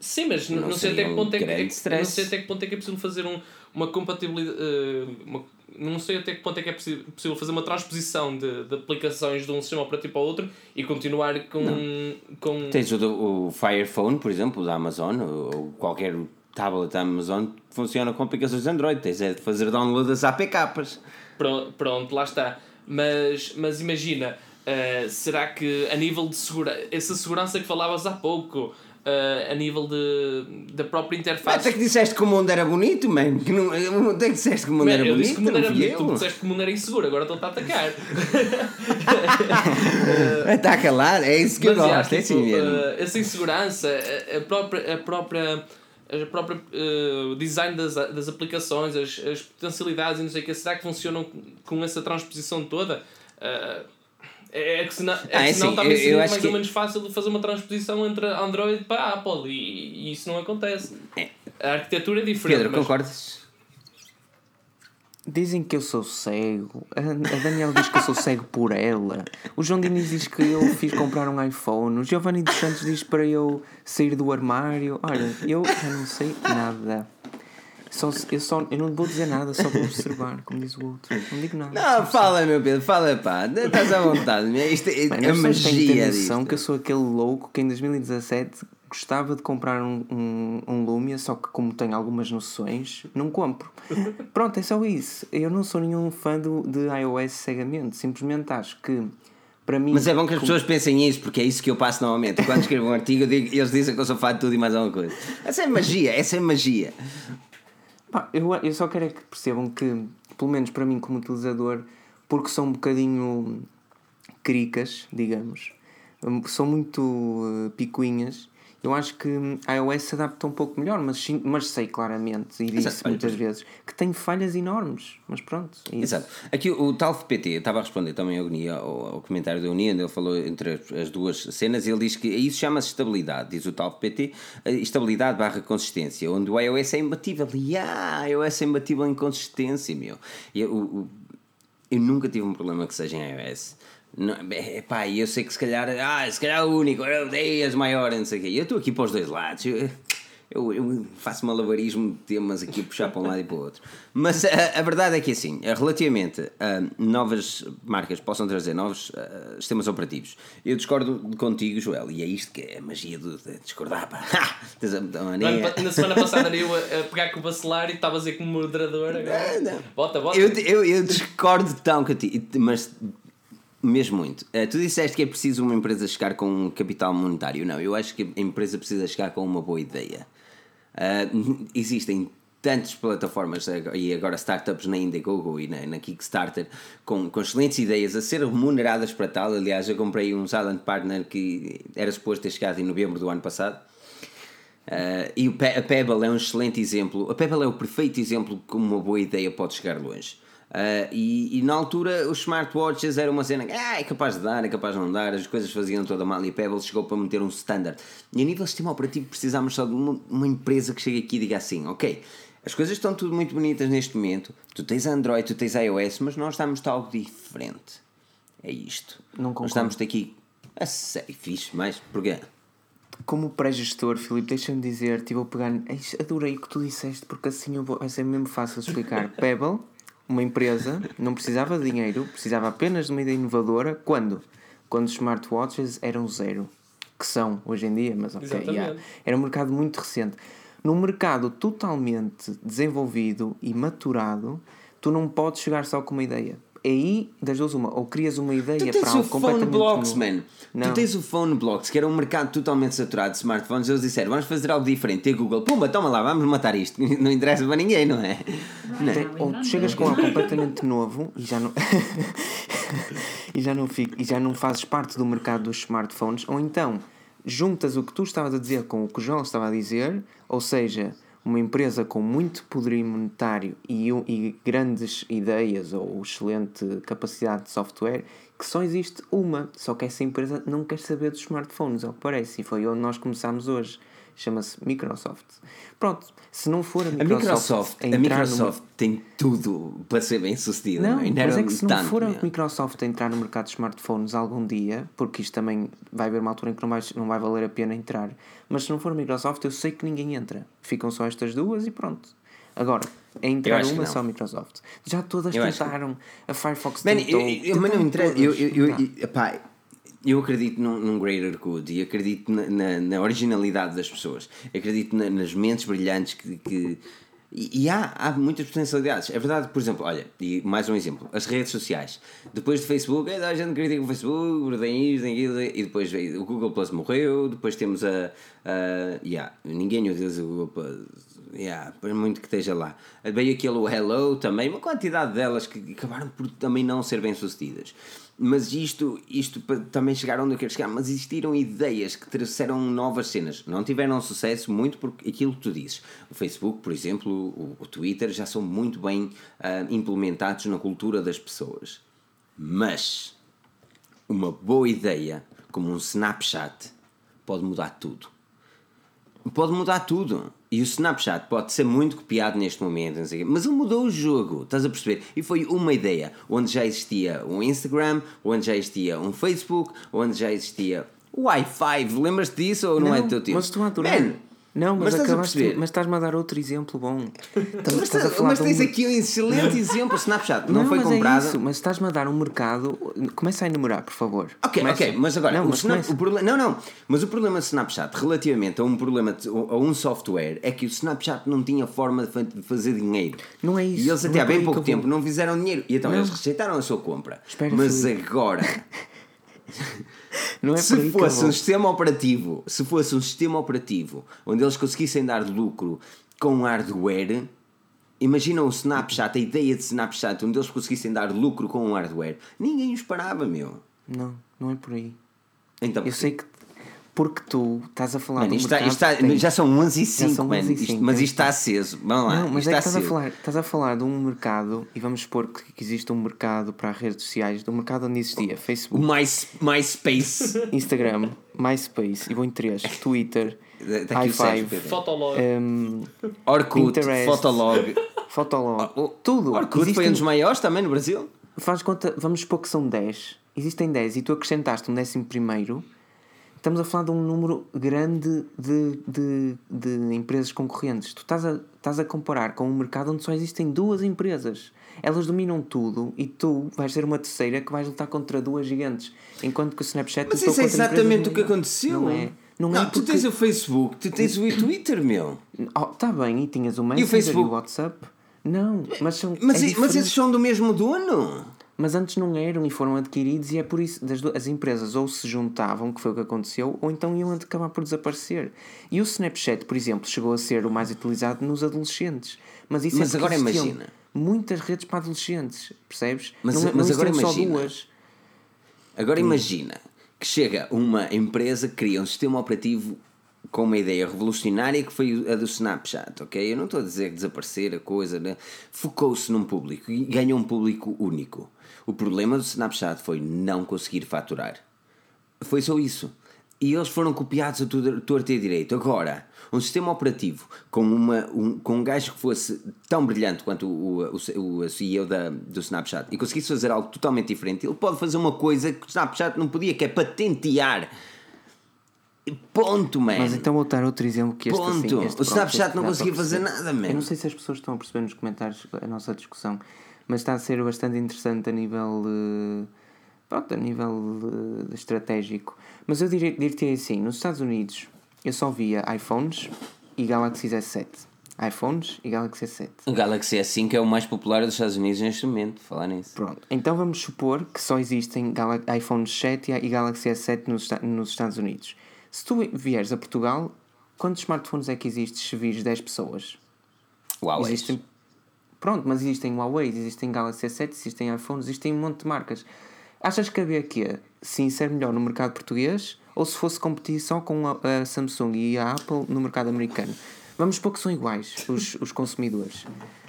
Sim, mas não, Não sei até que ponto é que, é, não sei até que ponto é que é possível fazer um, uma compatibilidade. eh, uma- não sei até que ponto é que é possível fazer uma transposição de, de aplicações de um sistema operativo para o outro e continuar com. com Tens o, do- o Fire Phone, por exemplo, da Amazon, ou, ou qualquer tablet da Amazon funciona com aplicações de Android. Tens é de fazer download das APKs. Pro- Pronto, lá está. Mas, mas imagina, eh, será que a nível de segurança. Essa segurança que falavas há pouco, eh, a nível de, da própria Até interface. que disseste que o mundo era bonito, man. Que não, até que disseste que o mundo Man, era eu bonito. disse que o mundo era bonito, tu disseste que o mundo era inseguro, agora estou-te a atacar. Está a calar, é isso que eu Mas, gosto, é tipo, assim mesmo. eh, essa insegurança, a, a própria, a própria, a própria eh, design das, das aplicações, as, as potencialidades e não sei o que, será que funcionam com, essa transposição toda? Eh, é, é que senão, é Ah, é que senão assim, também seria acho mais que- ou menos fácil de fazer uma transposição entre Android para Apple e, e isso não acontece. É, A arquitetura é diferente. Pedro, mas- concordas? Dizem que eu sou cego. A Daniela diz que eu sou cego por ela. O João Diniz diz que eu fiz comprar um iPhone. O Giovanni dos Santos diz para eu sair do armário. Olha, eu já não sei nada. Só, eu, só, eu não vou dizer nada, só vou observar, como diz o outro. Não digo nada. Não, fala, meu Pedro, fala, pá. Estás à vontade. Isto é, é a têm que magia noção disto. que eu sou aquele louco que em 2017 gostava de comprar um, um, um Lumia, só que como tenho algumas noções, não compro. Pronto, é só isso. Eu não sou nenhum fã do, de iOS cegamente. Simplesmente acho que para mim. Mas é bom que as pessoas pensem isso, porque é isso que eu passo normalmente. Quando escrevo um artigo, digo- eles dizem que eu sou fã de tudo e mais alguma coisa. Essa é magia, essa é magia. Pá, eu, eu só quero é que percebam que, pelo menos para mim como utilizador, porque são um bocadinho cricas, digamos, são muito uh, picuinhas, eu acho que hum, a iOS se adapta um pouco melhor, mas, sim- mas sei claramente, e disse olha, muitas vezes, que tem falhas enormes. Mas pronto, é. Exato. Aqui o tal PT estava a responder também ao, ao, ao comentário da Uni, onde ele falou entre as, as duas cenas, ele diz que isso chama-se estabilidade, diz o tal PT, eh, estabilidade barra consistência, onde o iOS é imbatível. E ah, iOS é imbatível em consistência, meu. Eu, o- eu nunca tive um problema que seja em iOS. Não, é, pá, eu sei que se calhar, ah, se calhar o único, eu dei as maiores, não sei o quê. Eu estou aqui para os dois lados. Eu, eu, eu faço malabarismo de temas aqui a puxar para um lado e para o outro. Mas a, a verdade é que assim, relativamente a novas marcas possam trazer novos ah, sistemas operativos, eu discordo contigo, Joel, e é isto que é a magia do, de discordar. Pá. Na semana passada era eu a, a pegar com o bacelar e estava a dizer como moderador agora. Não, não. Bota, bota. Eu, eu, eu discordo tão ti, mas mesmo muito. Eh, tu disseste que é preciso uma empresa chegar com um capital monetário. Não, eu acho que a empresa precisa chegar com uma boa ideia. Eh, existem tantas plataformas ag- e agora startups na Indiegogo e na, na Kickstarter com, com excelentes ideias a ser remuneradas para tal. Aliás, eu comprei um Silent Partner que era suposto ter chegado em novembro do ano passado. Uh, e a Pebble é um excelente exemplo. A Pebble é o perfeito exemplo de como uma boa ideia pode chegar longe. Uh, e, e na altura os smartwatches eram uma cena que ah, é capaz de dar, é capaz de não dar, as coisas faziam toda mal e a Pebble chegou para meter um standard. E a nível de sistema operativo precisamos só de uma, uma empresa que chegue aqui e diga assim: ok, as coisas estão tudo muito bonitas neste momento, tu tens Android, tu tens iOS, mas nós estamos de algo diferente. É isto. Não nós concordo. estamos aqui. A sério, fixe, mas porquê? Como pré-gestor, Filipe, deixa-me dizer, tipo, vou pegar. Adorei o que tu disseste, porque assim eu vou, vai ser mesmo fácil de explicar. Pebble, uma empresa, não precisava de dinheiro, precisava apenas de uma ideia inovadora. Quando? Quando os smartwatches eram zero. Que são hoje em dia, mas ok. Yeah. Era um mercado muito recente. Num mercado totalmente desenvolvido e maturado, tu não podes chegar só com uma ideia. Aí, das duas, uma. Ou crias uma ideia Tu para tens o algo Phone completamente Blocks, novo. man. Não. Tu tens o Phone Blocks, que era um mercado totalmente saturado de smartphones. Eles disseram, vamos fazer algo diferente. E a Google, pumba, toma lá, vamos matar isto. Não interessa para ninguém, não é? Não. Tem- ou tu chegas com algo completamente novo e já não e já não fico, e já não fazes parte do mercado dos smartphones ou então juntas o que tu estavas a dizer com o que o João estava a dizer ou seja uma empresa com muito poderio monetário e, e grandes ideias ou excelente capacidade de software que só existe uma só que essa empresa não quer saber dos smartphones ao que parece e foi onde nós começámos hoje chama-se Microsoft pronto se não for a A Microsoft, Microsoft, a entrar no- Microsoft tem tudo para ser bem sucedida. não, Não, é? mas é que se não tanto, for a meu. Microsoft entrar no mercado de smartphones algum dia, porque isto também vai haver uma altura em que não vai, não vai valer a pena entrar, mas se não for a Microsoft, eu sei que ninguém entra. Ficam só estas duas e pronto. Agora, é entrar uma só a Microsoft. Já todas Eu acho que- tentaram, a Firefox Man, tentou. eu, eu, mas não tentaram interessa. Eu, eu, eu, dá. eu- epá, eu acredito num, num greater good e acredito na, na, na originalidade das pessoas. Acredito na- nas mentes brilhantes que. que- e, há, há muitas potencialidades. É verdade, por exemplo, olha, e mais um exemplo: as redes sociais. Depois do Facebook, eh, a gente critica o Facebook, tem isto, tem aquilo, e depois veio, o Google Plus morreu. Depois temos a. a yeah, ninguém utiliza o Google Plus. Yeah, por muito que esteja lá. Veio aquele Hello também, uma quantidade delas que acabaram por também não ser bem sucedidas. Mas isto, isto para também chegar onde eu quero chegar, mas existiram ideias que trouxeram novas cenas. Não tiveram sucesso muito porque aquilo que tu dizes. O Facebook, por exemplo, o, o Twitter já são muito bem ah, implementados na cultura das pessoas. Mas uma boa ideia, como um Snapchat, pode mudar tudo. pode mudar tudo. E o Snapchat pode ser muito copiado neste momento, não sei quê, mas ele mudou o jogo, estás a perceber? E foi uma ideia onde já existia um Instagram, onde já existia um Facebook, onde já existia o Wi-Fi. Lembras-te disso ou não, é do teu tempo? Mas estou a adorar. Man, não, mas, mas estás acabaste, perceber? mas estás-me a dar outro exemplo bom. Estás, Mas, estás a falar mas um tens mer- aqui um excelente exemplo. Snapchat não, foi mas comprado. É isso, mas estás-me a dar um mercado. Começa a enumerar, por favor. Ok, Começa. ok, mas agora Não, o mas Snap- o problema, não, não, mas o problema do Snapchat relativamente a um problema de- a um software é que o Snapchat não tinha forma de fa- de fazer dinheiro. Não é isso, E eles não até é há bem aí pouco tempo vou. não fizeram dinheiro e então Não. eles rejeitaram a sua compra. Espera, mas agora, Não é se fosse um sistema operativo, se fosse um sistema operativo onde eles conseguissem dar lucro com hardware, imagina o Snapchat, a ideia de Snapchat onde eles conseguissem dar lucro com um hardware, ninguém os parava, meu. Não, não é por aí. Então, Eu sei que. Porque tu estás a falar Mano, do isto está- mercado isto está- já são 11 e Já 5, são mano. 11 e Isto- cinco, mas isto está aceso. Vamos lá. Não, mas isto é que está estás a, falar, estás a falar de um mercado, e vamos supor que, que existe um mercado para as redes sociais, de um mercado onde existia Facebook, My, MySpace. Instagram, MySpace, e vou em três, Twitter, Está i5, Pedro. Fotolog. um, Orkut, Pinterest. Fotolog. Fotolog, O- tudo. Orkut foi um dos maiores também no Brasil. Faz conta, vamos supor que são 10. Existem 10 e tu acrescentaste um décimo primeiro. Estamos a falar de um número grande de, de, de empresas concorrentes. Tu estás a, estás a comparar com um mercado onde só existem duas empresas. Elas dominam tudo e tu vais ser uma terceira que vais lutar contra duas gigantes. Enquanto que o Snapchat Mas isso é exatamente o que aconteceu. Não é. Não, é tu porque... tens o Facebook, tu tens o Twitter, meu. Oh, tá bem, e tinhas o Messenger e o, Facebook? WhatsApp. Não, mas são. Mas, é mas esses são do mesmo dono. Mas antes não eram e foram adquiridos, e é por isso das as empresas ou se juntavam, que foi o que aconteceu, ou então iam acabar por desaparecer. E o Snapchat, por exemplo, chegou a ser o mais utilizado nos adolescentes. Mas isso Mas é agora imagina. muitas redes para adolescentes, percebes? Mas- não, mas não agora imagina. só duas. Agora imagina que chega uma empresa que cria um sistema operativo com uma ideia revolucionária que foi a do Snapchat, ok? Eu não estou a dizer que desaparecer a coisa, né? Focou-se num público e ganhou um público único. O problema do Snapchat foi não conseguir faturar. Foi só isso. E eles foram copiados a torto e direito. Agora, um sistema operativo com, uma, um, com um gajo que fosse tão brilhante quanto o, o, o CEO da, do Snapchat e conseguisse fazer algo totalmente diferente, ele pode fazer uma coisa que o Snapchat não podia, que é patentear. Ponto, man. Mas então vou dar outro exemplo que este Ponto. assim. Este, O Snapchat não conseguia fazer nada, man. Eu não sei se as pessoas estão a perceber nos comentários a nossa discussão, mas está a ser bastante interessante a nível. Pronto, a nível estratégico. Mas eu diria- diria-te assim: nos Estados Unidos eu só via iPhones e Galaxy S7. iPhones e Galaxy S7. O Galaxy S5 é o mais popular dos Estados Unidos neste momento, falar nisso. Pronto, então vamos supor que só existem Gala iPhone 7 e Galaxy S7 nos, nos Estados Unidos. Se tu vieres a Portugal, quantos smartphones é que existem se vires 10 pessoas? Uau, Existem. Pronto, mas existem Huawei, existem Galaxy S7, existem iPhones, existem um monte de marcas. Achas que havia aqui sim ser melhor no mercado português ou se fosse competir só com a, a Samsung e a Apple no mercado americano? Vamos supor que são iguais os, os consumidores.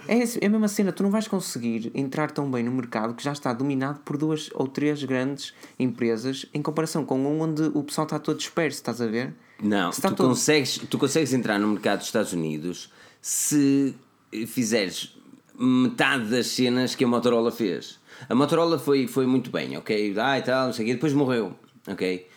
É, é a mesma cena, tu não vais conseguir entrar tão bem no mercado que já está dominado por duas ou três grandes empresas em comparação com um onde o pessoal está todo disperso, estás a ver? Não, Se tu, todo- consegues, tu consegues entrar no mercado dos Estados Unidos se fizeres metade das cenas que a Motorola fez. A Motorola foi, foi muito bem, ok? Ah, e tal, não sei o quê, depois morreu, ok?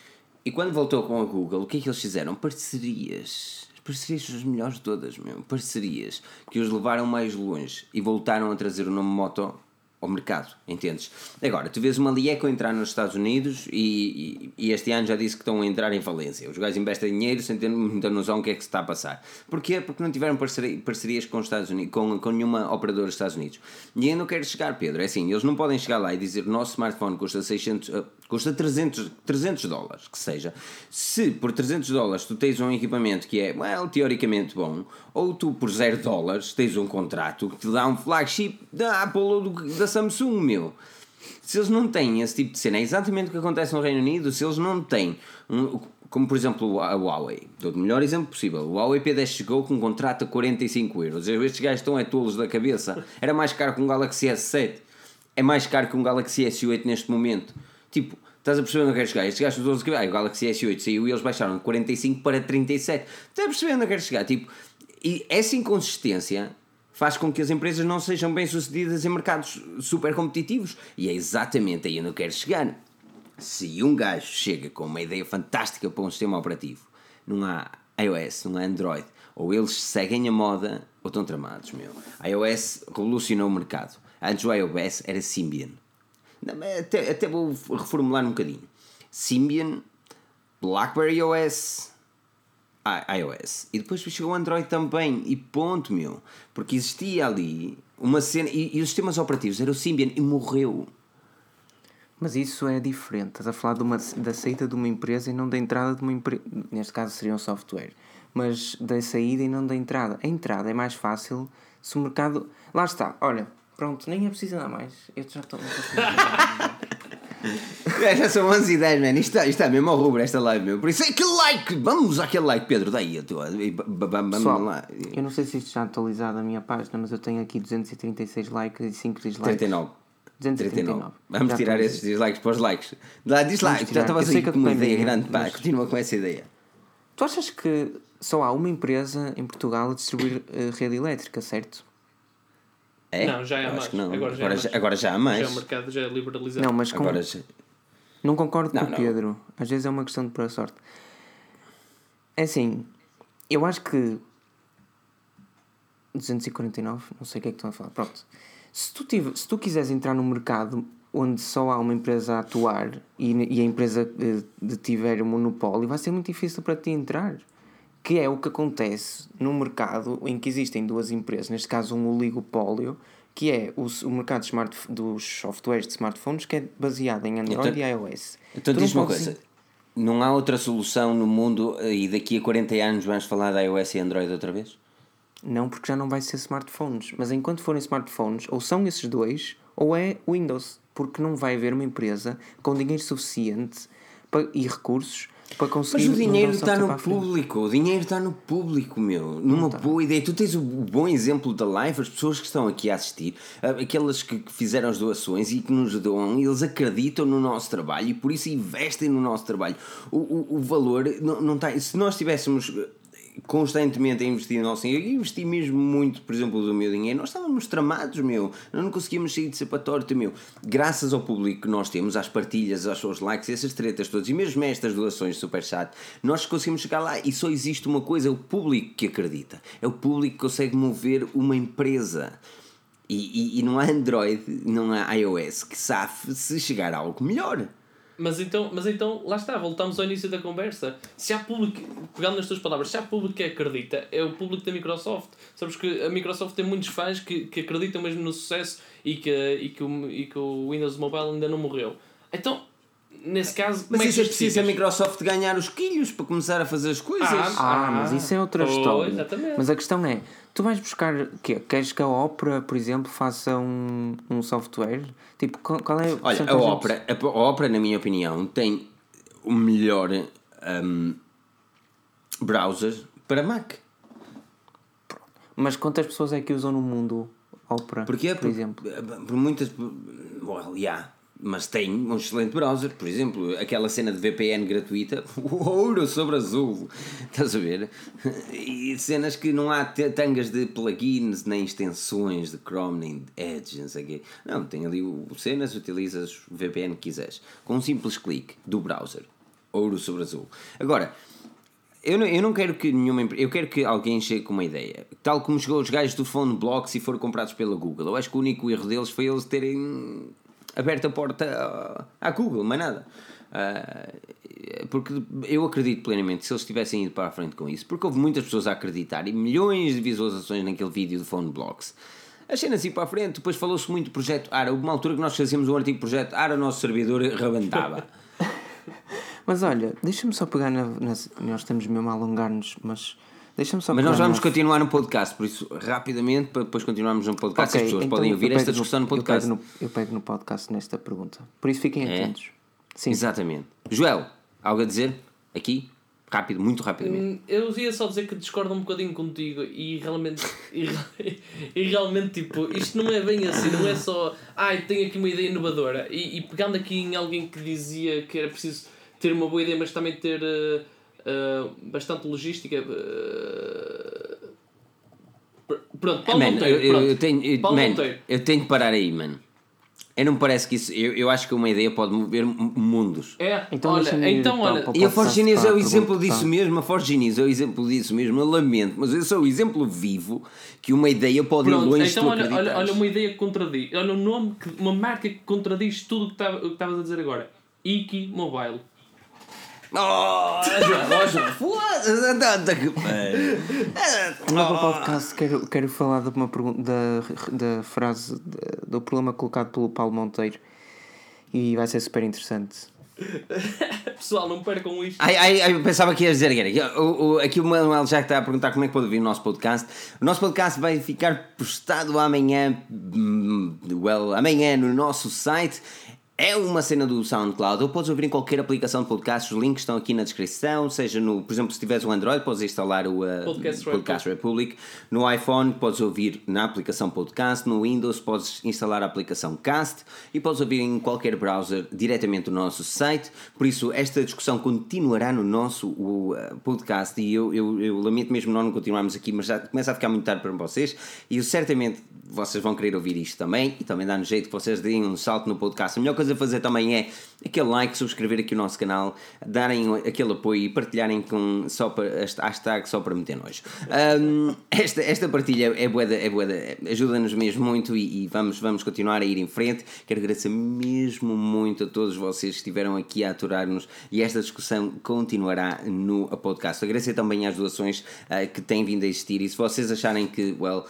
E quando voltou com a Google, o que é que eles fizeram? Parcerias. As Parcerias as melhores de todas, mesmo. Parcerias que os levaram mais longe e voltaram a trazer o nome Moto ao mercado, entendes? Agora, tu vês uma Lieco entrar nos Estados Unidos e, e- e este ano já disse que estão a entrar em falência. Os gajos investem dinheiro sem ter muita noção do que é que se está a passar. Porquê? Porque não tiveram parceria- parcerias com, os Estados Unidos, com, com nenhuma operadora dos Estados Unidos. E não quero chegar, Pedro, é assim, eles não podem chegar lá e dizer o nosso smartphone custa 600, ah, custa 300, 300 dólares, que seja. Se por 300 dólares tu tens um equipamento que é, well, teoricamente bom, ou tu por 0 dólares tens um contrato que te dá um flagship da Apple ou do- da Samsung, meu. Se eles não têm esse tipo de cena, é exatamente o que acontece no Reino Unido, se eles não têm, um- como por exemplo a Huawei, dou o melhor exemplo possível, o Huawei P10 chegou com um contrato a 45 euros, estes gajos estão é tolos da cabeça, era mais caro que um Galaxy S7, é mais caro que um Galaxy S8 neste momento, tipo, Estás a perceber onde eu quero chegar? Estes gajos dos 12 GB, ah, o Galaxy S8 saiu e eles baixaram de 45 para 37. Estás a perceber onde eu quero chegar? Tipo, e essa inconsistência faz com que as empresas não sejam bem sucedidas em mercados super competitivos. E é exatamente aí onde eu quero chegar. Se um gajo chega com uma ideia fantástica para um sistema operativo, não há iOS, não há Android, ou eles seguem a moda ou estão tramados, meu. A iOS revolucionou o mercado. Antes o iOS era Symbian. Até, até vou reformular um bocadinho. Symbian, BlackBerry OS, iOS. E depois chegou o Android também. E ponto, meu. Porque existia ali uma cena. E, e os sistemas operativos era o Symbian e morreu. Mas isso é diferente. Estás a falar de uma, da saída de uma empresa e não da entrada de uma empresa. Neste caso seria um software. Mas da saída e não da entrada. A entrada é mais fácil se o mercado. Lá está, olha, pronto, nem é preciso nada mais. Eu já estou. É, já são 11 e 10, man. Isto está, isto está mesmo ao rubro esta live, meu. Por isso é aquele like. Vamos àquele like, Pedro. Daí a tua. Vamos lá. eu não sei se isto está atualizado a minha página, mas eu tenho aqui 236 likes e 5 dislikes. 39. 239. 39. Vamos Já tirar a esses dislikes para os likes. Dá dislike. Já sei aí que com uma a é ideia minha, grande. Pá, mas- continua com essa ideia. Tu achas que só há uma empresa em Portugal a distribuir eh, rede elétrica, certo? É? Não, já há Eu acho mais. que não. Agora já há agora, mais. já, agora já há Já mais. o mercado já é liberalizado. Não, mas com, Agora já. não concordo Não, com o. Pedro. Às vezes é uma questão de pura sorte. É assim, eu acho que 249, não sei o que é que estão a falar. Pronto. Se tu, tive, se tu quiseres entrar num mercado onde só há uma empresa a atuar e, e a empresa eh, de tiver o monopólio, vai ser muito difícil para ti entrar. Que é o que acontece num mercado em que existem duas empresas, neste caso um oligopólio, que é o, o mercado de smart, dos softwares de smartphones, que é baseado em Android Então- e iOS. Então Tu diz uma coisa. Não há outra solução no mundo e daqui a 40 anos vamos falar da iOS e Android outra vez? Não, porque já não vai ser smartphones. Mas enquanto forem smartphones, ou são esses dois, ou é Windows. Porque não vai haver uma empresa com dinheiro suficiente e recursos para conseguir. Mas o dinheiro está no público, o dinheiro está no público, meu. Numa boa ideia. Tu tens o bom exemplo da live, as pessoas que estão aqui a assistir, ah, aquelas que fizeram as doações e que nos doam, eles acreditam no nosso trabalho e por isso investem no nosso trabalho. O, o, o valor não, não está. Se nós tivéssemos constantemente a investir no nosso dinheiro, e investir mesmo muito, por exemplo, do meu dinheiro, nós estávamos tramados, meu. Nós não conseguíamos sair de torta, meu. Graças ao público que nós temos, às partilhas, aos seus likes, essas tretas todas, e mesmo estas doações de superchat, nós conseguimos chegar lá e só existe uma coisa: é o público que acredita. É o público que consegue mover uma empresa. E, e, e não há Android, não há iOS que safe se chegar a algo melhor. Mas então, mas então, lá está, voltamos ao início da conversa. Se há público, pegando nas tuas palavras, se há público que acredita, é o público da Microsoft. Sabes que a Microsoft tem muitos fãs que, que acreditam mesmo no sucesso e que, e, que o, e que o Windows Mobile ainda não morreu. Então, nesse caso, como Mas é que isso é preciso a? Microsoft ganhar os quilhos para começar a fazer as coisas. Ah, mas isso é outra pois, história. exatamente. Mas a questão é: tu vais buscar. o Quê? Queres que a Opera, por exemplo, faça um, um software? Tipo, qual, é Olha, a Opera, a, a Opera, na minha opinião, tem o melhor um, browser para Mac. Mas quantas pessoas é que usam no mundo Opera? Porquê? Por exemplo. Por muitas. Well, yeah. Mas tem um excelente browser, por exemplo, aquela cena de VPN gratuita, ouro sobre azul, estás a ver? E cenas que não há tangas de plugins, nem extensões de Chrome, nem de Edge, não sei o quê. Não, tem ali o cenas, utilizas o VPN que quiseres, com um simples clique do browser, ouro sobre azul. Agora, eu não, eu não quero que nenhuma empresa. Eu quero que alguém chegue com uma ideia. Tal como chegou os gajos do Phone Blocks e foram comprados pela Google. Eu acho que o único erro deles foi eles terem aberto a porta à à Google, mais nada. Ah, porque eu acredito plenamente se eles tivessem ido para a frente com isso, porque houve muitas pessoas a acreditar e milhões de visualizações naquele vídeo do Phone Blocks. As cenas assim para a frente, depois falou-se muito do projeto ARA. Houve uma altura que nós fazíamos um artigo projeto ARA, o nosso servidor rebentava. Mas olha, deixa-me só pegar na, na- Nós estamos mesmo a alongar-nos, mas. Deixa-me só Mas nós vamos continuar no podcast, por isso, rapidamente, para depois continuarmos no podcast, Ok, as pessoas então podem eu ouvir esta discussão no eu podcast. pego no, eu pego no podcast nesta pergunta. Por isso fiquem É? atentos. Sim. Exatamente. Joel, algo a dizer? Aqui? Rápido, muito rapidamente. Hum, Eu ia só dizer que discordo um bocadinho contigo e realmente, e, e realmente tipo, isto não é bem assim, não é só ai, tenho aqui uma ideia inovadora e, e pegando aqui em alguém que dizia que era preciso ter uma boa ideia mas também ter eh, eh, bastante logística pr- pronto, Paulo Man, Monteiro, eu, eu- pronto. eu tenho, eu, Paulo man, Monteiro. eu tenho que parar aí, mano. Eu não me parece que isso. Eu, eu acho que uma ideia pode mover mundos. É, Então olha, ir então olha, E a Forge News é o exemplo disso mesmo, a Forge News é o exemplo disso mesmo, eu lamento, mas eu sou o exemplo vivo que uma ideia pode ir Pronto, longe se então olha, olha, olha uma ideia que contradiz. Olha um nome, que, uma marca que contradiz tudo o que estava- o que estavas a dizer agora. Iki Mobile. Oh, João, João, foda-se. No outro podcast quero, quero falar de uma pergunta, da, da frase, da- do problema colocado pelo Paulo Monteiro e vai ser super interessante. Pessoal, não percam isto. Ai, ai, ai, eu pensava que ias dizer que era. O, o, aqui o Manuel já está a perguntar como é que pode ouvir o nosso podcast. O nosso podcast vai ficar postado amanhã, hum, well, amanhã no nosso site. É uma cena do SoundCloud, ou podes ouvir em qualquer aplicação de podcast, os links estão aqui na descrição, seja no, por exemplo, se tiveres o Android, podes instalar o uh, Podcast podcast Republic. No iPhone podes ouvir na aplicação Podcast, no Windows podes instalar a aplicação Cast. E podes ouvir em qualquer browser diretamente no nosso site. Por isso, esta discussão continuará no nosso o, uh, podcast. E eu, eu, eu lamento mesmo não continuarmos aqui, mas já começa a ficar muito tarde para vocês. E eu, certamente vocês vão querer ouvir isto também. E também dá no jeito que vocês deem um salto no podcast. A melhor coisa a fazer também é aquele like, subscrever aqui o nosso canal, darem aquele apoio e partilharem com só para hashtag só para meter nojo. Um, esta, esta partilha é boeda, é boeda, ajuda-nos mesmo muito e, e vamos, vamos continuar a ir em frente. Quero agradecer mesmo muito a todos vocês que estiveram aqui a aturar-nos e esta discussão continuará no podcast. Agradecer também às doações ah, que têm vindo a existir e se vocês acharem que, well,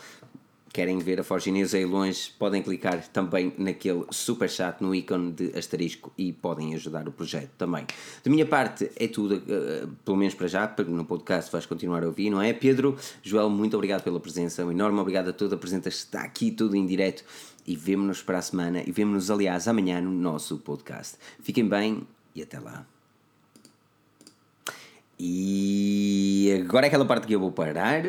querem ver a Forge News aí longe, podem clicar também naquele super chat no ícone de asterisco e podem ajudar o projeto também. Da minha parte é tudo, eh, pelo menos para já, porque no podcast vais continuar a ouvir, não é? Pedro, Joel, muito obrigado pela presença, um enorme obrigado a toda a presença, está aqui tudo em direto e vemo-nos para a semana e vemo-nos, aliás, amanhã no nosso podcast. Fiquem bem e até lá. E agora é aquela parte que eu vou parar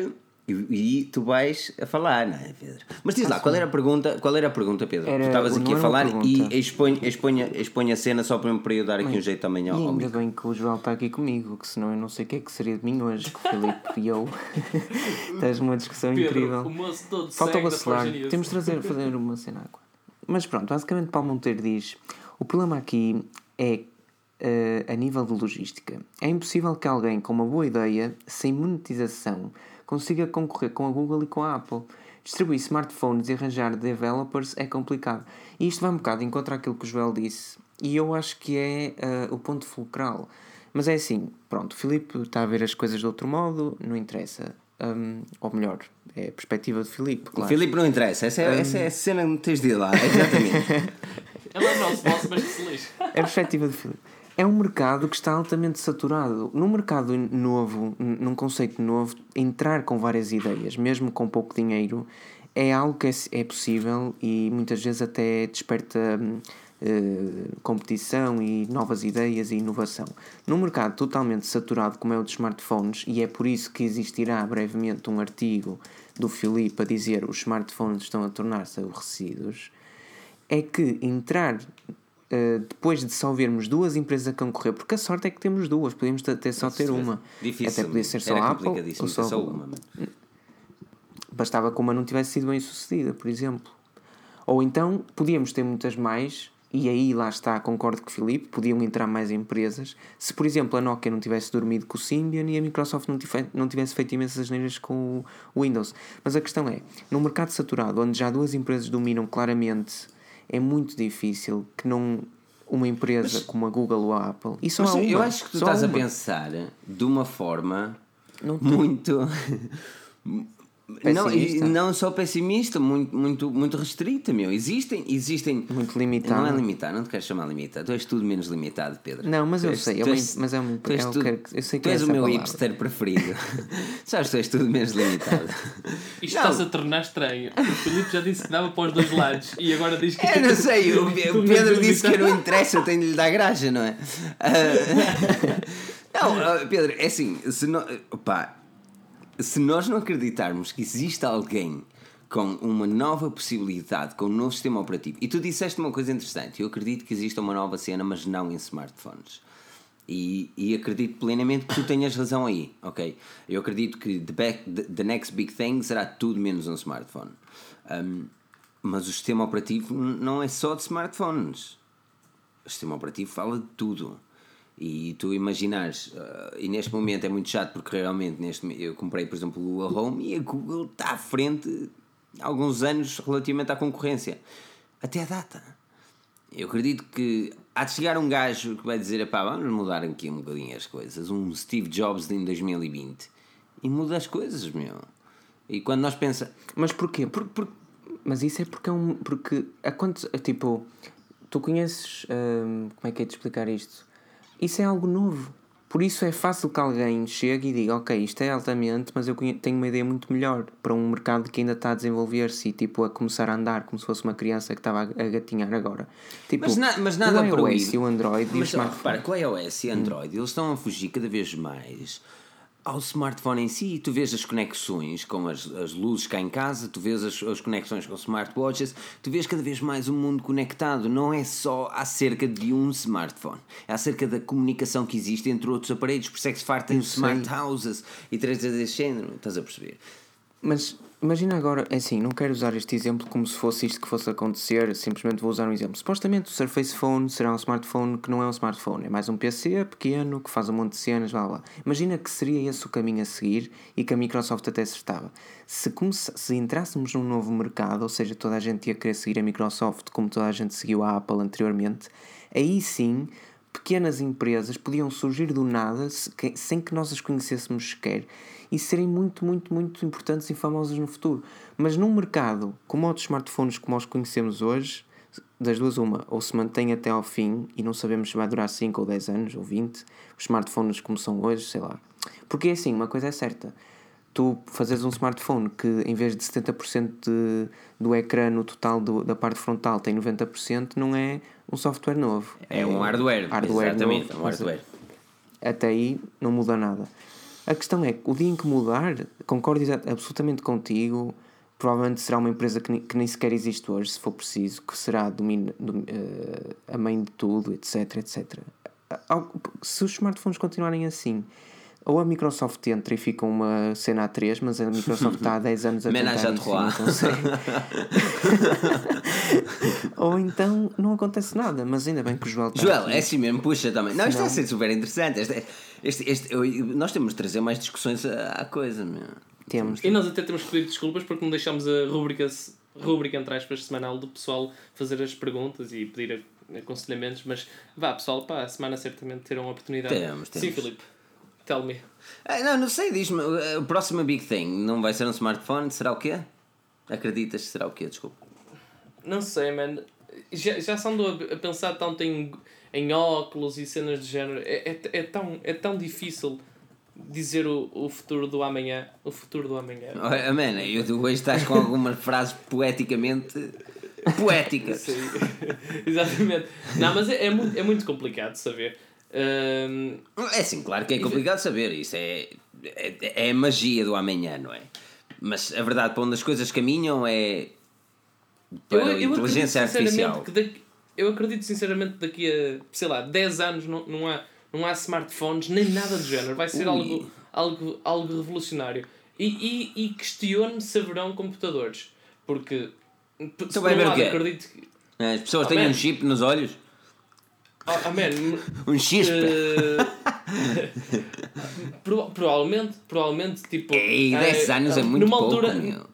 e, e tu vais a falar, não é, Pedro? Mas diz lá, qual era a pergunta, qual era a pergunta, Pedro? Era- tu estavas aqui a falar e expõe a cena só para, para eu dar aqui um jeito também ao, ao ainda micro. bem que o Joel está aqui comigo, que senão eu não sei o que é que seria de mim hoje, que o Filipe e eu. Tens uma discussão Pedro, incrível. o moço todo Falta o News. Temos de trazer, fazer uma cena agora. Mas pronto, basicamente Paulo Monteiro diz: o problema aqui é eh, a nível de logística. É impossível que alguém com uma boa ideia, sem monetização, consiga concorrer com a Google e com a Apple. Distribuir smartphones e arranjar developers é complicado. E isto vai um bocado em contra aquilo que o Joel disse. E eu acho que é eh, o ponto fulcral. Mas é assim, pronto, o Filipe está a ver as coisas de outro modo, não interessa. Hum, ou melhor, é a perspectiva de Filipe, claro. Filipe não interessa, essa é, essa é a cena que tens de ir lá, exatamente. Ele é o nosso boss, mas que se lixe. É a perspectiva de Filipe. É um mercado que está altamente saturado. Num mercado novo, num conceito novo, entrar com várias ideias, mesmo com pouco dinheiro, é algo que é, é possível e muitas vezes até desperta hum, eh, competição e novas ideias e inovação. Num mercado totalmente saturado como é o dos smartphones, e é por isso que existirá brevemente um artigo do Filipe a dizer os smartphones estão a tornar-se aborrecidos, é que entrar uh, depois de só vermos duas empresas a concorrer, porque a sorte é que temos duas, podíamos até só ter uma. Difícil. Até podia ser só a Apple ou só, só uma, mano. Bastava que uma não tivesse sido bem sucedida, por exemplo. Ou então podíamos ter muitas mais, e aí lá está, concordo com o Filipe, podiam entrar mais empresas. Se, por exemplo, a Nokia não tivesse dormido com o Symbian e a Microsoft não, tive, não tivesse feito imensas neiras com o Windows. Mas a questão é, num mercado saturado, onde já duas empresas dominam claramente, é muito difícil que não uma empresa como a Google ou a Apple. E só Mas uma, eu acho que tu estás a uma. pensar de uma forma muito. Não, Pessimista. não só pessimista, muito, muito, muito restrita, meu. Existem, existem. Muito limitada. Não é limitado, não te queres chamar limitado. Tu és tudo menos limitado, Pedro. Não, mas Tu eu és- sei, tu és- mas é uma- tu és é que- eu sei que Tu é és o meu palavra. hipster preferido. Sabes, tu és tudo menos limitado. Isto Não. está-se a tornar estranho. O Filipe já disse que dava para os dois lados e agora diz que. Eu não sei, o, Pedro disse que eu limitado. não interessa, eu tenho de lhe dar graxa, não é? Ah, Não, Pedro, é assim, se, no, opá, se nós não acreditarmos que existe alguém com uma nova possibilidade, com um novo sistema operativo, e tu disseste uma coisa interessante, eu acredito que existe uma nova cena, mas não em smartphones. E, e acredito plenamente que tu tenhas razão aí, ok? Eu acredito que the, back, the, the next big thing será tudo menos um smartphone. Um, mas o sistema operativo não é só de smartphones. O sistema operativo fala de tudo. E tu imaginares, ah, e neste momento é muito chato porque realmente neste, eu comprei, por exemplo, o Google Home e a Google está à frente há alguns anos relativamente à concorrência. Até a data. Eu acredito que há de chegar um gajo que vai dizer: pá, vamos mudar aqui um bocadinho as coisas. Um Steve Jobs em 2020 e muda as coisas, meu. E quando nós pensamos. Mas porquê? Por, por- mas isso é porque é um. Porque quanto. Tipo, tu conheces. hum, como é que é de explicar isto? Isso é algo novo. Por isso é fácil que alguém chegue e diga: Ok, isto é altamente, mas eu tenho uma ideia muito melhor para um mercado que ainda está a desenvolver-se e tipo a começar a andar como se fosse uma criança que estava a, gatinhar agora. Tipo, Mas, na- mas nada o iOS proíbe. e o Android e o Mas ó, smartphone. repara, com o iOS e Android, eles estão a fugir cada vez mais ao smartphone em si. Tu vês as conexões com as, as luzes cá em casa, tu vês as, as conexões com smartwatches, tu vês cada vez mais um mundo conectado. Não é só acerca de um smartphone, é acerca da comunicação que existe entre outros aparelhos. Por isso é que se fartam Eu smart houses e três desse género. Estás a perceber? Mas imagina agora, é assim, não quero usar este exemplo como se fosse isto que fosse acontecer, simplesmente vou usar um exemplo. Supostamente o Surface Phone será um smartphone que não é um smartphone, é mais um PC pequeno que faz um monte de cenas, blá blá. Imagina que seria esse o caminho a seguir e que a Microsoft até acertava. Se, se entrássemos num novo mercado, ou seja, toda a gente ia querer seguir a Microsoft como toda a gente seguiu a Apple anteriormente, aí sim pequenas empresas podiam surgir do nada sem que nós as conhecêssemos sequer e serem muito, muito, muito importantes e famosas no futuro. Mas num mercado como o dos smartphones como os conhecemos hoje, das duas uma, ou se mantém até ao fim e não sabemos se vai durar 5 ou 10 anos ou 20, os smartphones como são hoje, sei lá. Porque é assim, uma coisa é certa, tu fazes um smartphone que em vez de 70% de, do ecrã no total do- da parte frontal tem 90%, não é um software novo. É um hardware. exatamente, novo, é um hardware. Até aí não muda nada. A questão é que o dia em que mudar, concordo absolutamente contigo, provavelmente será uma empresa que, nem- que nem sequer existe hoje, se for preciso, que será domina, dom- eh, a mãe de tudo, etc, etc. Se os smartphones continuarem assim, ou a Microsoft entra e fica uma cena A3, mas a Microsoft está há 10 anos a Ménage tentar isso não consegue. ou então não acontece nada, mas ainda bem que o Joel está Joel, aqui. é assim mesmo, puxa também. Não, isto Senão- vai ser super interessante. Este, este- eu- nós temos de trazer mais discussões à, à coisa, meu. Temos. E nós até temos que pedir desculpas porque não deixámos a rubrica, rubrica entre aspas, semanal do pessoal fazer as perguntas e pedir a- aconselhamentos, mas vá pessoal, pá, a semana certamente terão a oportunidade. Temos, Sim, temos. Filipe, tell me. Ah, não, não sei, diz-me. O próximo Big Thing não vai ser um smartphone? Será o quê? Acreditas que será o quê? Desculpa. Não sei, man. Já, já se andou a, a pensar tanto em, em óculos e cenas de género. É, é, é, tão, é tão difícil dizer o, o futuro do amanhã. O futuro do amanhã. Man, eu, tu hoje estás com algumas frases poeticamente poéticas. Sim, exatamente. Não, mas é, é, muito, é muito complicado saber. Ahm, É sim, claro que é complicado saber. Isso é, é, é a magia do amanhã, não é? Mas a verdade, para onde as coisas caminham é para a inteligência acredito sinceramente artificial. que daqui, eu acredito sinceramente daqui a, sei lá, 10 anos não, não, há, não há smartphones nem nada do género. Vai ser Ui. algo, algo, algo revolucionário. E, e, e questiono se haverão computadores. Porque, Então vai ver o quê? acredito que. As pessoas têm um chip nos olhos? Oh, oh, man, Um chispe? Eh, pro- provavelmente, provavelmente, tipo. Ei, eh, 10 anos é muito numa pouco, altura, meu.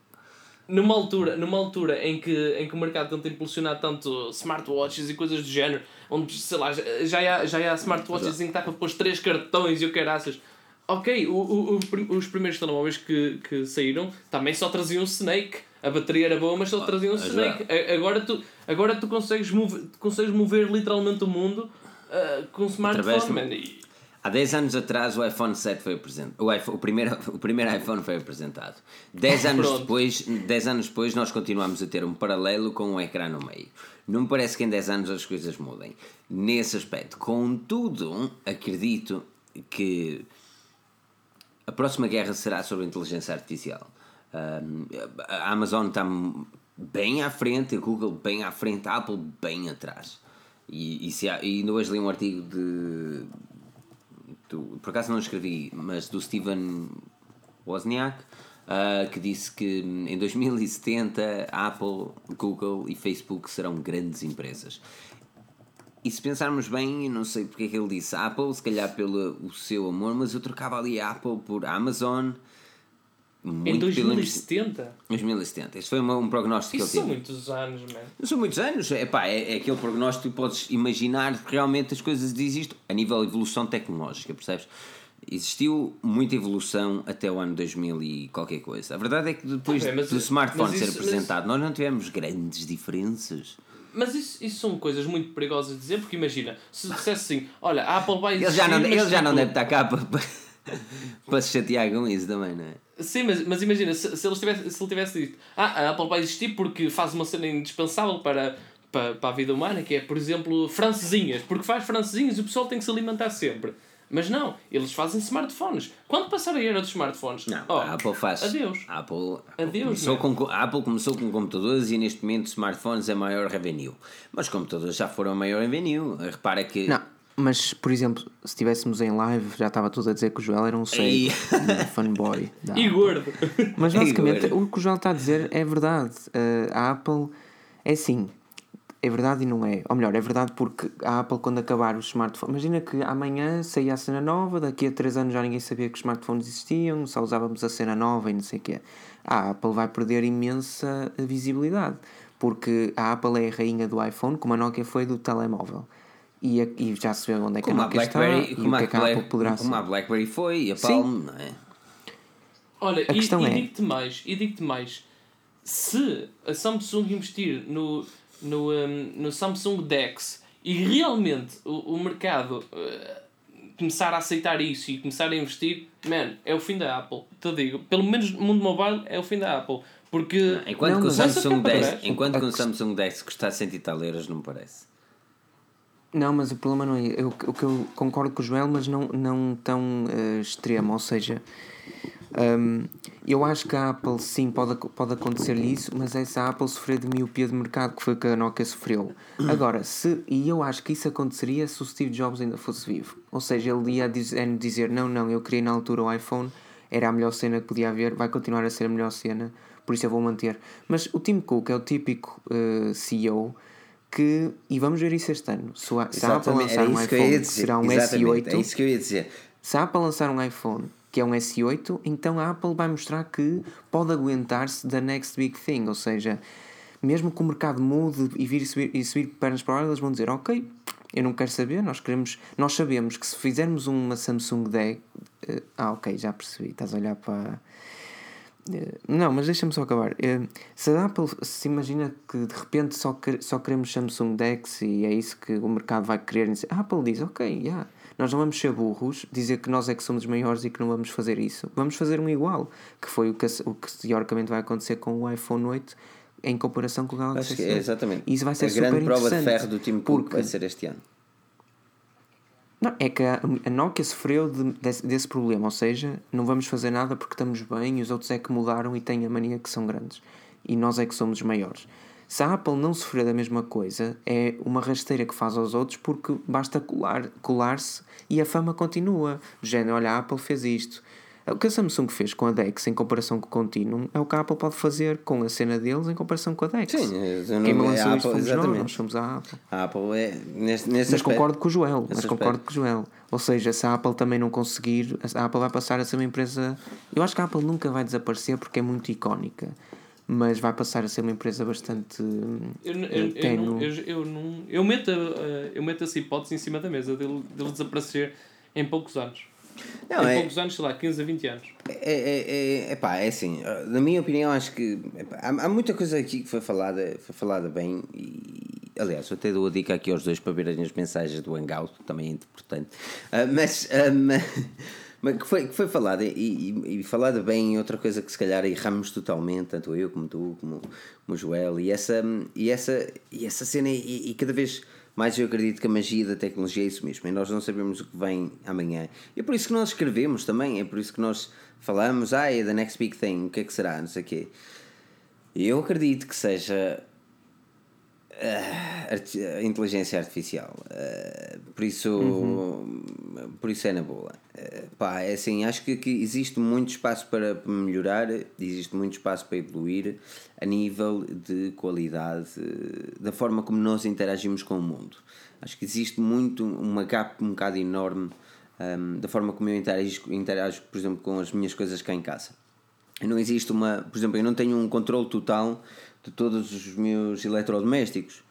Numa altura, numa altura em, que, em que o mercado tenta impulsionar tanto smartwatches e coisas do género, onde, sei lá, já, já, há, já há smartwatches em que está para pôr três cartões e o caraças. Ok, o, o, o os primeiros telemóveis que, que saíram também só traziam Snake. A bateria era boa, mas só traziam mas Snake. A- Agora tu, agora tu consegues, mover, consegues mover literalmente o mundo ah, com Através smartphone. E- Há 10 anos atrás o iPhone 7 foi apresentado. O, iPhone- o, primeiro, o primeiro iPhone foi apresentado. 10 anos, depois, 10 anos depois nós continuamos a ter um paralelo com um ecrã no meio. Não me parece que em 10 anos as coisas mudem. Nesse aspecto. Contudo, acredito que a próxima guerra será sobre a inteligência artificial. A Amazon está bem à frente, a Google bem à frente, a Apple bem atrás. E, e, se há, e ainda hoje li um artigo de. Do, por acaso não escrevi, mas do Steven Wozniak, uh, que disse que em 2070 Apple, Google e Facebook serão grandes empresas. E se pensarmos bem, não sei porque é que ele disse Apple, se calhar pelo o seu amor, mas eu trocava ali a Apple por Amazon. Em 2070? 2070. Este foi um, um prognóstico Isso que ele são tinha. muitos anos, man. São muitos anos. Epá, é, é aquele prognóstico que podes imaginar que realmente as coisas existem a nível de evolução tecnológica, percebes? Existiu muita evolução até o ano 2000 e qualquer coisa. A verdade é que depois mas- do smartphone mas ser isso- apresentado, nós não tivemos grandes diferenças. Mas isso, isso são coisas muito perigosas de dizer, porque imagina, se dissesse assim, olha, a Apple vai Ele existir... já não, mas, ele já não deve estar cá para, para, para se chatear com isso também, não é? Sim, mas, mas imagina, se, se, ele tivesse, se ele tivesse dito ah, a Apple vai existir porque faz uma cena indispensável para, para, para a vida humana, que é, por exemplo, francesinhas, porque faz francesinhas e o pessoal tem que se alimentar sempre. Mas não, eles fazem smartphones. Quando passar a era dos smartphones? Não, oh, a Apple faz. Adeus. A Apple, a Apple Adeus, começou man. com, a Apple começou com computadores e neste momento smartphones é maior revenue. Mas computadores já foram a maior revenue. Repara que. Não, mas por exemplo, se estivéssemos em live, já estava tudo a dizer que o Joel era um Ei. sei, um fanboy. E gordo. Mas basicamente o que o Joel está a dizer é verdade. Uh, a Apple é assim. É verdade e não é. Ou melhor, é verdade porque a Apple, quando acabar os smartphones. Imagina que amanhã saía a cena nova, daqui a 3 anos já ninguém sabia que os smartphones existiam, só usávamos a cena nova e não sei o quê. A Apple vai perder imensa visibilidade. Porque a Apple é a rainha do iPhone, como a Nokia foi do telemóvel. E, a- e já se vê onde é que Como a Nokia está BlackBerry, e o como que a, é que a Apple poderá como ser. a BlackBerry foi e a Sim. Palm, não é? Olha, A e, questão e é- digo-te mais, e digo-te mais, se a Samsung investir no, no, um, no Samsung Dex e realmente o, o mercado uh, começar a aceitar isso e começar a investir, man, é o fim da Apple. Te digo, pelo menos no mundo mobile é o fim da Apple. Porque Enquanto Não, que o Samsung Vai ficar 10, para enquanto que o Samsung 10 custar 100 e tal euros, não me parece. Não, mas o problema não é. Eu, o que eu concordo com o Joel, mas não, não tão eh, extremo. Ou seja, hum, eu acho que a Apple sim pode, pode acontecer-lhe isso, mas é se a Apple sofrer de miopia de mercado, que foi o que a Nokia sofreu. Agora, se, e eu acho que isso aconteceria se o Steve Jobs ainda fosse vivo. Ou seja, ele ia dizer, dizer: Não, não, eu criei na altura o iPhone, era a melhor cena que podia haver, vai continuar a ser a melhor cena, por isso eu vou manter. Mas o Tim Cook é o típico eh, CEO que, e vamos ver isso este ano, se, a- se a Apple lançar um iPhone que será um Exatamente, S8, É isso que eu ia dizer. se a Apple lançar um iPhone que é um S8, então a Apple vai mostrar que pode aguentar-se da next big thing, ou seja, mesmo que o mercado mude e vir subir, e subir pernas para o ar, eles vão dizer, ok, eu não quero saber, nós queremos, nós sabemos que se fizermos uma Samsung Deck, eh, ah ok, já percebi, estás a olhar para não, mas deixa-me só acabar. Eh, Se a Apple se imagina que de repente só, que- só queremos Samsung Dex e é isso que o mercado vai querer, a Apple diz: Ok, yeah, nós não vamos ser burros, dizer que nós é que somos os maiores e que não vamos fazer isso. Vamos fazer um igual, que foi o que, o que teoricamente vai acontecer com o iPhone 8 em comparação com o Galaxy que é S8. exatamente. Isso vai ser a grande prova de ferro do Tim Cook porque- vai ser este ano. Não, é que a, Nokia sofreu de- desse, desse problema, ou seja, não vamos fazer nada porque estamos bem os outros é que mudaram e têm a mania que são grandes. E nós é que somos os maiores. Se a Apple não sofrer da mesma coisa, é uma rasteira que faz aos outros porque basta colar- colar-se e a fama continua. Género, olha, a Apple fez isto. O que a Samsung fez com a Dex em comparação com o Continuum é o que a Apple pode fazer com a cena deles em comparação com a Dex. Sim, eu não- Quem a lançou isto Apple, fomos nós, exatamente. nós somos a Apple. A Apple é. Nesse, nesse Mas aspecto- concordo com o Joel, mas Nesse concordo aspecto. com o Joel. Ou seja, se a Apple também não conseguir, a Apple vai passar a ser uma empresa. Eu acho que a Apple nunca vai desaparecer porque é muito icónica, mas vai passar a ser uma empresa bastante. Eu, eu, eu, não, eu, eu, não, eu, meto, a- a- eu meto essa hipótese em cima da mesa dele, dele desaparecer em poucos anos. Não, é- poucos anos, sei lá, 15 a 20 anos. É, é, é, epá, é assim, na minha opinião, acho que epá, há, há muita coisa aqui que foi falada, foi falada bem e, aliás, eu até dou a dica aqui aos dois para verem as mensagens do Hangout, também é importante, Ah, mas, ah, mas, mas que, foi, que foi falada e, e, e falada bem em outra coisa que se calhar erramos totalmente, tanto eu como tu, como, como o Joel, e essa, e essa, e essa cena, e, e cada vez mais eu acredito que a magia da tecnologia é isso mesmo. E nós não sabemos o que vem amanhã. E é por isso que nós escrevemos também, é por isso que nós falamos, ah, é the next big thing, o que é que será, não sei o quê. Eu acredito que seja arti- a inteligência artificial. Ah, por isso por isso é na boa. Ah, pá, é assim, acho que, que existe muito espaço para melhorar, existe muito espaço para evoluir a nível de qualidade eh, da forma como nós interagimos com o mundo. Acho que existe muito uma gap um bocado enorme ahm, da forma como eu interajo, interajo, por exemplo, com as minhas coisas cá em casa. Não existe uma. Por exemplo, eu não tenho um controle total de todos os meus eletrodomésticos.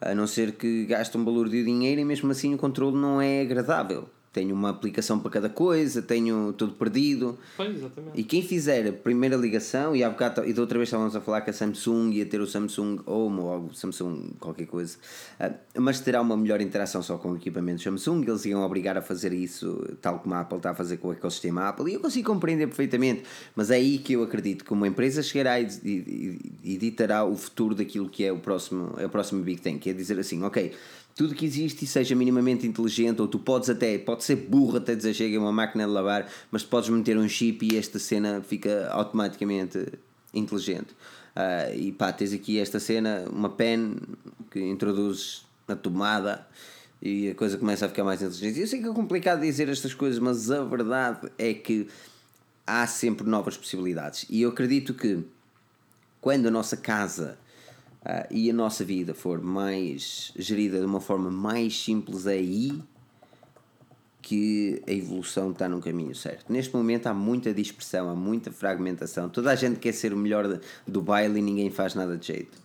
A não ser que gaste um valor de dinheiro e mesmo assim o controle não é agradável. Tenho uma aplicação para cada coisa, tenho tudo perdido. Pois, exatamente. E quem fizer a primeira ligação, e há bocado, e da outra vez estávamos a falar que a Samsung ia ter o Samsung Home ou algo, Samsung qualquer coisa, ah, mas terá uma melhor interação só com o equipamento Samsung, eles iam obrigar a fazer isso tal como a Apple está a fazer com o ecossistema Apple, e eu consigo compreender perfeitamente, mas é aí que eu acredito que uma empresa chegará e, e, e, e ditará o futuro daquilo que é o próximo, é o próximo Big Ten, que é dizer assim, ok, tudo que existe e seja minimamente inteligente, ou tu podes até, pode ser burro até dizer chega uma máquina de lavar, mas podes meter um chip e esta cena fica automaticamente inteligente. Ah, e pá, tens aqui esta cena, uma pen que introduzes na tomada e a coisa começa a ficar mais inteligente. Eu sei que é complicado dizer estas coisas, mas a verdade é que há sempre novas possibilidades. E eu acredito que quando a nossa casa ah, e a nossa vida for mais gerida de uma forma mais simples, é aí que a evolução está no caminho certo. Neste momento há muita dispersão, há muita fragmentação. Toda a gente quer ser o melhor do baile e ninguém faz nada de jeito.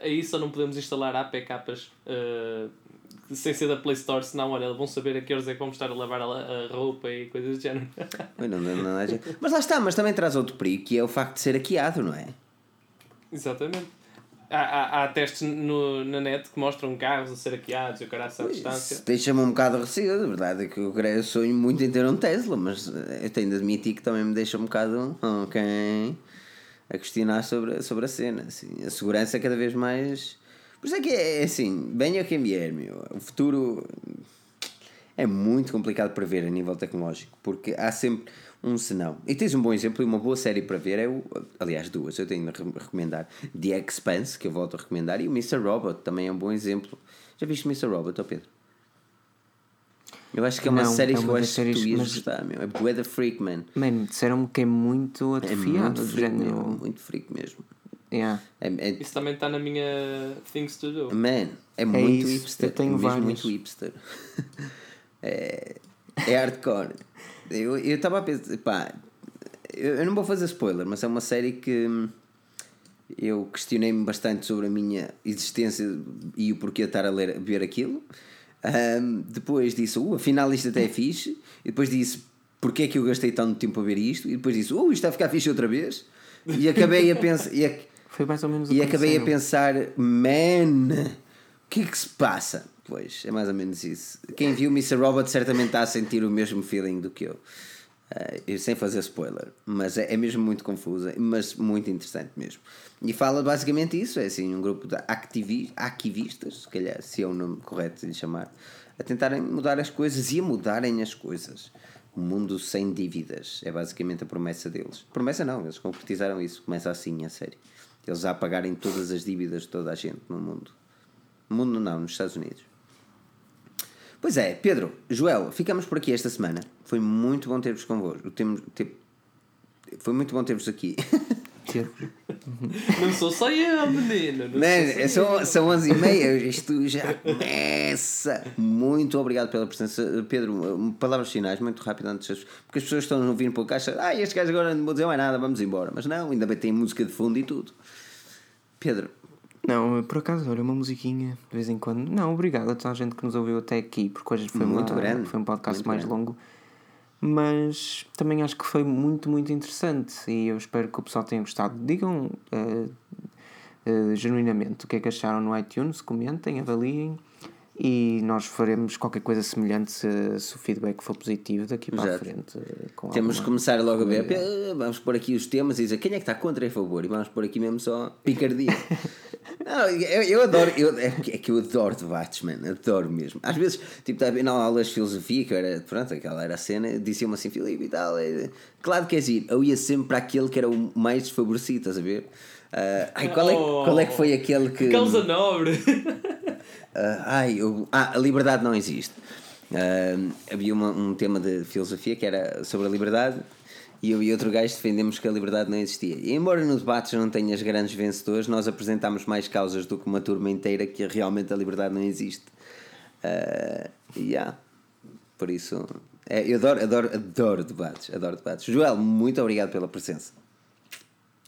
Aí só não podemos instalar APKs uh, sem ser da Play Store, senão, olha, vão saber a que horas é que vamos estar a lavar a, roupa e coisas do género. Não, não, não jeito. Mas lá está, mas também traz outro perigo que é o facto de ser hackeado, não é? Exatamente. Há, há, há testes no, na net que mostram carros a ser hackeados e o cara à distância. Deixa-me um bocado receoso. A verdade é que eu creio- eu sonho muito em ter um Tesla, mas eh, eu tenho de admitir que também me deixa um bocado ok, a questionar sobre, sobre a cena. Assim. A segurança é cada vez mais. Por isso é que é assim, venha quem vier, meu. O futuro é muito complicado para ver a nível tecnológico, porque há sempre um senão. E tens um bom exemplo e uma boa série para ver, é o, aliás, duas, eu tenho de re- recomendar. The Expanse, que eu volto a recomendar, e o Mr. Robot também é um bom exemplo. Já viste Mr. Robot, ó Pedro? Eu acho que é uma Não, série é que eu uma acho que tu séries, ias mas- gostar, meu. É bué da freak, man. Man, disseram-me que é muito É atrofiado. muito do freak, género. meu. Muito freak mesmo. Yeah. É, é, Isso também está na minha Things to Do. Man, é muito isso, hipster. eu tenho é mesmo vários. muito hipster. é, é hardcore. Eu estava a pensar, pá, eu, eu não vou fazer spoiler, mas é uma série que eu questionei-me bastante sobre a minha existência e o porquê de estar a ler, a ver aquilo. Ahm, depois disse, uh, afinal isto até é fixe. E depois disse, porquê é que eu gastei tanto tempo a ver isto? E depois disse, uh, isto está a ficar fixe outra vez. E acabei a pensar. e Foi mais ou menos e acabei a pensar, man, o que é que se passa? Pois, é mais ou menos isso. Quem viu Mr. Robot certamente está a sentir o mesmo feeling do que eu. Eu sem fazer spoiler, mas é, é mesmo muito confusa, mas muito interessante mesmo. E fala basicamente isso: é assim, um grupo de activi arquivistas, se calhar, se é o nome correto de lhe chamar, a tentarem mudar as coisas e a mudarem as coisas. Um mundo sem dívidas é basicamente a promessa deles. Promessa não, eles concretizaram isso. Começa assim, a série. Eles a pagarem todas as dívidas de toda a gente no mundo. Mundo não, nos Estados Unidos. Pois é, Pedro, Joel, ficamos por aqui esta semana. Foi muito bom ter-vos convosco. Temos, Foi muito bom ter-vos aqui. Não sou só eu, menino. Não Man, sou só é são, são 11 e meia, isto já começa. Muito obrigado pela presença. Pedro, um, palavras finais, muito rápido, antes, das- porque as pessoas estão a ouvir para o caixa. Ah, este gajo agora não vou dizer mais nada, vamos embora. Mas não, ainda bem que tem música de fundo e tudo. Pedro, Não, por acaso, olha, uma musiquinha de vez em quando. Não, obrigado a toda a gente que nos ouviu até aqui, porque hoje foi, Muito uma- grande, foi um podcast muito mais grande. longo. Mas também acho que foi muito, muito interessante e eu espero que o pessoal tenha gostado. Digam eh, eh, genuinamente o que é que acharam no iTunes, comentem, avaliem e nós faremos qualquer coisa semelhante se, se o feedback for positivo daqui para a frente. eh, temos que começar logo a ver. "Ah, Vamos pôr aqui os temas e dizer quem é que está contra e a favor. E vamos pôr aqui mesmo só picardia. Não, eu, eu adoro, eu, é que- é que eu adoro debates, mano, adoro mesmo. Às vezes, tipo, estava bem na aulas de filosofia, que eu era, pronto, aquela era a cena, diziam-me assim, Filipe e tal, é, claro que és ir, eu ia sempre para aquele que era o mais desfavorecido, estás a ver? Ah, ai, qual é, qual é que foi aquele que. Causa nobre. Ah, ai, eu- ah, a liberdade não existe. Ah, havia uma- um tema de filosofia que era sobre a liberdade e eu e outro gajo defendemos que a liberdade não existia. E embora no debate não tenhas grandes vencedores, nós apresentámos mais causas do que uma turma inteira que realmente a liberdade não existe. E yeah. por isso, é, eu adoro, adoro, adoro debates, adoro debates. Joel, muito obrigado pela presença.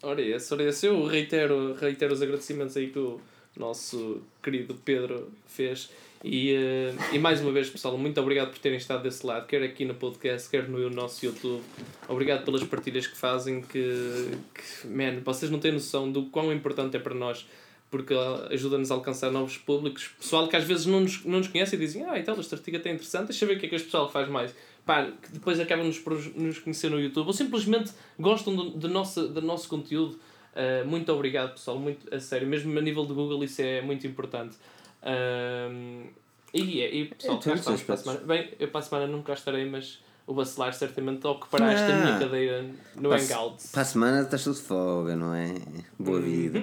Ora esse, ora esse. Eu reitero, reitero os agradecimentos aí que o nosso querido Pedro fez. E, eh, e mais uma vez, pessoal, muito obrigado por terem estado desse lado, quer aqui no podcast, quer no nosso YouTube. Obrigado pelas partilhas que fazem, que, que man, vocês não têm noção do quão importante é para nós, porque ajuda-nos a alcançar novos públicos. Pessoal que às vezes não nos, não nos conhece e dizem, ah, então este artigo é interessante, deixa eu ver o que é que este pessoal faz mais. Pá, que depois acabam nos por nos conhecer no YouTube, ou simplesmente gostam do, do, nosso, do nosso conteúdo. Uh, muito obrigado, pessoal, muito a sério. Mesmo a nível de Google, isso é muito importante. Um, e, e pessoal, Em cá estamos para a semana. Bem, eu para a semana nunca estarei, mas o Bacelar certamente ocupará esta Ah. minha cadeira no Para Hangout. Para a semana estás tudo de folga, não é? Boa Uhum. vida.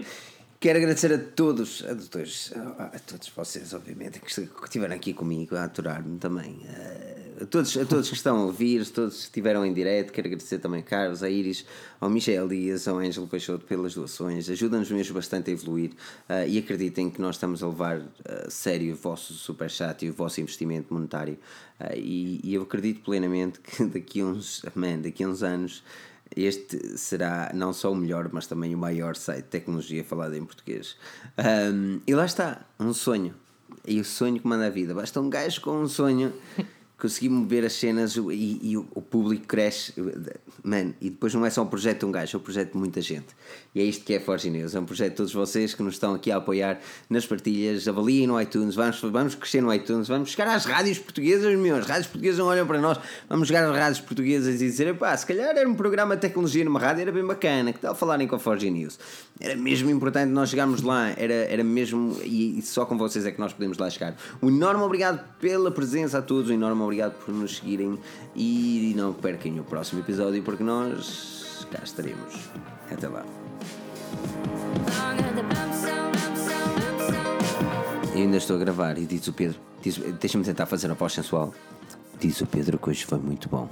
Quero agradecer a todos, a todos, a todos vocês, obviamente, que est- que estiveram aqui comigo a aturar-me também. Eh, A todos, a todos que estão a ouvir, todos que estiveram em direto, quero agradecer também a Carlos, a Iris, ao Michel Dias, ao Ângelo Peixoto pelas doações. Ajuda-nos mesmo bastante a evoluir eh, e acreditem que nós estamos a levar a sério o vosso superchat e o vosso investimento monetário. Eh, e, e eu acredito plenamente que daqui a uns, man, daqui a uns anos este será não só o melhor, mas também o maior site de tecnologia falado em português. Um, e lá está, um sonho. E o sonho que manda a vida. Basta um gajo com um sonho conseguir mover as cenas e, e o, público cresce. Man, e depois não é só um projeto de um gajo, é um projeto de muita gente. E é isto que é Forge News. É um projeto de todos vocês que nos estão aqui a apoiar nas partilhas. Avaliem no iTunes, vamos, vamos crescer no iTunes, vamos chegar às rádios portuguesas, meu. As rádios portuguesas não olham para nós. Vamos chegar às rádios portuguesas e dizer: pá, se calhar era um programa de tecnologia numa rádio, era bem bacana. Que tal falarem com a Forge News? Era mesmo importante nós chegarmos lá, era, era mesmo. E, e só com vocês é que nós podemos lá chegar. Um enorme obrigado pela presença a todos, um enorme obrigado por nos seguirem e não percam o próximo episódio porque nós cá estaremos. Até lá. Eu ainda estou a gravar e diz o Pedro, deixa-me tentar fazer a voz sensual. Diz o Pedro que hoje foi muito bom.